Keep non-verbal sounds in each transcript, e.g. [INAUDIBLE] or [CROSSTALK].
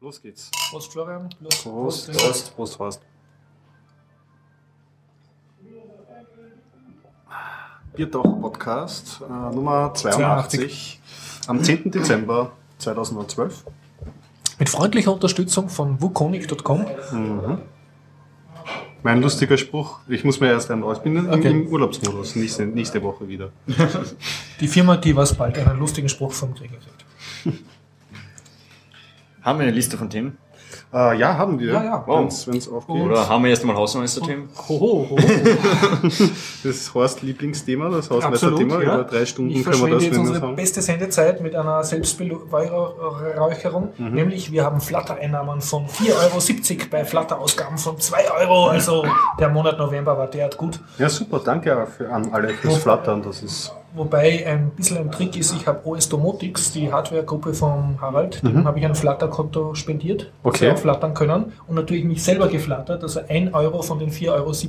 Los geht's. Prost, Florian. Prost, Prost, Prost. Prost, Prost, Prost. Biertauch Podcast äh, Nummer 82 am 10. Dezember 2012. Mit freundlicher Unterstützung von wukonic.com. Mein lustiger Spruch, ich muss mir erst einen raus, ich bin im- Okay. im Urlaubsmodus, nächste, nächste Woche wieder. Die Firma, die was bald einen lustigen Spruch vom Träger kriegt. Haben wir eine Liste von Themen? Äh, ja, haben wir, Ja, ja. wenn es aufgeht. Oder haben wir erst einmal Hausmeister-Themen? Hoho, hoho. [LAUGHS] Das ist Horst Lieblingsthema, das Hausmeisterthema. Ja. Über drei Stunden Ich können wir das jetzt unsere sagen. beste Sendezeit mit einer Selbstbeweihräucherung. Mhm. Nämlich, wir haben Flutter-Einnahmen von 4,70 Euro bei Flutter-Ausgaben von 2 Euro. Also der Monat November war derart gut. Ja, super, danke für, an alle fürs Flattern. Das ist Wobei ein bisschen ein Trick ist, ich habe OS Domotics, die Hardware-Gruppe von Harald, dem habe ich ein Flutter-Konto spendiert, dass Mhm. Okay. auch flattern können und natürlich mich selber geflattert. Also 1 Euro von den 4,70 Euro ist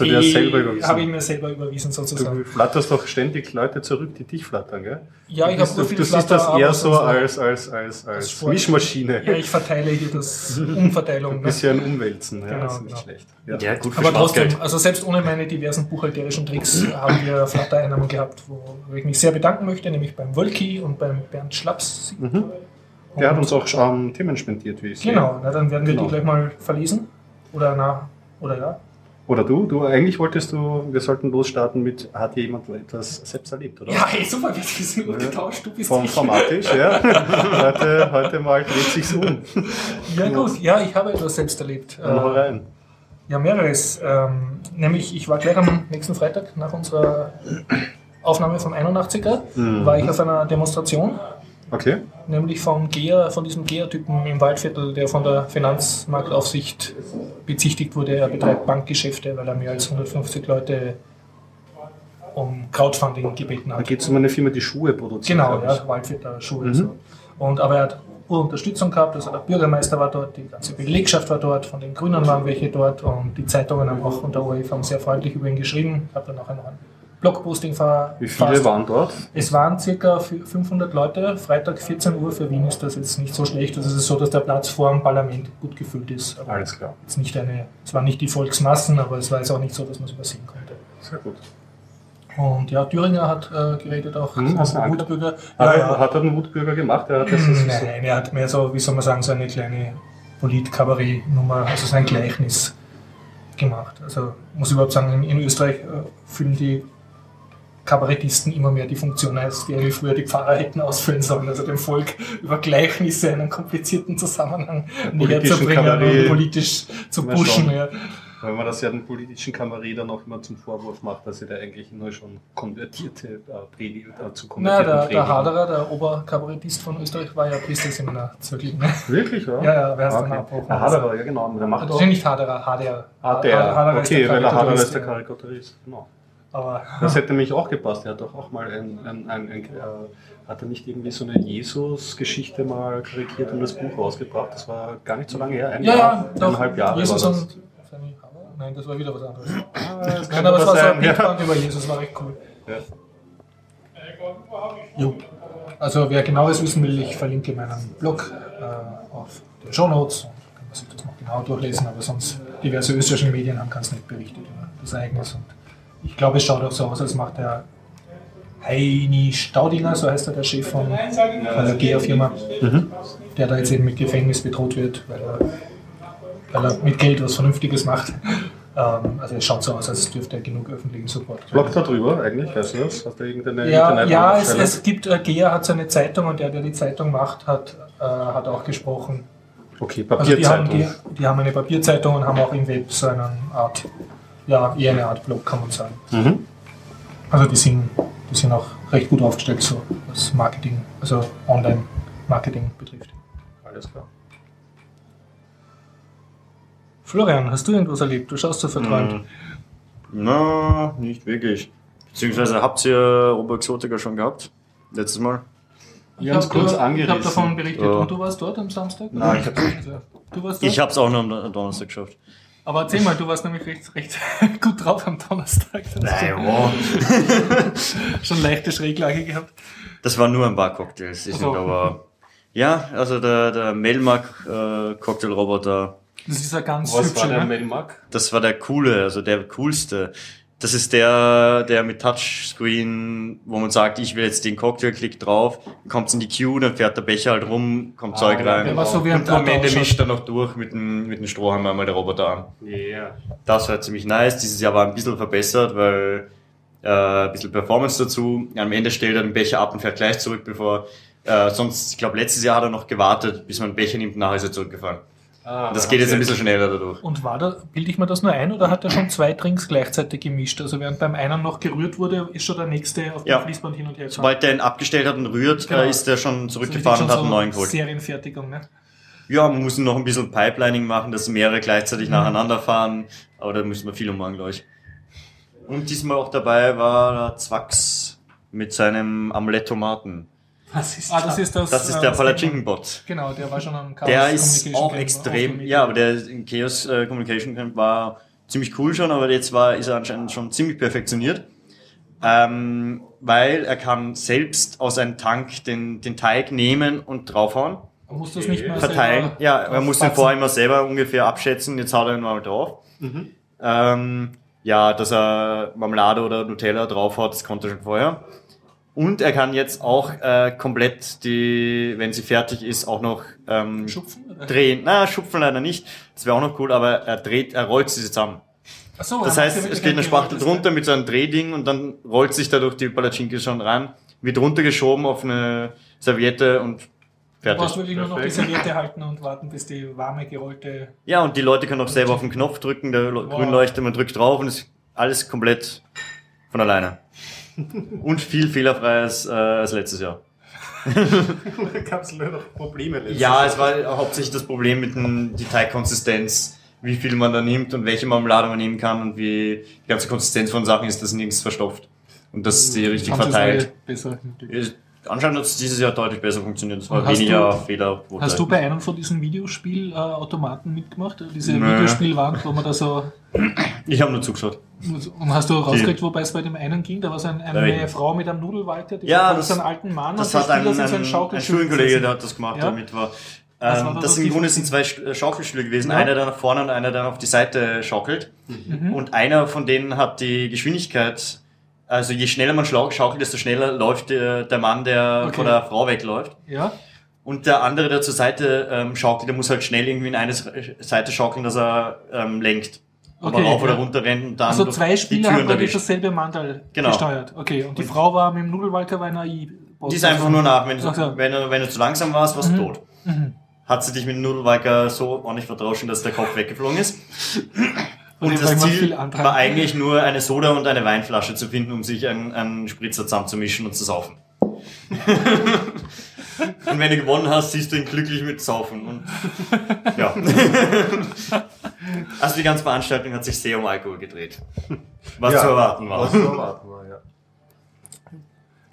überwiesen? habe ich mir selber überwiesen sozusagen. Du flatterst doch ständig Leute zurück, die dich flattern, gell? Ja, ich habe du, viel du siehst das eher so als, als, als, als Sport. Mischmaschine. Ja, ich verteile hier das Umverteilung. Ein Ne? bisschen umwälzen, ja, Genau, das ist nicht genau. schlecht. Ja. Ja, gut Aber trotzdem, also selbst ohne meine diversen buchhalterischen Tricks haben wir Flutter-Einnahmen gehabt, wo ich mich sehr bedanken möchte, nämlich beim Wölki und beim Bernd Schlaps. Mhm. Der hat uns auch ähm, Themen spendiert, wie ich sehe. Genau, na, dann werden wir Genau. die gleich mal verlesen. Oder na, oder ja. Oder du, du, eigentlich wolltest du, wir sollten losstarten mit, hat hier jemand etwas selbst erlebt, oder? Ja, hey, super, wir sind nur getauscht, du bist Vom ich. Formatisch, ja. [LAUGHS] heute, heute mal dreht sich's um. Ja gut, ja, ich habe etwas selbst erlebt. Dann Äh, rein. ja, mehreres. Ähm, nämlich, ich war gleich am nächsten Freitag nach unserer Aufnahme vom 81er, Mhm. war ich auf einer Demonstration Okay. nämlich vom GEA, von diesem GEA-Typen im Waldviertel, der von der Finanzmarktaufsicht bezichtigt wurde, er betreibt Bankgeschäfte, weil er mehr als 150 Leute um Crowdfunding gebeten Da hat. geht es um eine Firma, die Schuhe produziert. Genau, ja, Waldviertler Schuhe. Mhm. So. Und, aber er hat Unterstützung gehabt, also der Bürgermeister war dort, die ganze Belegschaft war dort, von den Grünen waren welche dort und die Zeitungen haben auch unter ORF haben sehr freundlich über ihn geschrieben. Ich habe dann nachher noch ein Blogposting ver Wie viele verfasst. waren dort? Es waren circa 500 Leute. Freitag 14 Uhr für Wien ist das jetzt nicht so schlecht. Also es ist so, dass der Platz vor dem Parlament gut gefüllt ist. Aber Alles klar. jetzt nicht eine, es waren nicht die Volksmassen, aber es war jetzt auch nicht so, dass man es übersehen konnte. Sehr gut. Und ja, Thüringer hat äh, geredet auch. Du also? Wutbürger. Hat, Ja, er, hat er einen Wutbürger gemacht? Er hat das, das Nein, er hat mehr so, wie soll man sagen, so eine kleine Polit-Kabarett-Nummer, also so ein Gleichnis gemacht. Also muss ich überhaupt sagen, in, in Österreich äh, füllen die Kabarettisten immer mehr die Funktion als die früher die Pfarrer hätten ausfüllen sollen, also dem Volk über Gleichnisse in einen komplizierten Zusammenhang näher zu bringen Kabarett. und politisch zu Mal pushen. schauen. Ja. Weil man das ja den politischen Kamerad auch immer zum Vorwurf macht, dass sie da eigentlich nur schon konvertierte äh, Predi äh, zu Na, konvertierten der, der. Haderer, der Oberkabarettist von Österreich, war ja Priesterseminar zirklich. Ne? Wirklich, ja? Ja, ja, wer ist okay. dann abgebrochen? Der Haderer, ja genau. Der macht ist nicht Haderer, Hader. Ah, der. Haderer ist okay, weil der Haderer ist der. Karikaturist. Genau. Aber [LAUGHS] Das hätte nämlich auch gepasst. Er hat doch auch mal ein, ein, ein, ein äh, hat er nicht irgendwie so eine Jesus-Geschichte mal karikiert und das Buch rausgebracht? Das war gar nicht so lange her, ein ja, Jahr, ja, doch. eineinhalb Jahre Jesus war das. und? Nein, das war wieder was anderes. Ah, das Nein, aber es war so ein sein, ja. Über Jesus, war recht cool. Ja. Jo. Also wer genaues wissen will, ich verlinke meinen Blog äh, auf den Show Notes. Kann man sich das noch genau durchlesen, aber sonst diverse österreichische Medien haben ganz nett berichtet über das Ereignis. Und ich glaube, es schaut auch so aus, als macht der Heini Staudinger, so heißt er, der Chef von der GEA-Firma, Mhm. der da jetzt eben mit Gefängnis bedroht wird, weil er, weil er mit Geld was Vernünftiges macht. Ähm, also es schaut so aus, als dürfte er genug öffentlichen Support kriegen. Blog darüber eigentlich, weißt du das? Hast du irgendeine Ja, ja es, es gibt, äh, GEA hat so eine Zeitung und der, der die Zeitung macht, hat, äh, hat auch gesprochen. Okay, Also die haben, Papierzeitung. die, die haben eine Papierzeitung und haben auch im Web so eine Art, ja, eher eine Art Blog, kann man sagen. Mhm. Also die sind, die sind auch recht gut aufgestellt, so was Marketing, also Online-Marketing betrifft. Alles klar. Florian, hast du irgendwas erlebt? Du schaust so verträumt. Hm. Na, nicht wirklich. Beziehungsweise habt ihr Oberexotiker schon gehabt? Letztes Mal? Wir haben es hab, kurz äh, Ich habe angerissen. davon berichtet. Ja. Und du warst dort am Samstag? Nein, ich hab's nicht. Du warst dort? Ich hab's auch nur am Donnerstag geschafft. Aber erzähl mal, du warst nämlich recht, recht [LAUGHS] gut drauf am Donnerstag. Schon, wow. [LAUGHS] schon leichte Schräglage gehabt. Das waren nur ein paar Cocktails. Die sind Also. aber Ja, also der, der Melmac äh, Cocktailroboter, Das ist ja ganz Was hübsch. war der Ne? Melmac? das war der coole, also der coolste. Das ist der, der mit Touchscreen, wo man sagt, ich will jetzt den Cocktail, klick drauf, kommt's in die Queue, dann fährt der Becher halt rum, kommt Ah, Zeug ja, rein. War so und am Ende mischt er noch durch mit dem, mit dem Strohhalm einmal der Roboter an. Ja. Das war ziemlich nice. Dieses Jahr war ein bisschen verbessert, weil äh, ein bisschen Performance dazu. Am Ende stellt er den Becher ab und fährt gleich zurück, bevor äh, sonst, ich glaube, letztes Jahr hat er noch gewartet, bis man den Becher nimmt, nachher ist er zurückgefahren. Ah, Das geht jetzt ein bisschen schneller dadurch. Und war da, bilde ich mir das nur ein, oder hat er schon zwei Drinks gleichzeitig gemischt? Also während beim einen noch gerührt wurde, ist schon der nächste auf dem Ja. Fließband hin und her gefahren. Sobald der ihn abgestellt hat und rührt, Genau. äh, ist er schon Also zurückgefahren und richtig hat einen so neuen geholt. Serienfertigung, ne? Ja, man muss noch ein bisschen Pipelining machen, dass mehrere gleichzeitig Mhm. nacheinander fahren, aber da müssen wir viel ummachen, glaube ich. Und diesmal auch dabei war der Zwax mit seinem Amulett-Tomaten. Was ist Ah, das ist das. Das ist äh, der Palatschinken-Bot. Genau, der war schon am Chaos Der ist auch Camp extrem, ja, aber der Chaos äh, Communication Camp war ziemlich cool schon, aber jetzt war, ist er anscheinend schon ziemlich perfektioniert. Ähm, weil er kann selbst aus einem Tank den, den Teig nehmen und draufhauen, Man muss das nicht mehr verteilen. selber Ja, er muss den vorher immer selber ungefähr abschätzen, jetzt haut er ihn mal drauf. Ähm, ja, dass er Marmelade oder Nutella draufhaut, das konnte er schon vorher. Und er kann jetzt auch äh, komplett die, wenn sie fertig ist, auch noch ähm, Schupfen? Drehen. Na, schupfen leider nicht. Das wäre auch noch cool, aber er dreht, er rollt sie zusammen. Ach so, Das heißt, es geht eine ein Spachtel drunter mit so einem Drehding und dann rollt sich dadurch die Palatschinke schon ran, wird runtergeschoben auf eine Serviette und Du fertig. brauchst wirklich nur noch die. Serviette halten und warten, bis die warme, gerollte. Ja, und die Leute können auch selber auf den Knopf drücken, der Wow. grün leuchtet, man drückt drauf und es ist alles komplett von alleine. Und viel fehlerfreier als, äh, als letztes Jahr. [LAUGHS] Gab es noch Probleme letztes Ja, es war hauptsächlich das Problem mit dem, die Teigkonsistenz, wie viel man da nimmt und welche Marmelade man nehmen kann und wie die ganze Konsistenz von Sachen ist, dass nichts verstopft. Und dass sie richtig Haben verteilt. Besser Anscheinend hat es dieses Jahr deutlich besser funktioniert. Es war weniger du- Fehler. Hast du bei einem von diesen Videospielautomaten mitgemacht? Diese Nö. Videospielwand, wo man da so. Ich habe nur zugeschaut. Und hast du rausgekriegt, wobei es bei dem einen ging? Da war so ein, eine? Frau mit einem Nudelwalter, die Ja, das- einen alten Mann Das und hat der ein, spielt das in ein, so einen ein Schaukelstuhl Schulkollege, der hat das gemacht, Ja? der mit war. Ähm, war da das im Grunde sind zwei äh, Schaukelstühle gewesen. Ja. Einer, der nach vorne und einer, der auf die Seite schaukelt. Mhm. Und einer von denen hat die Geschwindigkeit, also je schneller man schaukelt, desto schneller läuft der, der Mann, der Okay. vor der Frau wegläuft. Ja? Und der andere, der zur Seite ähm, schaukelt, der muss halt schnell irgendwie in eine Seite schaukeln, dass er ähm, lenkt. Ob Okay, er rauf oder ja. runter rennt und dann Also zwei Spieler haben praktisch dasselbe Mandal Genau. gesteuert. Okay, und die Frau war mit dem Nudelwalter bei einer AI. Die ist einfach nur nach, wenn, Ach so. wenn, du, wenn du zu langsam warst, warst du Mhm. tot. Mhm. Hat sie dich mit dem Nudelwalker so ordentlich verdroschen, dass der Kopf weggeflogen ist. Und das Ziel war eigentlich nur eine Soda und eine Weinflasche zu finden, um sich einen, einen Spritzer zusammenzumischen und zu saufen. [LAUGHS] und wenn du gewonnen hast, siehst du ihn glücklich mit Saufen. Und ja. [LAUGHS] also die ganze Veranstaltung hat sich sehr um Alkohol gedreht. Was Ja, zu erwarten war. Was zu erwarten war, ja.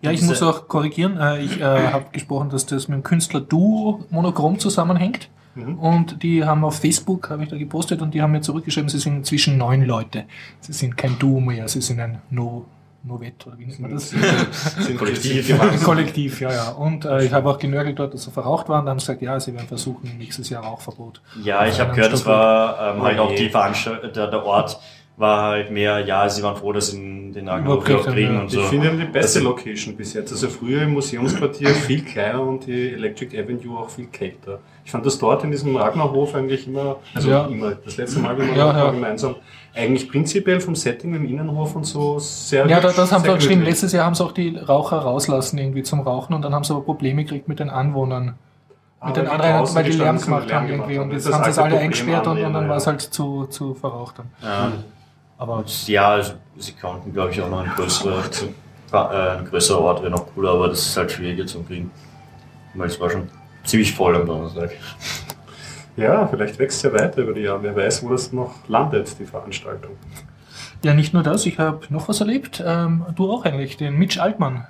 Ja, ich muss auch korrigieren. Äh, Ich äh, habe gesprochen, dass das mit dem Künstler Duo monochrom zusammenhängt. Mhm. Und die haben auf Facebook, habe ich da gepostet, und die haben mir zurückgeschrieben, sie sind inzwischen neun Leute. Sie sind kein Duo mehr, sie sind ein no Novet, oder wie nennt man das? [LAUGHS] Sind Kollektiv. Kollektiv, ja, ja. Und äh, ich habe auch genörgelt dort, dass sie verraucht waren. Dann haben sie gesagt, ja, sie werden versuchen, nächstes Jahr Rauchverbot. Ja, ich habe gehört, das war ähm, halt Oh auch je. die Veranstaltung, der, der Ort war halt mehr, ja, sie waren froh, dass sie den, auch kriegen ja. und so. Ich finde die beste Also- Location bis jetzt. Also früher im Museumsquartier viel kleiner und die Electric Avenue auch viel kälter. Ich fand das dort in diesem Ragnarhof eigentlich immer, also Ja. immer, das letzte Mal, wie wir Ja, ja. gemeinsam, eigentlich prinzipiell vom Setting im Innenhof und so sehr Ja, das, das haben sie auch geschrieben. Letztes Jahr haben sie auch die Raucher rauslassen irgendwie zum Rauchen und dann haben sie aber Probleme gekriegt mit den Anwohnern. Ah, Mit den anderen, weil die Lärm gemacht haben irgendwie gemacht und jetzt haben sie es alle Problem eingesperrt und, und dann war es halt zu, zu verraucht dann. Ja. Aber Ja, also, sie konnten, glaube ich, auch noch ein größerer, äh, ein größerer Ort wäre noch cooler, aber das ist halt schwieriger zu kriegen. Weil es war schon ziemlich voll am Donnerstag. Ja, vielleicht wächst ja weiter über die Jahre. Wer weiß, wo das noch landet, die Veranstaltung. ja, nicht nur das, ich habe noch was erlebt. Ähm, du auch eigentlich, den Mitch Altmann.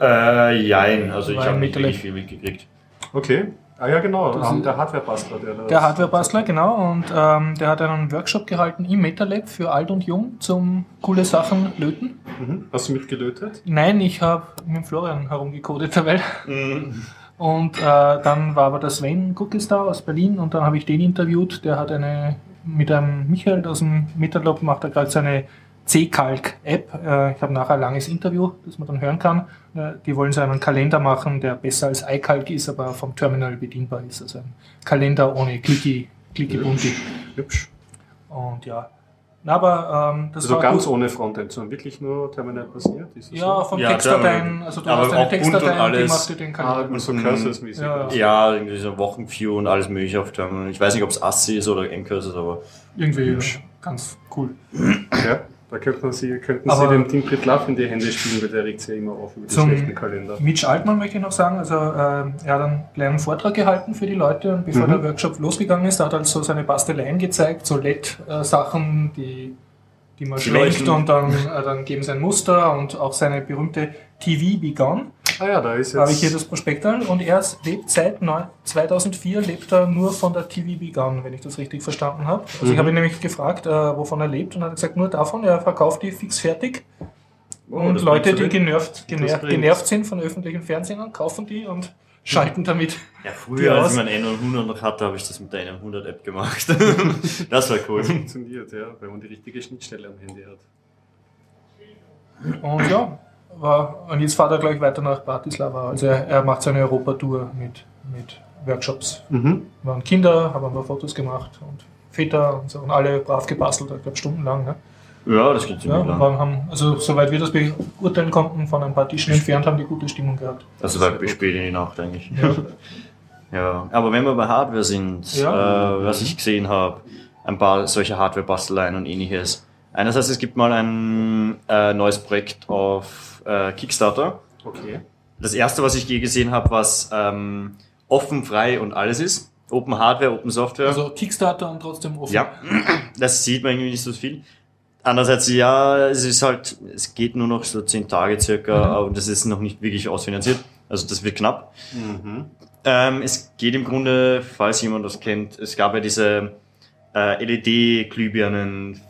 Äh, jein, also ich habe nicht wirklich viel mitgekriegt. Okay. Ah ja, genau, Das ähm, ist- der Hardware-Bastler. Der, Der Hardware-Bastler, genau, und ähm, der hat einen Workshop gehalten im MetaLab für alt und jung zum coole Sachen löten. Mhm. Hast du mitgelötet? Nein, ich habe mit dem Florian herumgecodet, [LAUGHS] weil Mhm. Und äh, dann war aber der Sven Guckis da aus Berlin und dann habe ich den interviewt. Der hat eine, mit einem Michael aus dem Mitterlob macht er gerade seine C-Calc-App. Äh, ich habe nachher ein langes Interview, das man dann hören kann. Äh, die wollen so einen Kalender machen, der besser als iCalc ist, aber vom Terminal bedienbar ist. Also ein Kalender ohne Clicky, Clicky Bunti. Hübsch. Und ja. Na, aber ähm, das Also war ganz gut. ohne Frontend, sondern wirklich nur Terminal basiert? Ja, so? von Ja, Textdateien. Also du hast eine auch bunt und Textdatei und die macht dir den Ah, Kalender. und so Mhm. Cursors-mäßig. Ja, Ja, irgendwie so Wochenview und alles mögliche auf Terminal. Ich weiß nicht, ob es ASCII ist oder MCursors, aber Irgendwie ganz cool. Ja, da könnten Sie, könnten Aber- Sie dem Team Pritlove in die Hände spielen, weil der regt sich ja immer auf über den Zum- schlechten Kalender. Mitch Altmann möchte ich noch sagen, also äh, er hat einen kleinen Vortrag gehalten für die Leute und bevor Mhm. der Workshop losgegangen ist, hat er halt so seine Basteleien gezeigt, so LED-Sachen, die, die man schlägt und dann, äh, dann geben sie ein Muster und auch seine berühmte TV Begun. Ah ja, da ist Da habe ich hier jetzt... das Prospekt an und er lebt seit neu- 2004 lebt er nur von der TV Begun, wenn ich das richtig verstanden habe. Also ich Mhm. habe ihn nämlich gefragt, äh, wovon er lebt und er hat gesagt, nur davon, er verkauft die fix fertig Oh, und das Leute, die genervt, Das genervt, genervt sind von öffentlichen Fernsehern, kaufen die und schalten damit. ja, Die früher, als aus- ich mein N100 noch hatte, habe ich das mit der N100-App gemacht. [LAUGHS] das war cool. funktioniert, ja, weil man die richtige Schnittstelle am Handy hat. Und ja, war, und jetzt fahrt er gleich weiter nach Bratislava. Also er, er macht seine Europatour mit, mit Workshops. Mhm. waren Kinder, haben ein paar Fotos gemacht und Väter und so und alle brav gebastelt, ich glaube stundenlang. Ne? Ja, das geht Ja, ziemlich und lang. haben, also soweit wir das beurteilen konnten, von ein paar Tischen entfernt, haben die gute Stimmung gehabt. Also war bis spät in die Nacht eigentlich. Ja. [LAUGHS] Ja, aber wenn wir bei Hardware sind, Ja. äh, was ich gesehen habe, ein paar solche Hardware-Basteleien und ähnliches. Einerseits, es gibt mal ein äh, neues Projekt auf äh, Kickstarter. Okay. Das erste, was ich je gesehen habe, was ähm, offen, frei und alles ist. Open Hardware, Open Software. Also Kickstarter und trotzdem offen. Ja, das sieht man irgendwie nicht so viel. Andererseits, ja, es ist halt, es geht nur noch so zehn Tage circa, Mhm. aber das ist noch nicht wirklich ausfinanziert. Also das wird knapp. Mhm. Ähm, es geht im Grunde, falls jemand das kennt, es gab ja diese äh, LED-Glühbirnen,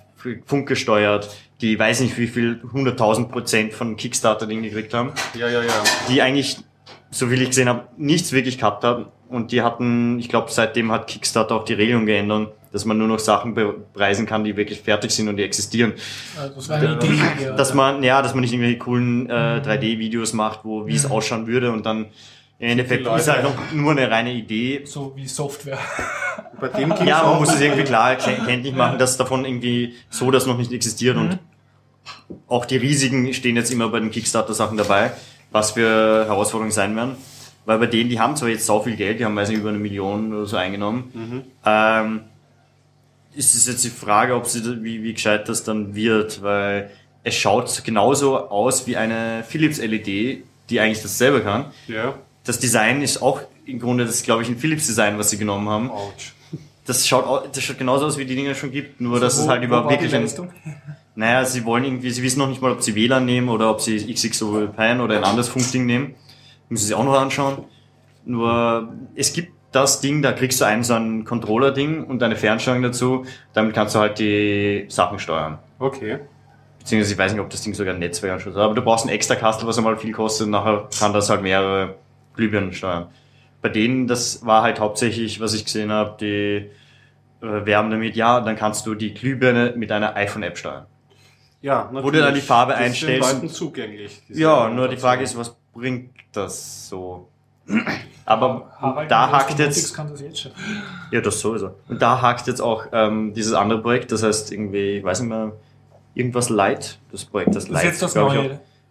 funkgesteuert, die weiß nicht wie viel, 100.000 Prozent von Kickstarter-Ding gekriegt haben, Ja, ja, ja. die eigentlich, so viel ich gesehen habe, nichts wirklich gehabt haben. Und die hatten, ich glaube, seitdem hat Kickstarter auch die Regelung geändert, dass man nur noch Sachen bepreisen kann, die wirklich fertig sind und die existieren. Also das war eine Idee. [LAUGHS] Ja. Dass man, ja, dass man nicht irgendwelche coolen äh, 3D-Videos macht, wo wie es Mhm. ausschauen würde und dann im Endeffekt ist halt noch nur eine reine Idee. so wie Software. Bei dem [LAUGHS] Ja, man muss es irgendwie klar kenntlich machen, dass davon irgendwie so das noch nicht existiert und Mhm. Auch die Risiken stehen jetzt immer bei den Kickstarter-Sachen dabei, was für Herausforderungen sein werden. Weil bei denen, die haben zwar jetzt so viel Geld, die haben weiß nicht, über eine Million oder so eingenommen. Mhm. Ähm, ist es jetzt die Frage, ob sie, wie, wie gescheit das dann wird, weil es schaut genauso aus wie eine Philips LED, die eigentlich dasselbe kann. Ja. Das Design ist auch im Grunde das, glaube ich, ein Philips Design, was sie genommen haben. Ouch. Das schaut, au- das schaut genauso aus, wie die Dinger schon gibt, nur dass es Wo- halt wo über war die wirklich Leistung? Naja, sie wollen irgendwie, sie wissen noch nicht mal, ob sie WLAN nehmen oder ob sie XXO Pan oder ein anderes Funkding nehmen. Müssen sie auch noch anschauen. Nur, es gibt das Ding, da kriegst du einen so ein Controller-Ding und eine Fernsteuerung dazu. Damit kannst du halt die Sachen steuern. Okay. Beziehungsweise ich weiß nicht, ob das Ding sogar ein Netzwerkanschluss hat. Aber du brauchst ein extra Kastel, was einmal viel kostet und nachher kann das halt mehrere Glühbirnen steuern. Bei denen, das war halt hauptsächlich, was ich gesehen habe, die äh, werben damit, ja, dann kannst du die Glühbirne mit einer iPhone-App steuern. Ja, Wo du dann die Farbe Das ist einstellst. Den Leuten zugänglich. Ja, nur die Frage ist, was bringt das so? Aber Harald da hakt jetzt, kann das jetzt schon. ja, das sowieso. Und da hakt jetzt auch ähm, dieses andere Projekt, das heißt irgendwie, ich weiß nicht mehr, irgendwas Light, das Projekt, das Das ist Light. jetzt das Neue. auch.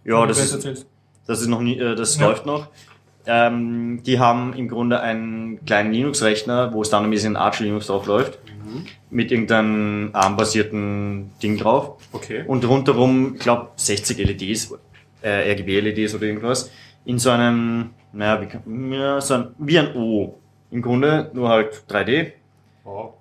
Ja, das ist, das ist noch nie, äh, das Ja. läuft noch. Ähm, die haben im Grunde einen kleinen Linux-Rechner, wo standardmäßig ein Arch Linux drauf läuft, Mhm. mit irgendeinem ARM-basierten Ding drauf. Okay. Und rundherum, ich glaube, 60 LEDs, äh, RGB-LEDs oder irgendwas, in so einem, naja, wie, kann- ja, so ein, wie ein O. Im Grunde nur halt 3D. Wow.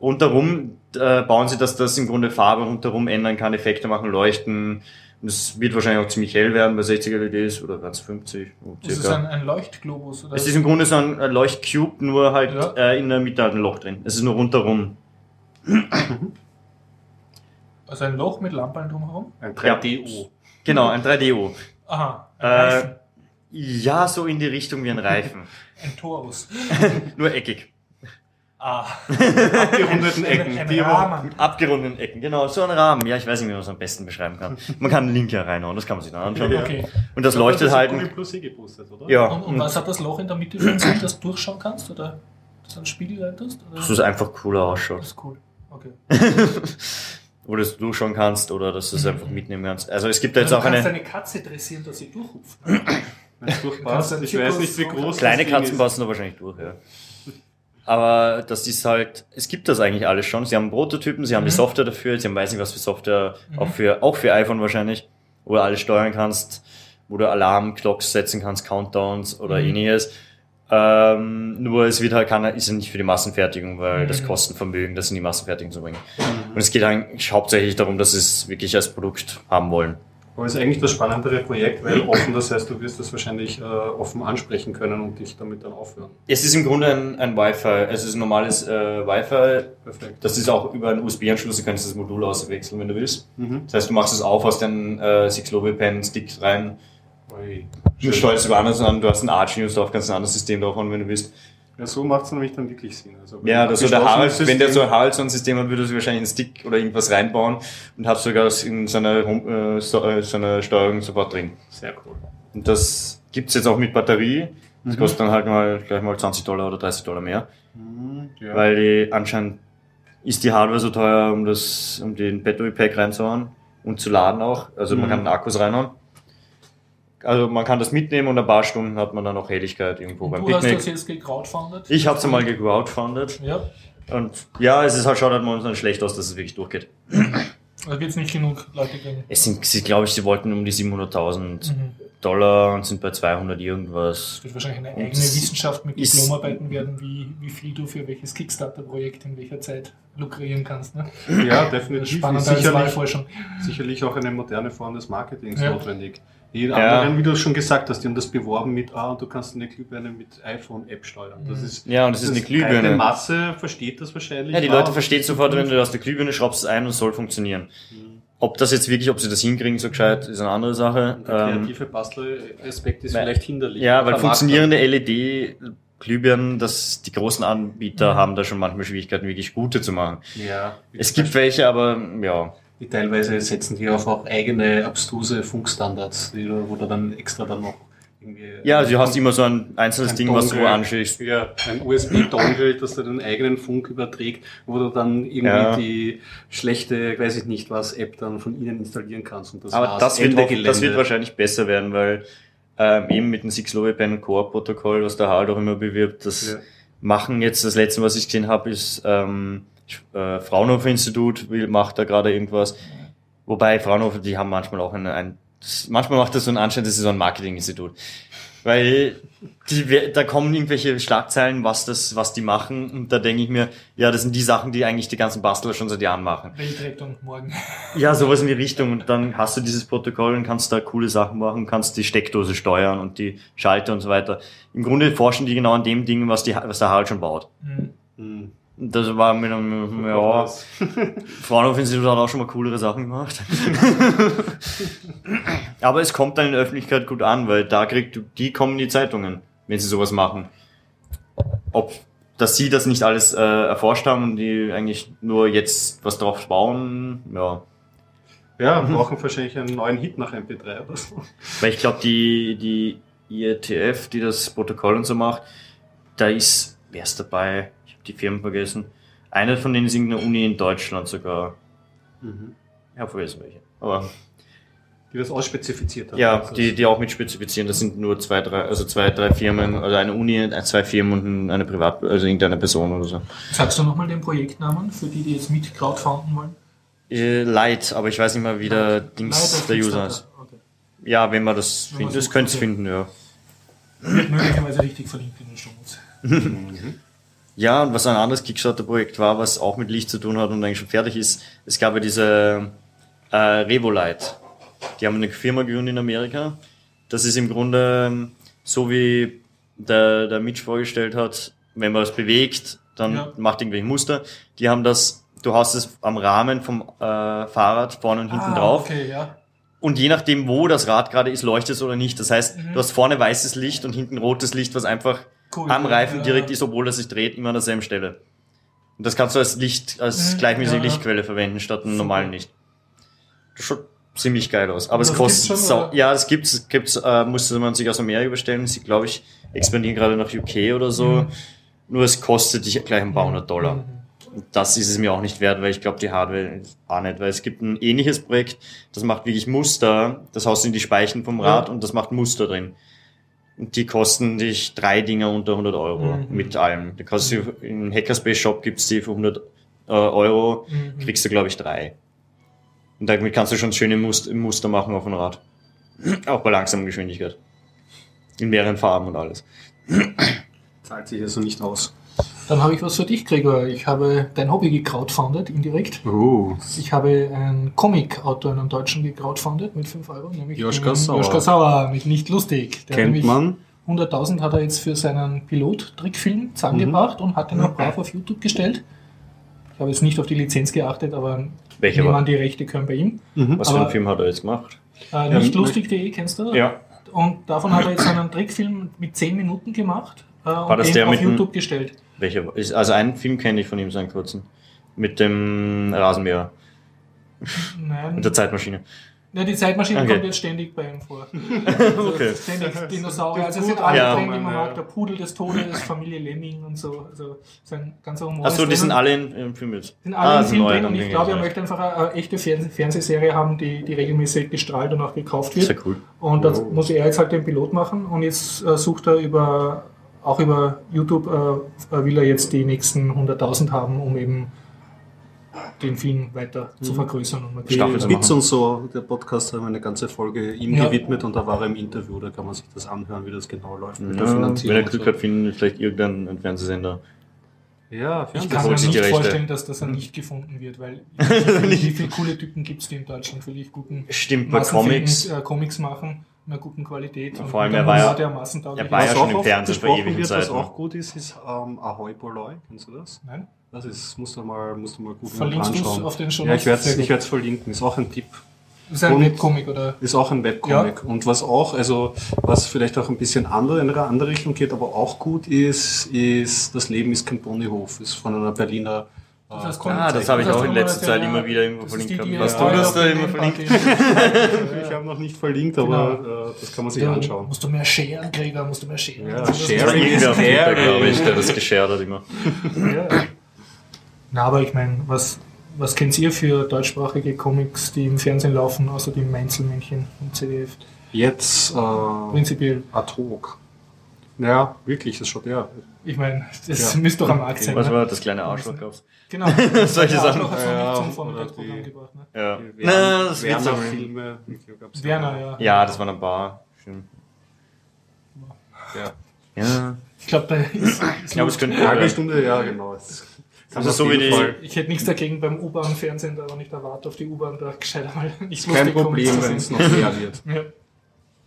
Rundherum äh, bauen sie, dass das im Grunde Farbe rundherum ändern kann, Effekte machen, leuchten. Und es wird wahrscheinlich auch ziemlich hell werden bei 60 LEDs oder ganz 50. so Das ist circa. ein, ein Leuchtglobus. Oder? Es ist im Grunde so ein Leuchtcube, nur halt Ja. äh, in der Mitte halt ein Loch drin. Es ist nur rundherum. [LAUGHS] also ein Loch mit Lampen drumherum. Ein 3DO. Genau, ein 3DO. Aha, ein Äh, Reifen. Ja, so in die Richtung wie ein Reifen. [LAUGHS] Ein Torus. [LAUGHS] Nur eckig. Ah. [LAUGHS] Abgerundeten Ecken. Ein, ein Rahmen. Mit abgerundeten Ecken, genau, so ein Rahmen. Ja, ich weiß nicht, wie man es am besten beschreiben kann. Man kann einen Link hier reinhauen, das kann man sich dann anschauen. Ja. Okay. Und das Ich leuchtet ist halt. Google Plus eh geboostet, oder? Ja, Und, und und was hat das Loch in der Mitte für Sinn, dass du durchschauen kannst? Oder dass du einen Spiegel reintust? Oder? dass es einfach cooler ausschaut. Das ist cool. Okay. Oder dass du durchschauen kannst oder dass du es einfach mitnehmen kannst. Also es gibt da jetzt du auch kannst eine. eine Katze dressieren, dass sie durchhupft. [CLEARS THROAT] Wenn es durchpasst. du Ich weiß nicht, wie groß Kleine Katzen ist. passen da wahrscheinlich durch, ja. Aber das ist halt, es gibt das eigentlich alles schon. Sie haben Prototypen, sie haben die Mhm. Software dafür, sie haben weiß nicht was für Software, auch für, auch für iPhone wahrscheinlich, wo du alles steuern kannst, wo du Alarm, Clocks setzen kannst, Countdowns oder Mhm. ähnliches. Ähm, nur es wird halt keiner, ist ja nicht für die Massenfertigung, weil das Mhm. Kostenvermögen, das in die Massenfertigung zu bringen. Und es geht eigentlich hauptsächlich darum, dass sie es wirklich als Produkt haben wollen. Aber es ist eigentlich das spannendere Projekt, weil offen, das heißt, du wirst das wahrscheinlich äh, offen ansprechen können und dich damit dann aufhören. Es ist im Grunde ein, ein Wi-Fi, es ist ein normales äh, Wi-Fi, Perfekt. Das ist auch über einen USB-Anschluss, du kannst das Modul auswechseln, wenn du willst. Mhm. Das heißt, du machst es auf, hast den äh, Six-Lobe-Pen-Stick rein, Ui. Du steuerst über anders an, du hast ein Arch-News drauf, kannst ein anderes System drauf haben, wenn du willst. Ja, so macht es nämlich dann wirklich Sinn. Also, Ja, das so der Harald, wenn der so System- ein Harald so ein System hat, würde er wahrscheinlich einen Stick oder irgendwas reinbauen und hat sogar das in seiner, äh, so, äh, seiner Steuerung sofort drin. Sehr cool. Und das gibt's jetzt auch mit Batterie. Das Mhm. kostet dann halt mal gleich mal 20 Dollar oder 30 Dollar mehr. Mhm, ja. Weil die anscheinend ist die Hardware so teuer, um das, um den Battery Pack reinzuhauen und zu laden auch. Also man Mhm. kann Akkus reinhauen. Also man kann das mitnehmen und ein paar Stunden hat man dann auch Helligkeit irgendwo Und beim du hast das Picknick. jetzt gecrowdfundet? Ich habe es einmal gecrowdfundet Ja. und ja, es ist halt schaut halt momentan schlecht aus, dass es wirklich durchgeht. Da wird es nicht genug Leute geben. Es sind, sie glaube ich, sie wollten um die 700.000 Mhm. Dollar und sind bei 200 irgendwas. Es wird wahrscheinlich eine Und eigene Wissenschaft mit Diplomarbeiten werden, wie, wie viel du für welches Kickstarter-Projekt in welcher Zeit lukrieren kannst. Ne? ja, definitiv. Ist Spannender sicherlich, Wahlforschung. sicherlich auch eine moderne Form des Marketings Ja. notwendig. Die Ja. anderen, wie du schon gesagt hast, die haben das beworben mit, ah, und du kannst eine Glühbirne mit iPhone-App steuern. Das Mhm. ist, Ja, und das ist eine Die Glühbirne. Masse versteht das wahrscheinlich. Ja, die Leute und- verstehen sofort, wenn du aus der Glühbirne schraubst es ein und es soll funktionieren. Mhm. Ob das jetzt wirklich, ob sie das hinkriegen, so gescheit, ist eine andere Sache. Der Ähm, kreative Bastelaspekt ist weil- vielleicht hinderlich. ja, weil funktionierende LED-Glühbirnen, das, die großen Anbieter Mhm. haben da schon manchmal Schwierigkeiten, wirklich gute zu machen. Ja. Es gibt welche, aber ja. Die teilweise setzen die auf auch eigene abstruse Funkstandards, die, du- wo du dann extra dann noch irgendwie. Ja, also du hast immer so ein einzelnes ein Ding, was du Dongle. anschließt. Ja, ein USB-Dongle, das du den eigenen Funk überträgt, wo du dann irgendwie Ja. die schlechte, weiß ich nicht was, App dann von ihnen installieren kannst. Und das Aber war's. das wird, hoff- das wird wahrscheinlich besser werden, weil ähm, eben mit dem Six-Low-Pen Core-Protokoll, was der Harald auch immer bewirbt, das Ja. machen jetzt, das letzte, was ich gesehen habe, ist ähm, äh, Fraunhofer Institut will, macht da gerade irgendwas. Wobei Fraunhofer, die haben manchmal auch eine, ein, das, manchmal macht das so einen Anschein, das ist so ein Marketinginstitut. Weil die, da kommen irgendwelche Schlagzeilen, was das, was die machen, und da denke ich mir, ja, das sind die Sachen, die eigentlich die ganzen Bastler schon seit Jahren machen. Weltrettung morgen. [LAUGHS] Ja, sowas in die Richtung. Und dann hast du dieses Protokoll und kannst da coole Sachen machen, kannst die Steckdose steuern und die Schalter und so weiter. Im Grunde forschen die genau an dem Ding, was, die, was der Harald schon baut. Mhm. Das war mit einem, ja, Fraunhofer Institut hat auch schon mal coolere Sachen gemacht. [LAUGHS] Aber es kommt dann in der Öffentlichkeit gut an, weil da kriegt, die kommen in die Zeitungen, wenn sie sowas machen. Ob, dass sie das nicht alles äh, erforscht haben und die eigentlich nur jetzt was drauf bauen, ja. Ja, brauchen wahrscheinlich einen neuen Hit nach MP3 oder so. Weil ich glaube, die, die IETF, die das Protokoll und so macht, da ist, wer ist dabei? Die Firmen vergessen. Eine von denen ist irgendeine Uni in Deutschland sogar. Mhm. Ich habe vergessen welche. Aber Die das ausspezifiziert haben. ja, Also die, die auch mit spezifizieren, das sind nur zwei, drei, also zwei, drei Firmen, also eine Uni, zwei Firmen und eine Privat, also irgendeine Person oder so. Sagst du nochmal den Projektnamen für die, die jetzt mit crowdfunden wollen? Äh, Light, aber ich weiß nicht mal, wie der Dings Leider der User ist. Okay. Ja, wenn man das findet, das könnt ihr okay. finden, ja. Wird möglicherweise richtig verlinkt in den Show Notes. [LAUGHS] Mhm. Ja, und was ein anderes Kickstarter-Projekt war, was auch mit Licht zu tun hat und eigentlich schon fertig ist, es gab ja diese äh, Revolite. Die haben eine Firma gegründet in Amerika. Das ist im Grunde ähm, so wie der, der Mitch vorgestellt hat, wenn man es bewegt, dann Ja. macht irgendwelche Muster. Die haben das, du hast es am Rahmen vom äh, Fahrrad vorne und hinten Ah, drauf Okay, ja. Und je nachdem, wo das Rad gerade ist, leuchtet es oder nicht. Das heißt, du hast vorne weißes Licht und hinten rotes Licht, was einfach Cool. am Reifen Ja. direkt ist, obwohl er sich dreht, immer an derselben Stelle. Und das kannst du als Licht, als Mhm, gleichmäßige ja. Lichtquelle verwenden, statt einem normalen Licht. Das schaut ziemlich geil aus. Aber Und es das kostet, schon, ja, das gibt's, gibt's, äh, musste man sich aus Amerika bestellen. Sie, glaube ich, expandieren gerade nach UK oder so. Mhm. Nur es kostet dich gleich ein paar hundert Dollar. Mhm. Und das ist es mir auch nicht wert, weil ich glaube, die Hardware auch nicht, weil es gibt ein ähnliches Projekt, das macht wirklich Muster, das haust du in die Speichen vom Rad Ja. und das macht Muster drin. Die kosten dich drei Dinger unter 100 Euro Mhm. mit allem. Da kannst du im Hackerspace Shop gibt's die für 100 äh, Euro, Mhm. kriegst du glaube ich drei. Und damit kannst du schon schöne Muster, Muster machen auf dem Rad. Auch bei langsamer Geschwindigkeit. In mehreren Farben und alles. Zahlt sich also nicht aus. Dann habe ich was für dich, Gregor. Ich habe dein Hobby gecrowdfundet, indirekt. Oh. Ich habe einen Comic-Autor, einen Deutschen, gecrowdfundet mit 5 Euro, nämlich Joschka Sauer. Joschka Sauer mit Nicht lustig. Der hat Kennt nämlich man. 100.000 hat er jetzt für seinen Pilot-Trickfilm zusammengebracht und hat den auch brav auf YouTube gestellt. Ich habe jetzt nicht auf die Lizenz geachtet, aber Welcher nehmen war? an, die Rechte können bei ihm. Mhm. Was für Aber- einen Film hat er jetzt gemacht? Äh, Ja, nicht lustig.de, kennst du? Ja. Und davon hat er jetzt einen Trickfilm mit 10 Minuten gemacht äh, und das den der auf mit YouTube gestellt. Welcher? ist- Also einen Film kenne ich von ihm, so einen kurzen. Mit dem Rasenmäher. Nein, Mit der Zeitmaschine. ja, die Zeitmaschine Okay. kommt jetzt ständig bei ihm vor. [LAUGHS] Also Okay. Ständig Dinosaurier. Also es sind alle Ja. drin, die man mag. Der Pudel des Todes, Familie Lemming und so. Also sein ganzer Humor. Achso, die sind alle in, im Film jetzt. sind alle Ah, im sind Film neue drin und ich glaube, er ja. möchte einfach eine, eine echte Fernseh Fernsehserie haben, die, die regelmäßig gestrahlt und auch gekauft wird. Sehr cool. Und das Oh. muss er jetzt halt den Pilot machen und jetzt äh, sucht er über, auch über YouTube, äh, äh, will er jetzt die nächsten 100.000 haben, um eben den Film weiter zu vergrößern. Und Die Staffel machen. und so, der Podcast haben eine ganze Folge ihm Ja. gewidmet und da war er im Interview, da kann man sich das anhören, wie das genau läuft mit der Ja, wenn Finanzierung. er und Glück so. hat, finden vielleicht irgendein Fernsehsender. Ja, Ich Das kann mir nicht Rechte. vorstellen, dass das dann nicht gefunden wird, weil [LAUGHS] wie viele, wie viele coole Typen gibt es, die in Deutschland wirklich guten Stimmt, bei Comics. äh, Comics machen, einer guten Qualität. vor allem, er war ja- er war ist. ja schon auch im oft Fernsehen vor ewigen wird, was auch gut ist, ist ähm, Ahoy Poloi. Kennst du das? Nein? Das ist, musst du mal, musst du mal gut Verlinkst anschauen. auf den Show Ja, ich werde es verlinken. Ist auch ein Tipp. Ist ein Und- Webcomic, oder? Ist auch ein Webcomic. Und was auch, also was vielleicht auch ein bisschen andere, in eine andere Richtung geht, aber auch gut ist, ist Das Leben ist kein Ponyhof. Ist von einer Berliner. Das heißt, Ah, das habe ich auch in letzter Zeit der- immer wieder irgendwo ist die, verlinkt. die gehabt. Was du das auf da immer verlinkt? [LAUGHS] ich habe noch nicht verlinkt, aber äh, das kann man sich Ja, anschauen. Musst du mehr sharen, Gregor, musst du mehr sharen. Ja, Also auf Caring. Twitter, glaube ich, der das geshared hat immer. [LAUGHS] Ja. Na, aber ich meine, was, was kennt ihr für deutschsprachige Comics, die im Fernsehen laufen, außer die Mainzelmännchen im ZDF? Jetzt äh, Prinzipiell, ad hoc. Ja, wirklich, das schaut ja. ich meine, das Ja. müsste doch am Markt sein. Was ne? war das kleine Arschloch gab's? Genau. [LAUGHS] Solche Ja, Sachen. Hat's noch Ja, zum oder Vormittagsprogramm die- gebracht. Ne? Ja. Na, das wird so. Werner-Filme. gab's Werner, ja. Ja, das war eine Bar. Schön. Ja. Ja. Ich glaube, da ist, ist Ich glaube, es könnte. Eine halbe Stunde, ja, genau. Also auf so wie die- Ich hätte nichts dagegen beim U-Bahn-Fernsehen, da aber nicht erwarte auf die U-Bahn, da gescheiter mal nicht Kein lustig Problem, wenn es noch mehr wird. [LAUGHS] Ja.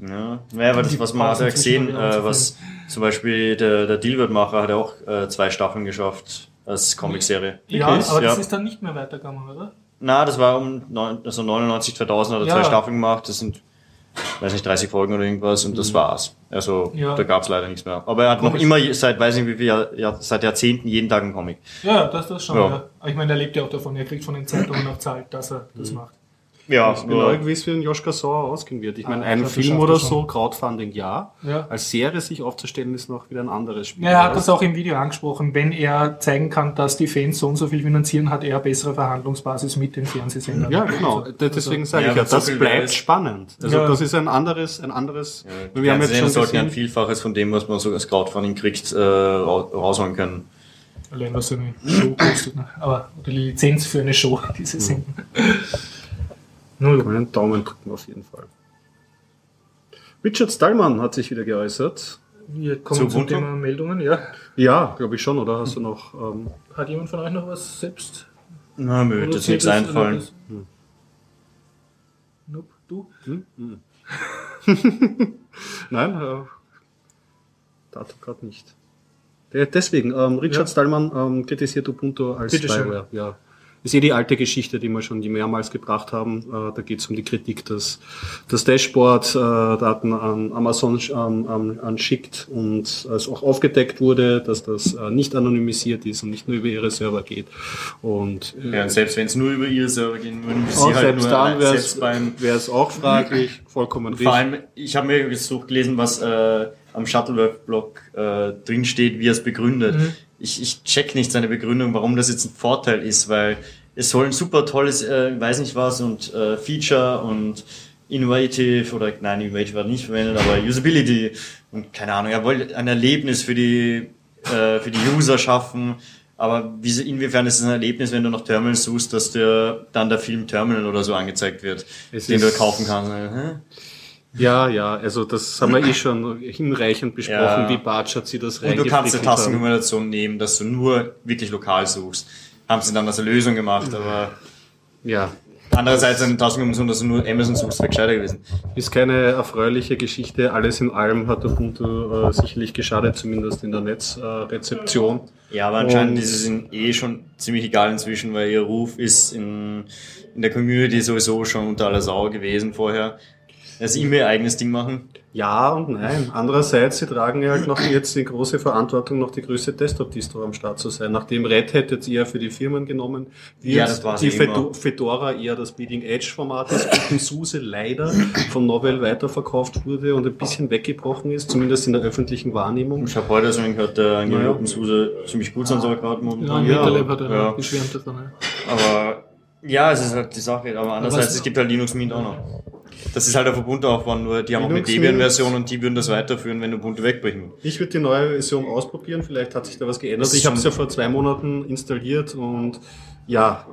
Ja, ja aber das, was man hat ja gesehen, äh, was zum Beispiel der, der Dealword-Macher hat ja auch äh, zwei Staffeln geschafft als Comicserie. Ja, aber das Ja. ist dann nicht mehr weitergegangen, oder? Na, das war um neun, also 99, 2000 hat er Ja. zwei Staffeln gemacht. Das sind, weiß nicht, 30 Folgen oder irgendwas und das war's. Also, Ja. da gab's leider nichts mehr. Aber er hat noch Komisch. immer seit, weiß nicht wie viel, seit Jahrzehnten jeden Tag einen Comic. Ja, das, das schon. Ja. Ich meine, er lebt ja auch davon, er kriegt von den Zeitungen auch Zahlt, dass er das macht. Ja, Ich bin neu, wie es für den Joschka Sauer ausgehen wird. Ich meine, Ah, ein ich glaub, das Film oder er so, Crowdfunding ja. Ja. Als Serie sich aufzustellen, ist noch wieder ein anderes Spiel. Ja, er hat das auch im Video angesprochen. Wenn er zeigen kann, dass die Fans so und so viel finanzieren, hat er bessere Verhandlungsbasis mit den Fernsehsendern. Ja, genau. Also, D- Deswegen sage Ja, ich ja, so das viel bleibt weiß. spannend. Also Ja. das ist ein anderes, ein anderes. Die wir haben jetzt schon sollten ja ein Vielfaches von dem, was man so als Crowdfunding kriegt, äh, ra- rausholen können. Allein was so eine Show kostet. Ne? Aber die Lizenz für eine Show, [LAUGHS] diese Mhm. Nur über einen Daumen drücken auf jeden Fall. Richard Stallman hat sich wieder geäußert. Wir kommen zum Ubuntu? Thema Meldungen. Ja. Ja, glaube ich schon, oder hast du noch? Ähm, Hat jemand von euch noch was selbst? Na, mir wird jetzt nichts einfallen. das- Nope. Du? hm? Hm. [LAUGHS] Nein, äh, dazu gerade nicht. Der- Deswegen, ähm, Richard Ja. Stallman ähm, kritisiert Ubuntu als Bitteschön. Spyware. Ja. Ist eh die alte Geschichte, die wir schon mehrmals gebracht haben. Äh, da geht es um die Kritik, dass das Dashboard äh, Daten an Amazon an, an, an schickt und es auch aufgedeckt wurde, dass das äh, nicht anonymisiert ist und nicht nur über ihre Server geht. Und, äh, ja, und selbst wenn es nur über ihre Server gehen würde, sie halt selbst nur dann wäre es auch fraglich, [CLEARS THROAT] vollkommen richtig. Vor allem, ich habe mir jetzt durchgelesen, was äh, am Shuttleworth-Blog äh, drinsteht, wie er es begründet. Mhm. Ich, ich check nicht seine Begründung, warum das jetzt ein Vorteil ist, weil es soll ein super tolles, äh, weiß nicht was, und äh, Feature und Innovative oder nein, Innovative war nicht verwendet, aber Usability und keine Ahnung, er wollte ein Erlebnis für die äh, für die User schaffen. Aber wie, inwiefern ist es ein Erlebnis, wenn du nach Terminals suchst, dass dir dann der Film Terminal oder so angezeigt wird, es den du kaufen kannst? Ja, ja, also das haben wir eh schon hinreichend besprochen, ja. wie Bartsch hat sie das Und du kannst eine Tastenkombination nehmen, dass du nur wirklich lokal suchst. Haben sie dann als Lösung gemacht, aber ja. Andererseits eine Tastenkombination, dass du nur Amazon suchst, wäre gescheiter gewesen. Ist keine erfreuliche Geschichte. Alles in allem hat Ubuntu äh, sicherlich geschadet, zumindest in der Netzrezeption. Äh, ja, aber anscheinend Und ist es ihnen eh schon ziemlich egal inzwischen, weil ihr Ruf ist in, in der Community sowieso schon unter aller Sau gewesen vorher dass sie ihr eigenes Ding machen? Ja und nein. Andererseits, sie tragen ja halt noch jetzt die große Verantwortung, noch die größte Desktop-Distro am Start zu sein. Nachdem Red Hat jetzt eher für die Firmen genommen wird, ja, das die Fedo Fedora eher das Bleeding Edge-Format ist, OpenSUSE leider von Novell weiterverkauft wurde und ein bisschen weggebrochen ist, zumindest in der öffentlichen Wahrnehmung. Ich habe heute so gehört, der angeblich ja. OpenSUSE ziemlich gut sein soll gerade momentan. Ja, ja, hat er ja. geschwärmt davon. Ja. Aber ja, es ist halt die Sache, aber andererseits, es gibt halt Linux Mint auch noch. Das ist halt auf Ubuntu aufbauen, nur die haben Linux auch eine Debian-Version und die würden das weiterführen, wenn Ubuntu wegbrechen Ich würde die neue Version ausprobieren, vielleicht hat sich da was geändert. Ich habe es ja vor zwei Monaten installiert und ja.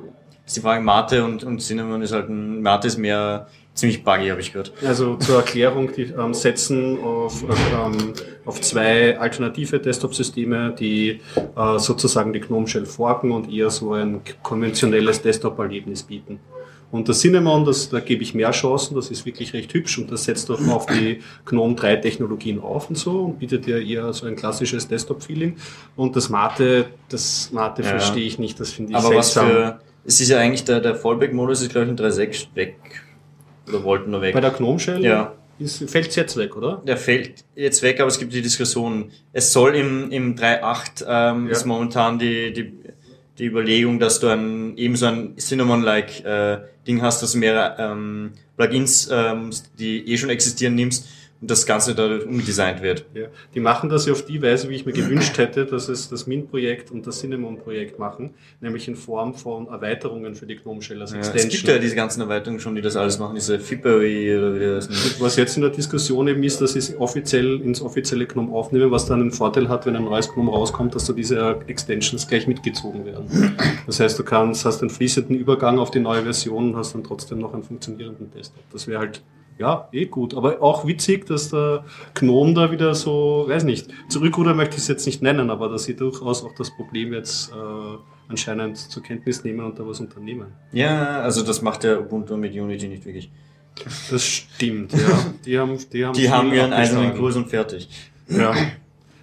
Sie fragen Mate und, und Cinnamon ist halt ein, Mate ist mehr ziemlich buggy, habe ich gehört. Also zur Erklärung, die ähm, setzen auf, ähm, auf zwei alternative Desktop-Systeme, die äh, sozusagen die GNOME Shell forken und eher so ein konventionelles Desktop-Erlebnis bieten. Und das Cinnamon, das, da gebe ich mehr Chancen, das ist wirklich recht hübsch und das setzt auch auf die GNOME 3 Technologien auf und so und bietet ja eher so ein klassisches Desktop-Feeling. Und das Mate, das Mate ja. verstehe ich nicht, das finde ich Aber seltsam. was für, es ist ja eigentlich der, der Fallback-Modus ist glaube ich in 3.6 weg. Oder wollten nur weg. Bei der GNOME Shell? Ja. Fällt es jetzt weg, oder? Der fällt jetzt weg, aber es gibt die Diskussion. Es soll im, im 3.8 ähm, ja. ist momentan die, die die Überlegung, dass du ein, eben so ein Cinnamon-like äh, Ding hast, dass du mehrere ähm, Plugins, ähm, die eh schon existieren, nimmst und das Ganze da umdesignt wird. Ja. Die machen das ja auf die Weise, wie ich mir gewünscht hätte, dass es das Mint-Projekt und das Cinnamon-Projekt machen, nämlich in Form von Erweiterungen für die Gnome Shell als ja, Extension. Es gibt ja diese ganzen Erweiterungen schon, die das alles machen, diese Fibbery oder wie das nennt. Was jetzt in der Diskussion eben ist, dass sie es offiziell ins offizielle Gnome aufnehmen, was dann einen Vorteil hat, wenn ein neues Gnome rauskommt, dass da diese Extensions gleich mitgezogen werden. Das heißt, du kannst, hast einen fließenden Übergang auf die neue Version und hast dann trotzdem noch einen funktionierenden Desktop. Das wäre halt ja, eh gut. Aber auch witzig, dass der Gnome da wieder so, weiß nicht, zurückrudern möchte ich es jetzt nicht nennen, aber dass sie durchaus auch das Problem jetzt äh, anscheinend zur Kenntnis nehmen und da was unternehmen. Ja, also das macht der Ubuntu mit Unity nicht wirklich. Das stimmt, ja. Die haben, die haben, die haben ihren eigenen Kurs und fertig. Ja.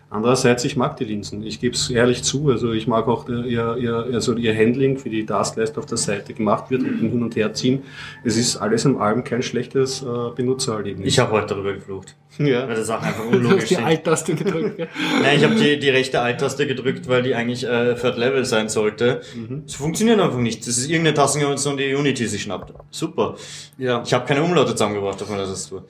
Andererseits, ich mag die Linsen. Ich gebe es ehrlich zu. Also ich mag auch äh, ihr, ihr, also ihr Handling, wie die Taskleiste auf der Seite gemacht wird und Hin- und Herziehen. Es ist alles im allem kein schlechtes äh, Benutzererlebnis. Ich habe heute darüber geflucht. Ja. Weil das auch einfach [LAUGHS] unlogisch Du hast die Alt-Taste gedrückt, ja? [LAUGHS] Nein, ich habe die, die rechte Alt-Taste gedrückt, weil die eigentlich äh, Third Level sein sollte. Mhm. Es funktioniert einfach nicht. Das ist irgendeine Tastenkombination, die Unity sich schnappt. Super. Ja. Ich habe keine Umlaute zusammengebracht auf meiner Tastatur.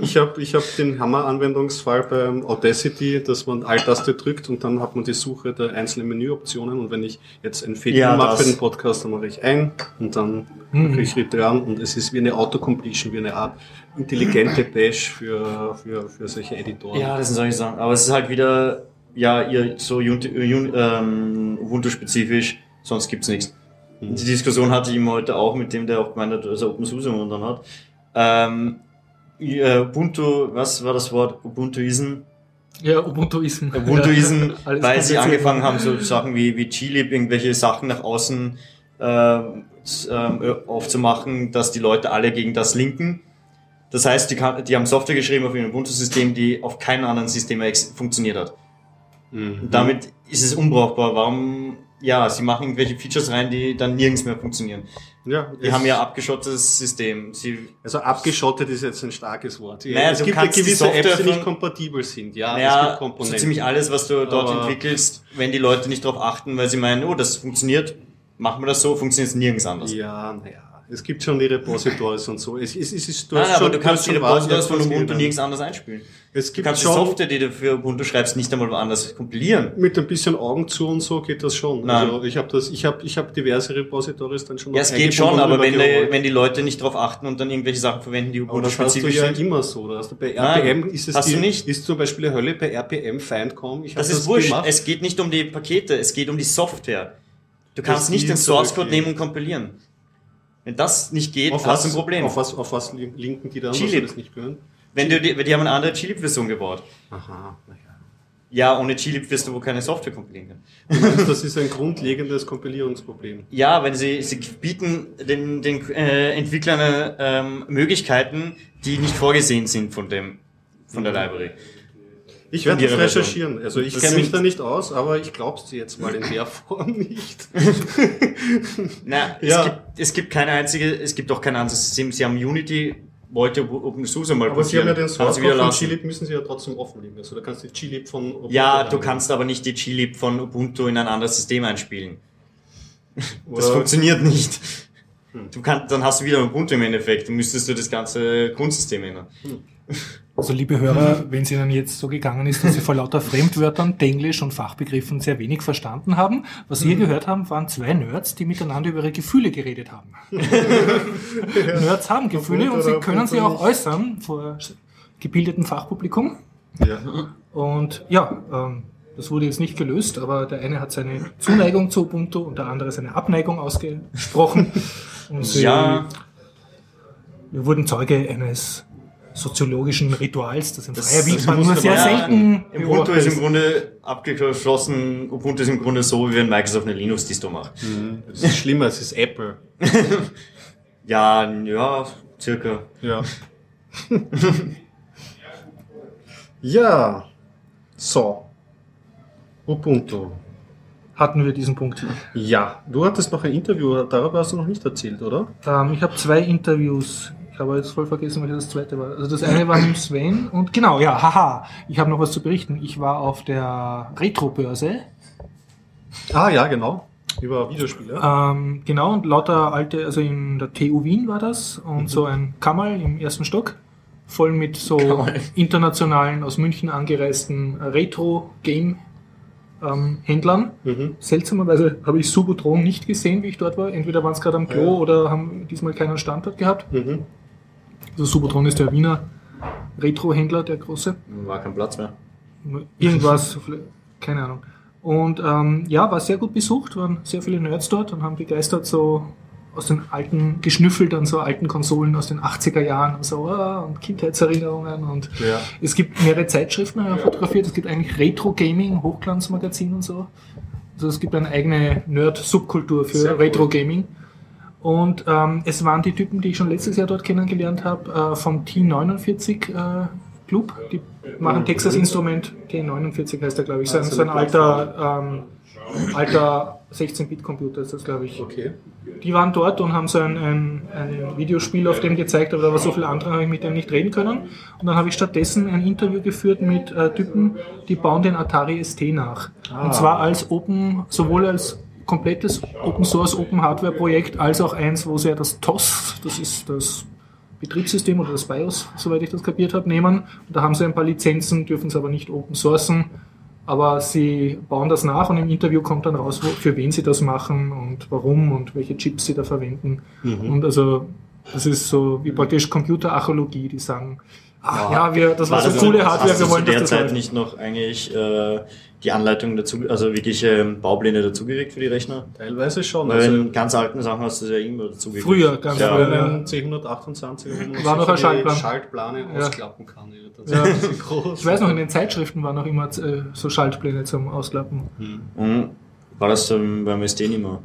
ich habe ich hab den Hammer-Anwendungsfall beim Audacity, dass man Alt-Taste drückt und dann hat man die Suche der einzelnen Menüoptionen und wenn ich jetzt ein Fehler ja, mache für den Podcast, dann mache ich ein und dann mhm. kriege ich Return und es ist wie eine Autocompletion, wie eine Art intelligente Bash für, für, für solche Editoren. Ja, das sind solche Sachen. Aber es ist halt wieder, ja, ihr so ähm, Ubuntu-spezifisch, sonst gibt's nichts. Mhm. Die Diskussion hatte ich ihm heute auch mit dem, der auch gemeint hat, dass er OpenSUSE momentan hat. Ähm, Ubuntu, was war das Wort? Ubuntuisen? Ja, Ubuntuisen. [LAUGHS] Ubuntuisen, ja, weil sie angefangen haben, so Sachen wie, wie Glib, irgendwelche Sachen nach außen äh, aufzumachen, dass die Leute alle gegen das linken das heißt, die, kann, die haben Software geschrieben auf ihrem Ubuntu-System, die auf keinem anderen System funktioniert hat. Mhm. Und damit ist es unbrauchbar. Warum ja, sie machen irgendwelche Features rein, die dann nirgends mehr funktionieren. Ja, Die es- haben ja abgeschottetes System. Sie, Also abgeschottet ist jetzt ein starkes Wort. Ja, Naja, es gibt ja gewisse Apps, Software die nicht kompatibel sind. Ja, es ja, gibt so Komponenten. ziemlich alles, was du dort Aber- entwickelst, wenn die Leute nicht darauf achten, weil sie meinen, oh, das funktioniert, machen wir das so, funktioniert es nirgends anders. Ja, naja. Es gibt schon die Repositories und so. Es, es, es ist, du Nein, hast aber schon, du kannst die Repositories von Ubuntu nirgends anders einspielen. Es Du gibt kannst die schon, Software, die du für Ubuntu schreibst, nicht einmal woanders kompilieren. mit ein bisschen Augen zu und so geht das schon. Nein. Also ich habe das, ich habe, ich habe diverse Repositories dann schon Ja, es geht schon, aber wenn die, wenn die Leute nicht darauf achten und dann irgendwelche Sachen verwenden, die Aber das hast du ja sind. immer so. Du bei Nein, RPM ist es hast die, du nicht. ist zum Beispiel die Hölle bei RPM Findcom. Ich hab Das ist wurscht. gemacht. Es geht nicht um die Pakete, es geht um die Software. Du Das kannst nicht die den Source Code nehmen und kompilieren. Wenn das nicht geht, auf hast du ein Problem. Auf was, auf was linken die dann, sie das nicht können? Wenn du die, die haben eine andere Chilip-Version gebaut. Aha, naja. Ja, ohne Chilip wirst du wohl keine Software kompilieren können. Das ist ein grundlegendes Kompilierungsproblem. [LAUGHS] Ja, wenn sie, sie bieten den, den äh, Entwicklern ähm, Möglichkeiten, die nicht vorgesehen sind von dem, von der Library. Ich werde das recherchieren. Also ich Das kenne mich da nicht aus, aber ich glaub's dir jetzt mal in der [LAUGHS] Form nicht. [LAUGHS] Na, Ja. es, gibt, es gibt keine einzige, es gibt auch kein anderes System. Sie haben Unity, wollte OpenSUSE mal Aber sie haben ja den Source Code von. Chilip müssen sie ja trotzdem offenlegen. Also da kannst du die Chilip von Ubuntu Ja, du kannst aber nicht die Chilip von Ubuntu in ein anderes System einspielen. Das Oder- funktioniert nicht. Du kannst, dann hast du wieder Ubuntu im Endeffekt. Dann müsstest du das ganze Grundsystem ändern. [LAUGHS] Also liebe Hörer, wenn es Ihnen jetzt so gegangen ist, dass Sie vor lauter [LAUGHS] Fremdwörtern, Denglisch und Fachbegriffen sehr wenig verstanden haben, was Sie hier gehört haben, waren zwei Nerds, die miteinander über ihre Gefühle geredet haben. [LAUGHS] Nerds haben Gefühle und sie können sie auch äußern vor gebildetem Fachpublikum. Ja. Und ja, ähm, das wurde jetzt nicht gelöst, aber der eine hat seine Zuneigung zu Ubuntu und der andere seine Abneigung ausgesprochen. [LAUGHS] Und sie, Ja. wir wurden Zeuge eines soziologischen Rituals, das Das- freier das Wildbahn muss nur man sehr selten Ubuntu beobachtet ist im Grunde abgeschlossen. Ubuntu ist im Grunde so, wie wenn Microsoft eine Linux-Disto macht. Es ist schlimmer, es ist Apple. [LAUGHS] Ja, ja, circa. Ja. ja. So. Ubuntu. hatten wir diesen Punkt. Ja. Du hattest noch ein Interview, darüber hast du noch nicht erzählt, oder? Ähm, ich habe zwei Interviews. Ich habe jetzt voll vergessen, welches das zweite war. Also das eine war mit Sven und genau, ja, haha. Ich habe noch was zu berichten. Ich war auf der Retro-Börse. Ah, ja, genau. Über Videospiele. Ähm, genau, und lauter alte, also in der TU Wien war das und so ein Kammerl im ersten Stock. Voll mit so Kammerl. internationalen, aus München angereisten Retro-Game ähm, Händlern. Mhm. Seltsamerweise habe ich Subotron nicht gesehen, wie ich dort war. Entweder waren es gerade am Klo Ja. oder haben diesmal keinen Standort gehabt. Mhm. Also Subotron ist der Wiener Retro-Händler, der große. War kein Platz mehr. Irgendwas, keine Ahnung. Und ähm, ja, war sehr gut besucht, waren sehr viele Nerds dort und haben begeistert so aus den alten, geschnüffelt an so alten Konsolen aus den 80er Jahren und so ah, und Kindheitserinnerungen und Ja. es gibt mehrere Zeitschriften äh, fotografiert, es gibt eigentlich Retro-Gaming, Hochglanzmagazin und so. Also es gibt eine eigene Nerd-Subkultur für Sehr cool. Und ähm, es waren die Typen, die ich schon letztes Jahr dort kennengelernt habe, äh, vom T49 äh, Club. Die machen Texas Instrument, T49 heißt der, glaube ich. So ein, Also so ein alter, ähm, alter 16-Bit-Computer ist das, glaube ich. Okay. Die waren dort und haben so ein, ein, ein Videospiel auf dem gezeigt, aber da war so viel andere, habe ich mit denen nicht reden können. Und dann habe ich stattdessen ein Interview geführt mit äh, Typen, die bauen den Atari ST nach. Ah. Und zwar als Open, sowohl als komplettes Open Source, Open Hardware Projekt, als auch eins, wo sie ja das TOS, das ist das Betriebssystem oder das BIOS, soweit ich das kapiert habe, nehmen. Und da haben sie ein paar Lizenzen, dürfen es aber nicht open sourcen. Aber sie bauen das nach und im Interview kommt dann raus, wo, für wen sie das machen und warum und welche Chips sie da verwenden. Und also, das ist so wie praktisch Computerarchäologie, die sagen, ach ja, wir, das war, so das- coole Hardware, wir wollen, zu dass der das Zeit läuft. nicht noch eigentlich äh, die Anleitung dazu, also wirklich ähm, Baupläne dazugekriegt für die Rechner? Teilweise schon. Weil Also, in ganz alten Sachen hast du es ja immer dazugekriegt. Früher, ganz ja. früher. Ja. einem C128 wo man War noch ein Schaltplan. Schaltplane Ja. ausklappen kann. Ja, groß. Ich weiß noch, in den Zeitschriften waren noch immer äh, so Schaltpläne zum Ausklappen. Mhm. War das ähm, beim SD nicht mehr?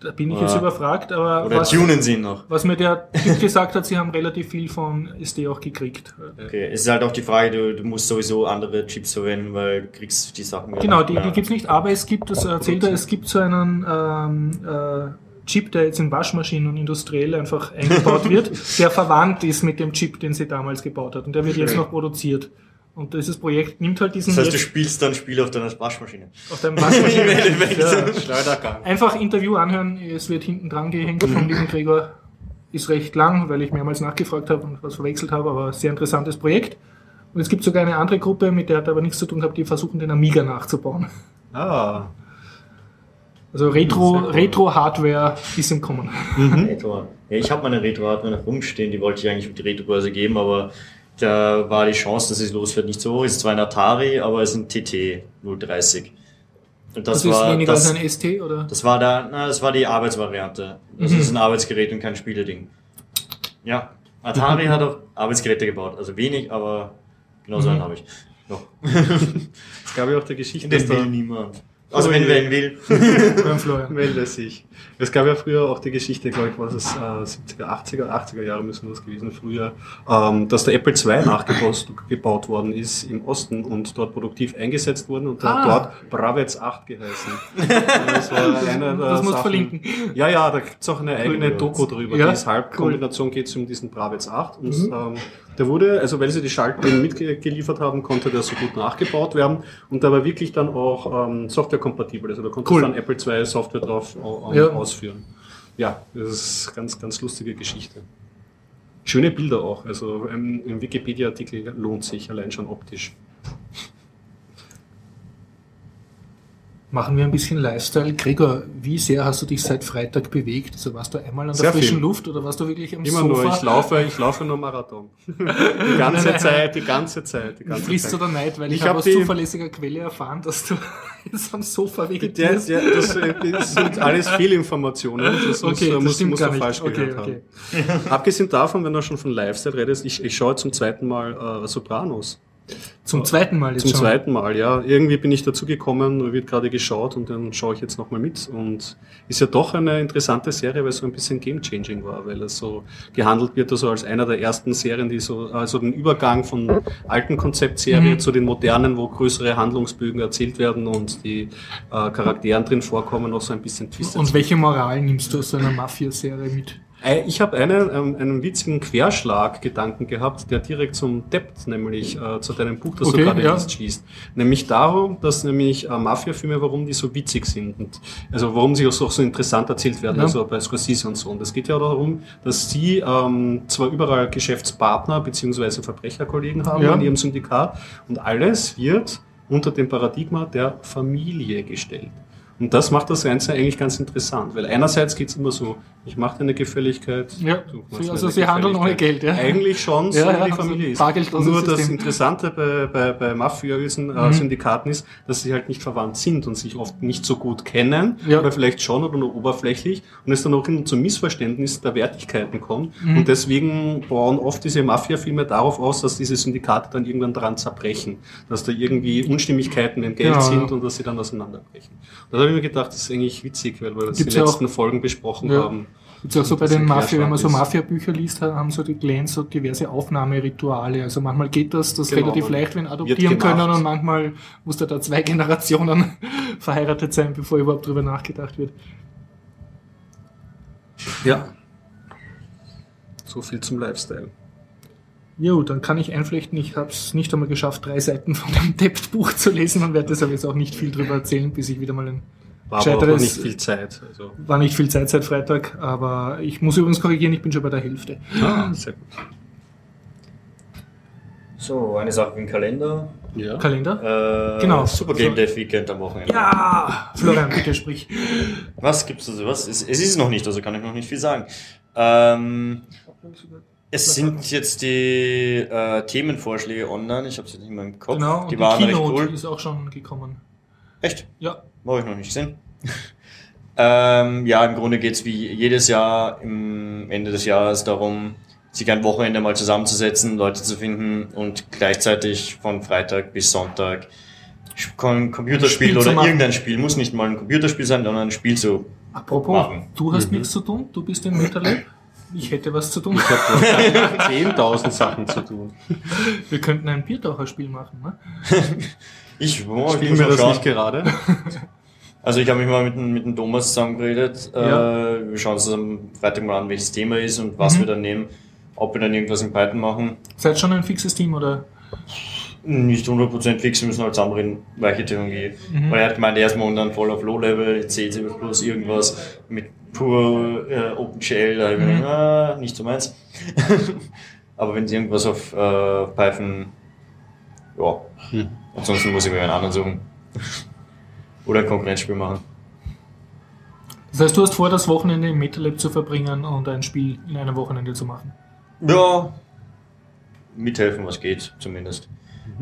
Da bin ich jetzt überfragt, aber Oder was, tunen sie ihn noch? was mir der [LAUGHS] Typ gesagt hat, sie haben relativ viel von SD auch gekriegt. Okay, es ist halt auch die Frage, du, du musst sowieso andere Chips verwenden, weil du kriegst die Sachen Genau, die, die gibt's nicht, aber es gibt, das erzählt er, es gibt so einen ähm, äh, Chip, der jetzt in Waschmaschinen und industriell einfach eingebaut wird, [LAUGHS] der verwandt ist mit dem Chip, den sie damals gebaut hat. Und der wird jetzt noch produziert. Und dieses Projekt nimmt halt diesen Das heißt, du spielst dann Spiele auf deiner Waschmaschine. auf deinem Waschmaschine. [LAUGHS] Ja. Einfach Interview anhören, es wird hinten dran gehängt vom lieben Gregor. Ist recht lang, weil ich mehrmals nachgefragt habe und was verwechselt habe, aber sehr interessantes Projekt. Und es gibt sogar eine andere Gruppe, mit der hat aber nichts zu tun gehabt, die versuchen den Amiga nachzubauen. Ah. Also Retro. Retro-Hardware ist im Kommen. Retro. Ja, ich habe meine Retro-Hardware noch rumstehen, die wollte ich eigentlich auf die Retro-Börse geben, aber da war die Chance, dass es losfährt, nicht so hoch. Es ist zwar ein Atari, aber es ist ein TT 030. Und das, Das, ist war weniger das, als ein ST, oder? das war da, na, das war die Arbeitsvariante. Das Mhm. ist ein Arbeitsgerät und kein Spieleding. Ja, Atari hat auch Arbeitsgeräte gebaut. Also wenig, aber genau so Mhm. einen habe ich. Noch. [LAUGHS] Es gab ja auch die Geschichte, dass da niemand. Also wenn ihn will. [LAUGHS] Beim Florian. melde sich. Es gab ja früher auch die Geschichte, glaube ich, was es äh, 70er, 80er, 80er Jahre müssen das gewesen, früher, ähm, dass der Apple II nachgebaut [LAUGHS] gebaut worden ist im Osten und dort produktiv eingesetzt worden und Ah. hat dort Bravets 8 geheißen. das war [LAUGHS] eine der Das muss verlinken. Ja, ja, da gibt's auch eine eigene Doku drüber. Ja, die Halbkombination geht es um diesen Bravets 8 und ähm, der wurde, also weil sie die Schaltpläne mitgeliefert haben, konnte der so gut nachgebaut werden und der war wirklich dann auch ähm, softwarekompatibel. Also da konnte Cool. dann Apple II Software drauf au- Ja. ausführen. Ja, das ist ganz, ganz lustige Geschichte. Schöne Bilder auch. Also ein, ein Wikipedia-Artikel lohnt sich allein schon optisch. Machen wir ein bisschen Lifestyle. Gregor, wie sehr hast du dich seit Freitag bewegt? Also warst du einmal an der Sehr frischen viel. Luft oder warst du wirklich am Immer Sofa? nur, ich laufe, ich laufe nur Marathon. [LAUGHS] Die ganze Zeit, die ganze Zeit, die Du ganze fließt Zeit. oder Neid, weil ich, Ich habe hab aus die- zuverlässiger Quelle erfahren, dass du [LAUGHS] jetzt am Sofa vegetierst. der, das, äh, das sind alles Fehlinformationen. Das muss, Okay, das muss, muss nicht. falsch Okay, gehört okay. haben. Abgesehen davon, wenn du schon von Lifestyle redest, ich, ich schaue zum zweiten Mal äh, Sopranos. Zum zweiten Mal jetzt Zum schon. zweiten Mal, ja. Irgendwie bin ich dazu gekommen, wird gerade geschaut und dann schaue ich jetzt nochmal mit. Und ist ja doch eine interessante Serie, weil es so ein bisschen game-changing war, weil es so gehandelt wird, also als einer der ersten Serien, die so, also den Übergang von alten Konzeptserie Mhm. zu den modernen, wo größere Handlungsbögen erzählt werden und die äh, Charakteren drin vorkommen, noch so ein bisschen twisted. Und welche Moral nimmst du aus so einer Mafia-Serie mit? Äh, Ich habe einen, ähm, einen witzigen Querschlag-Gedanken gehabt, der direkt zum Depth, nämlich äh, zu deinem Buch, das Okay, du gerade ja. liest, schießt. Nämlich darum, dass nämlich äh, Mafia-Filme, warum die so witzig sind. Und, also warum sie auch so, so interessant erzählt werden, Ja. also bei Scorsese und so. Und es geht ja darum, dass sie ähm, zwar überall Geschäftspartner beziehungsweise Verbrecherkollegen haben Ja. in ihrem Syndikat und alles wird unter dem Paradigma der Familie gestellt. Und das macht das Ganze eigentlich ganz interessant, weil einerseits geht's immer so, ich mache dir eine Gefälligkeit. Ja, sie- also sie handeln ohne. Geld, ja. Eigentlich schon, so Ja, wie ja, die also Familie ist. Nur das System. Interessante bei, bei, bei mafiösen äh, Mhm. Syndikaten ist, dass sie halt nicht verwandt sind und sich oft nicht so gut kennen, Ja. aber vielleicht schon oder nur oberflächlich und es dann auch hin zu Missverständnis der Wertigkeiten kommt. Mhm. Und deswegen bauen oft diese Mafia-Filme darauf aus, dass diese Syndikate dann irgendwann daran zerbrechen, dass da irgendwie Unstimmigkeiten im Geld sind und dass sie dann auseinanderbrechen. Da habe ich mir gedacht, das ist eigentlich witzig, weil wir das Gibt's die ja letzten auch- Folgen besprochen haben. Gibt's auch so bei den Mafia, wenn man so Mafia-Bücher liest, haben so die Clans so diverse Aufnahmerituale. Also manchmal geht das, das Genau, relativ leicht, wenn adoptieren können und manchmal muss da da zwei [LAUGHS] Generationen [LAUGHS] verheiratet sein, bevor überhaupt drüber nachgedacht wird. Ja. So viel zum Lifestyle. Jo, dann kann ich einflechten, ich habe es nicht einmal geschafft, drei Seiten von dem [LAUGHS] Dept-Buch zu lesen und werde deshalb jetzt auch nicht viel drüber erzählen, bis ich wieder mal ein War aber auch noch Gescheiteres- nicht viel Zeit. Also. War nicht viel Zeit seit Freitag, aber ich muss übrigens korrigieren, ich bin schon bei der Hälfte. Ah, sehr gut. So, eine Sache im Kalender. Ja. Kalender? Äh, Genau. Super Game Dev Weekend am Wochenende. Ja! Florian, bitte sprich. Was gibt's also? Was? Es, es ist noch nicht, also kann ich noch nicht viel sagen. Ähm, es sind jetzt die äh, Themenvorschläge online. Ich habe sie nicht mehr im Kopf. Genau, und die die, waren recht Keynote cool. ist auch schon gekommen. Echt? Ja, Habe ich noch nicht gesehen. [LAUGHS] ähm, ja, im Grunde geht's wie jedes Jahr im Ende des Jahres darum, sich ein Wochenende mal zusammenzusetzen, Leute zu finden und gleichzeitig von Freitag bis Sonntag Ein Computerspiel Spiel oder irgendein Spiel. Muss nicht mal ein Computerspiel sein, sondern ein Spiel zu. Apropos, Machen. du hast nichts zu tun, du bist im MetaLab. Ich hätte was zu tun. Ich habe [LAUGHS] 10.000 Sachen zu tun. Wir könnten ein Biertaucherspiel machen, ne? [LAUGHS] Ich, oh, wir mal das schauen. nicht gerade? Also ich habe mich mal mit, dem- mit dem Thomas zusammengeredet. Ja. Äh, wir schauen uns am Freitag mal an, welches Thema ist und was Mhm. wir dann nehmen. Ob wir dann irgendwas in Python machen. Seid schon ein fixes Team oder? Nicht 100% fix, wir müssen halt zusammenreden, welche Technologie. Mhm. Weil er hat gemeint, er ist momentan voll auf Low-Level, C, C++, irgendwas mit pur äh, OpenGL, da habe ich mir Mhm. gedacht, ah, nicht so meins. [LAUGHS] Aber wenn sie irgendwas auf äh, Python, ja, Hm. ansonsten muss ich mir einen anderen suchen. Oder ein Konkurrenzspiel machen. Das heißt, du hast vor, das Wochenende im MetaLab zu verbringen und ein Spiel in einem Wochenende zu machen. Ja, mithelfen, was geht, zumindest.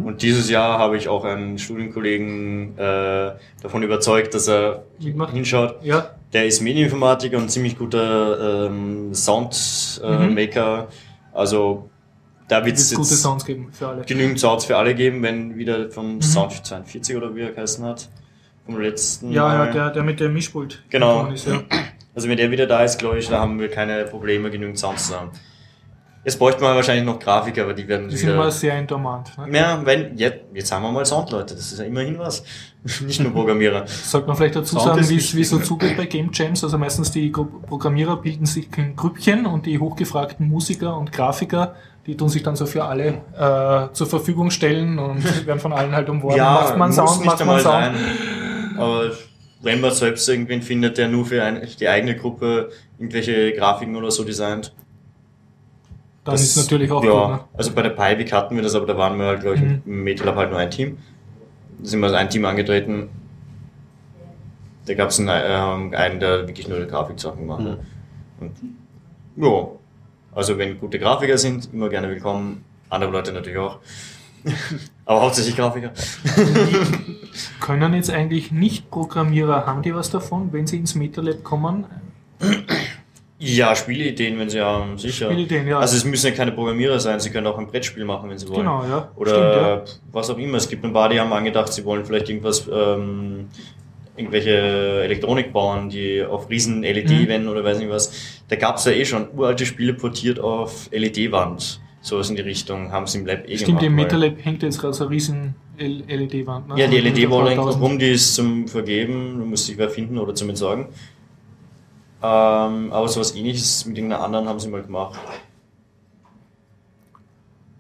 Und dieses Jahr habe ich auch einen Studienkollegen äh, davon überzeugt, dass er Mitmacht? hinschaut. Ja, Der ist Medieninformatiker und ziemlich guter ähm, Soundmaker. Äh, Mhm. Maker. Also da wird es gute Sounds geben für alle. genügend Sounds für alle geben, wenn wieder von Mhm. Sound 42 oder wie er geheißen hat. Vom letzten Ja, Mal. ja, der, der mit dem Mischpult. Genau. Ist, ja. [CLEARS THROAT] Also wenn der wieder da ist, glaube ich, da haben wir keine Probleme, genügend Sounds zu haben. Jetzt bräuchte man wahrscheinlich noch Grafiker, aber die werden Die sind immer sehr endormant. Ne? Ja, wenn, jetzt, jetzt haben wir mal Soundleute, das ist ja immerhin was. [LAUGHS] Nicht nur Programmierer. Sollte man vielleicht dazu Sound sagen, wie es so zugeht bei Game Jams. Also meistens die Programmierer bilden sich in Grüppchen und die hochgefragten Musiker und Grafiker, die tun sich dann so für alle äh, zur Verfügung stellen und [LAUGHS] werden von allen halt umworben. macht man Sound, macht man Sound. sein. Aber wenn man selbst irgendwen findet, der nur für ein, die eigene Gruppe irgendwelche Grafiken oder so designt. Dann das- ist natürlich auch ja, gut. Ne? Also bei der Pivik hatten wir das, aber da waren wir halt, glaube ich, Mhm. im MetaLab halt nur ein Team. Da sind wir als ein Team angetreten. Da gab es einen, ähm, einen, der wirklich nur die Grafiksachen gemacht hat. Und ja, also wenn gute Grafiker sind, immer gerne willkommen. Andere Leute natürlich auch. [LAUGHS] aber hauptsächlich Grafiker. [LAUGHS] Können jetzt eigentlich Nicht-Programmierer, haben die was davon, wenn sie ins MetaLab kommen? Ja, Spieleideen, wenn sie haben, sicher. Spielideen, ja. Also es müssen ja keine Programmierer sein, sie können auch ein Brettspiel machen, wenn sie wollen. genau, ja. Oder was auch immer. Es gibt ein paar, die haben angedacht, sie wollen vielleicht irgendwas, ähm, irgendwelche Elektronik bauen, die auf riesen LED Mhm. oder weiß nicht was. Da gab es ja eh schon uralte Spiele portiert auf LED-Wand. Sowas in die Richtung haben sie im Lab eh Stimmt, gemacht. im weil- MetaLab hängt jetzt gerade so eine riesen LED-Wand. Ne? Ja, die Von LED-Wall hängt noch 3000. rum, die ist zum Vergeben, da muss sich wer finden oder zum Entsorgen. Ähm, aber sowas ähnliches mit irgendeiner anderen haben sie mal gemacht.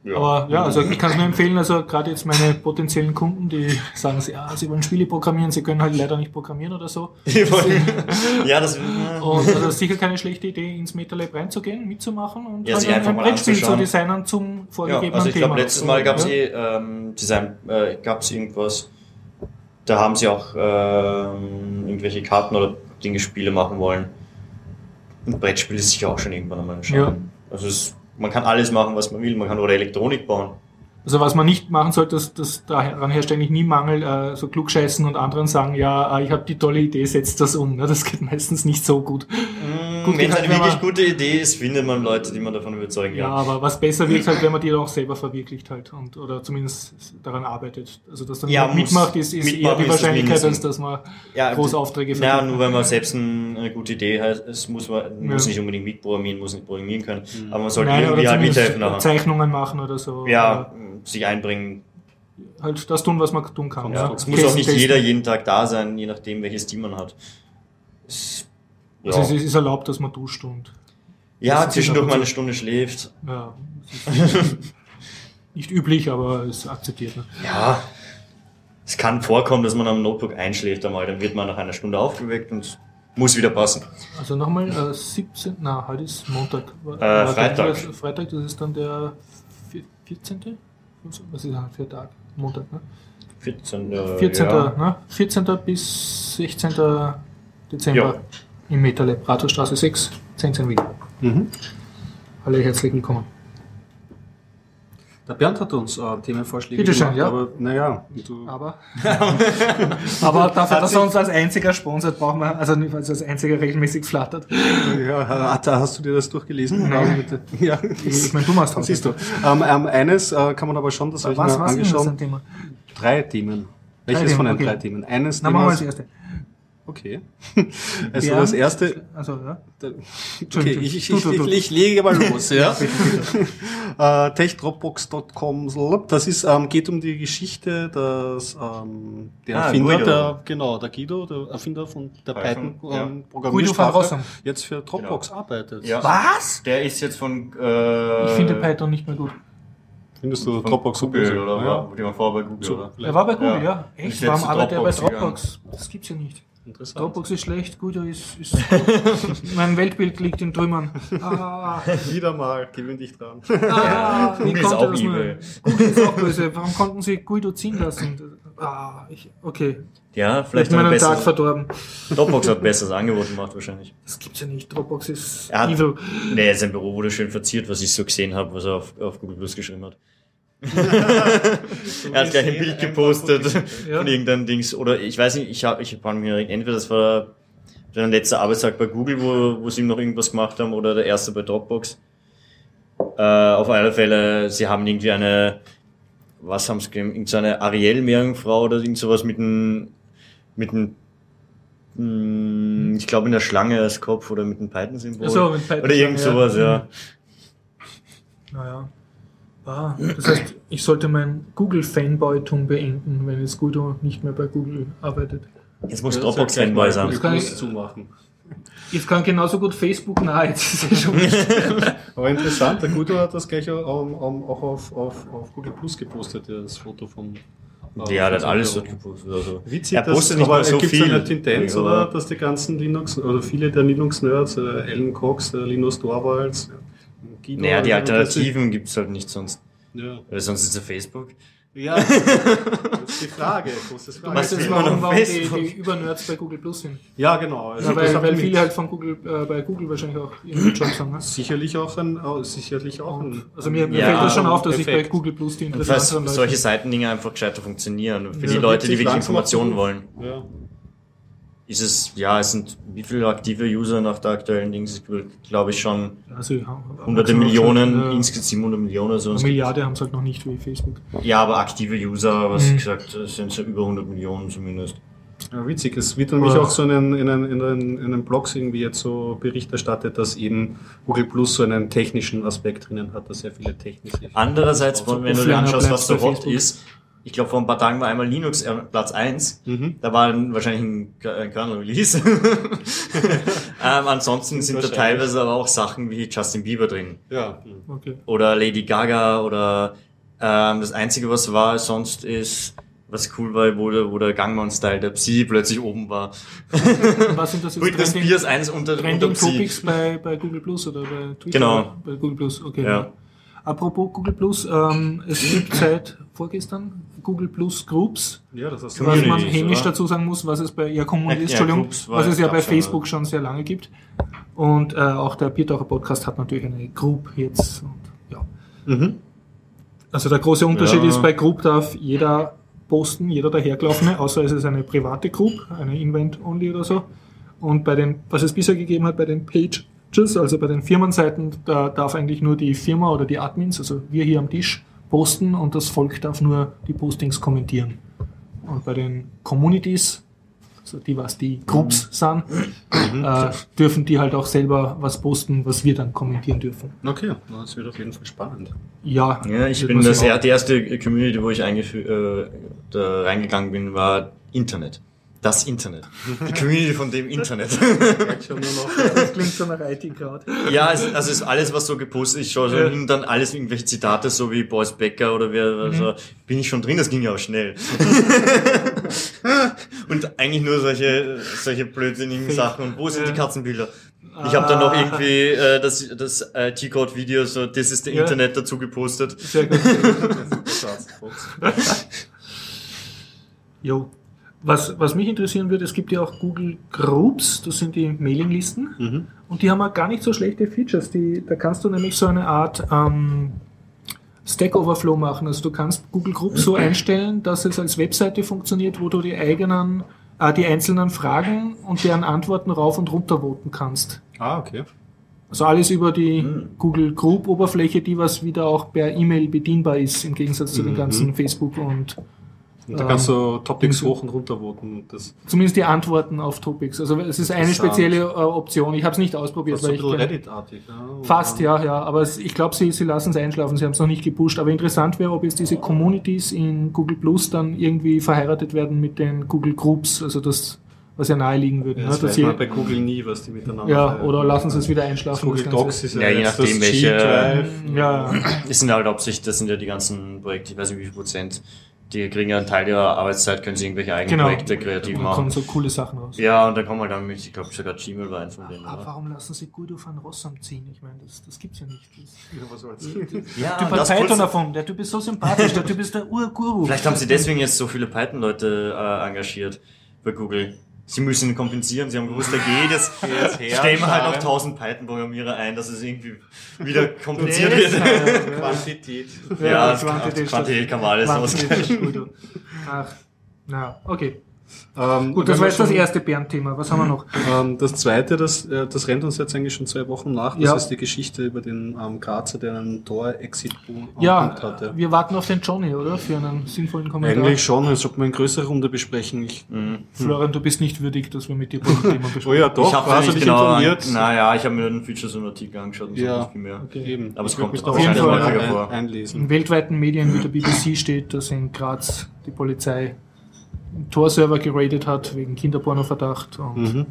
Ja. Aber ja, also ich kann es nur empfehlen, also gerade jetzt meine potenziellen Kunden, die sagen, sie, ja, sie wollen Spiele programmieren, sie können halt leider nicht programmieren oder so. [LAUGHS] [LAUGHS] Ja, das Und also sicher keine schlechte Idee, ins MetaLab reinzugehen, mitzumachen und Ja, halt ein, einfach ein mal Brettspiel zu designen zum Ja, vorgegebenen also ich glaube, letztes Mal gab es ja. eh ähm, Design, äh, gab es irgendwas. Da haben sie auch ähm, irgendwelche Karten oder Dinge, Spiele machen wollen. Ein Brettspiel ist sicher auch schon irgendwann einmal schauen. Ja. Also es, man kann alles machen, was man will. Man kann oder Elektronik bauen. Also was man nicht machen sollte, dass, dass daran herrscht eigentlich nie Mangel, äh, so klugscheißen und anderen sagen, ja, äh, ich habe die tolle Idee, setzt das um. Ne? Das geht [LAUGHS] meistens nicht so gut. Gut, Wenn es eine wirklich man- gute Idee ist, findet man Leute, die man davon überzeugen Ja, kann. aber was besser wird halt, wenn man die auch selber verwirklicht halt und oder zumindest daran arbeitet. Also dass dann Ja, mitmacht, ist, ist eher die ist das Wahrscheinlichkeit, als dass man Ja, große Aufträge Ja, vergibt. nur wenn man selbst ein- eine gute Idee hat, es muss man muss Ja. nicht unbedingt mitprogrammieren, muss nicht programmieren können, aber man sollte Nein, irgendwie oder halt mithelfen. Zeichnungen machen oder so. Ja, sich einbringen. Halt das tun, was man tun kann. Ja. Es muss auch nicht jeder jeden Tag da sein, je nachdem, welches Team man hat. Es, ja, Also es ist, erlaubt, dass man duscht und ja zwischendurch mal eine Stunde schläft. ja. es [LAUGHS] nicht üblich, aber ist akzeptiert. Ne? Ja, es kann vorkommen, dass man am Notebook einschläft einmal, dann wird man nach einer Stunde aufgeweckt und muss wieder passen. Also nochmal, äh, 17. Na, heute ist Montag. Äh, Freitag. Das, Freitag, das ist dann der vier- 14. Was ist das für ein Tag? Montag, ne? 14. äh, 14. Ja. Ne? 14. bis 16. Dezember Ja. im MetaLab, Rathausstraße 6, 10 Wien. Mhm. Alle herzlich willkommen. Der Bernd hat uns äh, Themenvorschläge Bitte schön, gemacht, ja. aber naja, Aber, [LAUGHS] aber dafür, dass er uns als einziger sponsert, brauchen wir, also nicht, als einziger regelmäßig flattert. ja, hat- hast du dir das durchgelesen? Nein. Bitte. Ja, Ich meine, du machst das siehst du. Ähm, ähm, eines äh, kann man aber schon, das habe ich Was, mir was ist das angeschaut. ein Thema? Drei Themen. Welches Drei von den Themen, drei okay. Themen? Eines Na, machen wir das Themas. erste. Okay. [LAUGHS] Also Bären. das erste. Also, ja. Okay, ich, ich, ich, ich, ich lege mal los, ja. [LAUGHS] äh, techdropbox.com, das ist, ähm, geht um die Geschichte, dass ähm, der Ah, Erfinder, der, genau, der Guido, der Erfinder von der Python, Python ja. ähm, Programmiersprache, jetzt für Dropbox arbeitet. Ja. Was? Der ist jetzt von. Äh, Ich finde Python nicht mehr gut. Findest du von Dropbox Google super? oder ja. war, die war vorher bei Google, So, oder? Er war bei Google, Ja. ja. Echt? jetzt Warum arbeitet er bei Dropbox Dropbox? Das gibt's ja nicht. Interessant. Dropbox ist schlecht, Guido ist, ist [LAUGHS] mein Weltbild liegt in Trümmern. Ah, [LAUGHS] Wieder mal, gewöhn dich dran. ah, [LAUGHS] wie Google ist konnte auch evil. Google ist auch böse. Warum konnten sie Guido ziehen lassen? Ah, ich, okay. Ja, Vielleicht hat er meinen Tag verdorben. Dropbox hat besseres Angebot gemacht wahrscheinlich. Das gibt's ja nicht. Dropbox ist Er hat- evil. Nee, sein Büro wurde schön verziert, was ich so gesehen habe, was er auf, auf Google Plus geschrieben hat. [LAUGHS] er hat gleich ein Bild gepostet Ja. von irgendeinem Dings. Oder ich weiß nicht, ich habe ich hab mir entweder das war sein letzter Arbeitstag bei Google, wo, wo sie ihm noch irgendwas gemacht haben, oder der erste bei Dropbox. Äh, auf alle Fälle, sie haben irgendwie eine, was haben sie gegeben, irgendeine Ariel-Meerjungfrau oder irgend sowas mit einem, mit einem, mh, ich glaube in der Schlange als Kopf oder mit einem Python-Symbol. So, mit Python, oder irgend ja. sowas, ja. Naja. Ah, das heißt, ich sollte mein Google-Fanboy-Tum beenden, wenn jetzt Guido nicht mehr bei Google arbeitet. Jetzt muss Ja, Dropbox Fanboy sein. Google kann ich- zumachen. Jetzt kann genauso gut Facebook nahe. Jetzt ist ja schon [LAUGHS] Aber interessant, der Guido hat das gleich auch, auf, auf, auf Google Plus gepostet, das Foto vom. äh, Ja, der hat alles dort gepostet. Also. Witzig, er dass, postet nicht aber mal so gibt viel. eine Tendenz, aber- oder, dass die ganzen Linux, oder viele der Linux-Nerds, äh, Alan Cox, der Linus Torvalds, Guido, Naja, die Alternativen gibt's halt nicht sonst. Ja, Weil sonst ist es Facebook. ja [LAUGHS] das ist die Frage, große Frage. Ist man warum, warum die, Facebook? die Übernerds bei Google Plus sind. Ja, genau. Also Ja, weil, weil viele halt von Google, äh, bei Google wahrscheinlich auch ihren Job haben. Ne? Sicherlich auch ein, oh, sicherlich auch ein. Also mir, mir Ja, fällt das schon auf, dass ich bei. Google Plus die interessanteren solche Leute... Seitendinger einfach gescheiter funktionieren. Für Ja, die Leute, die wirklich Informationen wollen. Ja. Ist es, ja, es sind wie viele aktive User nach der aktuellen Dings? Glaube ich schon Also, hunderte also, Millionen, äh, insgesamt 700 Millionen. So. Eine Milliarde haben es halt noch nicht wie Facebook. Ja, aber aktive User, was Mhm. gesagt, es sind so über 100 Millionen zumindest. Ja, witzig. Es wird nämlich auch so in den, in, den, in, den, in den Blogs irgendwie jetzt so Bericht erstattet, dass eben Google Plus so einen technischen Aspekt drinnen hat, dass sehr viele technische. Andererseits, Also, wenn du dir anschaust, was so hot ist, ich glaube, vor ein paar Tagen war einmal Linux Platz 1. Mhm. Da war ein- wahrscheinlich ein, ein Kernel-Release. [LAUGHS] ähm, ansonsten sind da teilweise aber auch Sachen wie Justin Bieber drin. Ja. Okay. Oder Lady Gaga oder ähm, das Einzige, was war sonst ist, was cool war, wo der, wo der Gangnam Style der Psy plötzlich oben war. [LAUGHS] Was sind das jetzt Britney Trending, Spears eins unter, unter Trending Psy. Topics bei, bei Google Plus oder bei Twitter? Genau. Bei Google Plus, okay. Ja. Apropos Google Plus, ähm, es [CLEARS THROAT] gibt seit vorgestern Google Plus Groups, ja, das hast was man hämisch oder? dazu sagen muss, was es bei ja, Communities, Ja, ja, Entschuldigung, was es ja bei Facebook schon sehr lange gibt. Und äh, auch der Biertaucher Podcast hat natürlich eine Group jetzt. Und, ja. Mhm. Also der große Unterschied Ja. ist, bei Group darf jeder posten, jeder dahergelaufene, außer es ist eine private Group, eine Invent-Only oder so. Und bei den, was es bisher gegeben hat, bei den Pages, also bei den Firmenseiten, da darf eigentlich nur die Firma oder die Admins, also wir hier am Tisch, posten und das Volk darf nur die Postings kommentieren. Und bei den Communities, also die, was die Groups sind, äh, dürfen die halt auch selber was posten, was wir dann kommentieren dürfen. Okay, das wird auf jeden Fall spannend. Ja, Ja, ich bin das er- die erste Community, wo ich äh, da reingegangen bin, war Internet. Das Internet. Die Community von dem Internet. Schon nur noch, Das klingt so nach IT-Crowd. ja, es, also es ist alles, was so gepostet ist, schon Ja. dann alles irgendwelche Zitate, so wie Boris Becker oder wer, also bin ich schon drin, das ging ja auch schnell. [LAUGHS] und eigentlich nur solche, solche blödsinnigen. Sachen. Und wo sind Ja. die Katzenbilder? Ich habe dann noch Ah. irgendwie äh, das, das äh, T-Code-Video, so This is the Ja. Internet dazu gepostet. Sehr gut. [LAUGHS] Jo. Was, was mich interessieren würde, es gibt ja auch Google Groups, das sind die Mailinglisten, Mhm. und die haben auch gar nicht so schlechte Features. Die, da kannst du nämlich so eine Art ähm, Stack Overflow machen. Also du kannst Google Groups so einstellen, dass es als Webseite funktioniert, wo du die eigenen, äh, die einzelnen Fragen und deren Antworten rauf und runter voten kannst. Ah, okay. Also alles über die Mhm. Google Group Oberfläche, die was wieder auch per E-Mail bedienbar ist, im Gegensatz zu den Mhm. ganzen Facebook und Und da kannst du Topics ähm, hoch und runter voten. Das Zumindest die Antworten auf Topics. Also es ist eine spezielle äh, Option. Ich habe es nicht ausprobiert, ist so ein weil ich bisschen Reddit-artig. Ja? Fast, ja, ja. Aber es, ich glaube, sie, sie lassen es einschlafen, sie haben es noch nicht gepusht. Aber interessant wäre, ob jetzt diese Communities in Google Plus dann irgendwie verheiratet werden mit den Google Groups, also das, was ja naheliegen würde. Ja, ne? das dass weiß man bei Google nie, was die miteinander ja, feiern. oder lassen sie es wieder Das einschlafen. Google das Ganze. Docs ist ja, Ja, je nachdem, das welche-. Ja, Das sind halt hauptsächlich, das sind ja die ganzen Projekte, ich weiß nicht wie viel Prozent, die kriegen ja einen Teil ihrer Arbeitszeit, können sie irgendwelche eigenen genau. Projekte kreativ Und da kommen machen. so coole Sachen raus. Ja, und da kommen halt dann mit, ich glaube sogar Gmail war eins von denen, Aber oder? warum lassen sie Guido van Rossum ziehen? Ich meine, das, das gibt's ja nicht. Das, Ja, was soll's. [LAUGHS] Ja, der Typ hat Python davon, der Typ ist so sympathisch, der Typ ist der Urguru. vielleicht haben sie deswegen jetzt so viele Python-Leute äh, engagiert bei Google. Sie müssen kompensieren, sie haben gewusst, da geht es. [LAUGHS] Stellen wir halt noch 1000 Python-Programmierer ein, dass es irgendwie wieder kompensiert wird. [LAUGHS] Quantität. Ja, Quantität Quantität kann man alles Quantität. Ach, na, okay. Ähm, Gut, das war wir jetzt das erste Bernd-Thema. Was haben wir noch? Ähm, das zweite, das, äh, das rennt uns jetzt eigentlich schon zwei Wochen nach. Das Ja. ist die Geschichte über den ähm, Grazer, der einen Tor-Exit-Punkt Ja, hatte. wir warten auf den Johnny, oder? Für einen sinnvollen Kommentar. Eigentlich schon, das sollte man in größerer Runde besprechen. Ich, Florian, du bist nicht würdig, dass wir mit dir Thema [LAUGHS] besprechen. oh ja, doch, ich habe nicht nicht genau, informiert? naja, ich habe mir den Features und Artikel angeschaut und so Ja. nicht viel mehr. Okay. Eben. Aber es Ich kommt auf jeden Fall ein, häufiger vor. einlesen. In weltweiten Medien wie der BBC steht, dass in Graz die Polizei Tor-Server geradet hat wegen Kinderpornoverdacht und Mhm.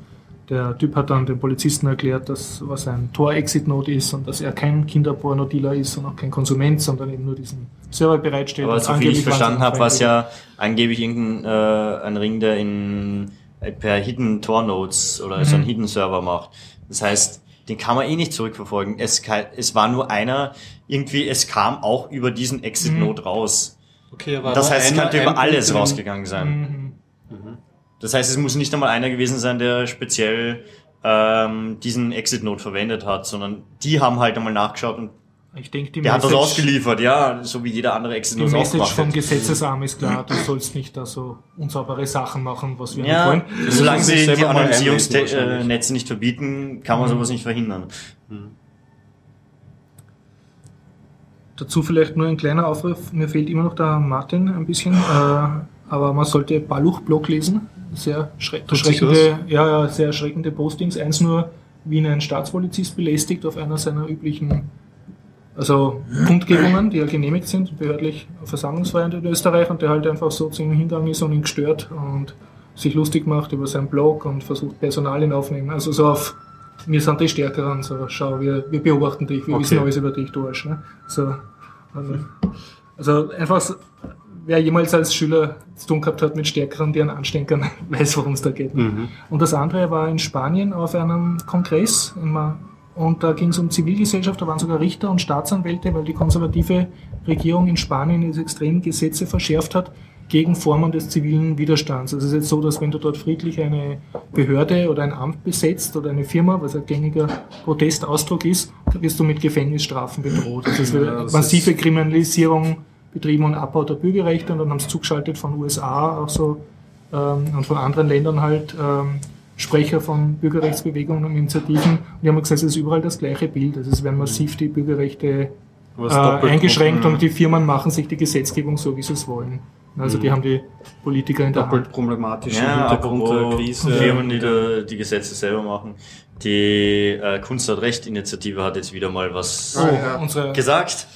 der Typ hat dann den Polizisten erklärt, dass was ein Tor-Exit-Node ist und dass er kein Kinderporno-Dealer ist und auch kein Konsument, sondern eben nur diesen Server bereitstellt. Aber Und so viel ich verstanden habe, war es ja angeblich irgendein äh, ein Ring, der in äh, per Hidden Tor Nodes oder so Mhm. einen Hidden Server macht. Das heißt, den kann man eh nicht zurückverfolgen. Es, es war nur einer, irgendwie, es kam auch über diesen Exit Mhm. Raus. Okay, war Das da heißt, es könnte über alles rausgegangen sein. Mhm. Das heißt, es muss nicht einmal einer gewesen sein, der speziell ähm, diesen Exit Node verwendet hat, sondern die haben halt einmal nachgeschaut und Ich denke, die der hat das Message- ausgeliefert, ja, so wie jeder andere Exit Die Node auch Message vom. Gesetzesarm ist klar, [CLEARS THROAT] du sollst nicht da so unsaubere Sachen machen, was wir Ja, nicht wollen. solange sie die Anonymisierungsnetze nicht verbieten, kann man Mhm. sowas nicht verhindern. Dazu vielleicht nur ein kleiner Aufruf. Mir fehlt immer noch der Martin ein bisschen, äh, aber man sollte Baluch-Blog lesen. Sehr erschreckende, ja, ja, sehr erschreckende Postings. Eins nur, wie ihn ein Staatspolizist belästigt auf einer seiner üblichen also Kundgebungen, die ja genehmigt sind, behördlich versammlungsfrei in Österreich und der halt einfach so zu ihm hingegangen ist und ihn gestört und sich lustig macht über seinen Blog und versucht Personalien aufnehmen. Also so auf wir sind die Stärkeren, so schau, wir, wir beobachten dich, wir Okay. wissen alles über dich, du Arsch. Ne? So, also, also einfach, wer jemals als Schüler zu tun gehabt hat mit Stärkeren, die einen ansteckern, [LAUGHS] weiß, worum es da geht. Mhm. Und das andere war in Spanien auf einem Kongress immer, und da ging es um Zivilgesellschaft, da waren sogar Richter und Staatsanwälte, weil die konservative Regierung in Spanien jetzt extrem Gesetze verschärft hat gegen Formen des zivilen Widerstands. Also es ist jetzt so, dass wenn du dort friedlich eine Behörde oder ein Amt besetzt oder eine Firma, was ein gängiger Protestausdruck ist, dann wirst du mit Gefängnisstrafen bedroht. Also es wird Ja, massive Kriminalisierung betrieben und Abbau der Bürgerrechte und dann haben sie zugeschaltet von USA auch so ähm, und von anderen Ländern halt ähm, Sprecher von Bürgerrechtsbewegungen und Initiativen. Und die haben gesagt, es ist überall das gleiche Bild. Also es werden massiv die Bürgerrechte äh, eingeschränkt und die Firmen machen sich die Gesetzgebung so, wie sie es wollen. Also die haben die Politiker in der doppelt Hand. problematisch Ja, Hintergrund der Krise. Firmen, die da die Gesetze selber machen. Die äh, Kunst hat Recht Initiative hat jetzt wieder mal was Oh, ja. unsere gesagt.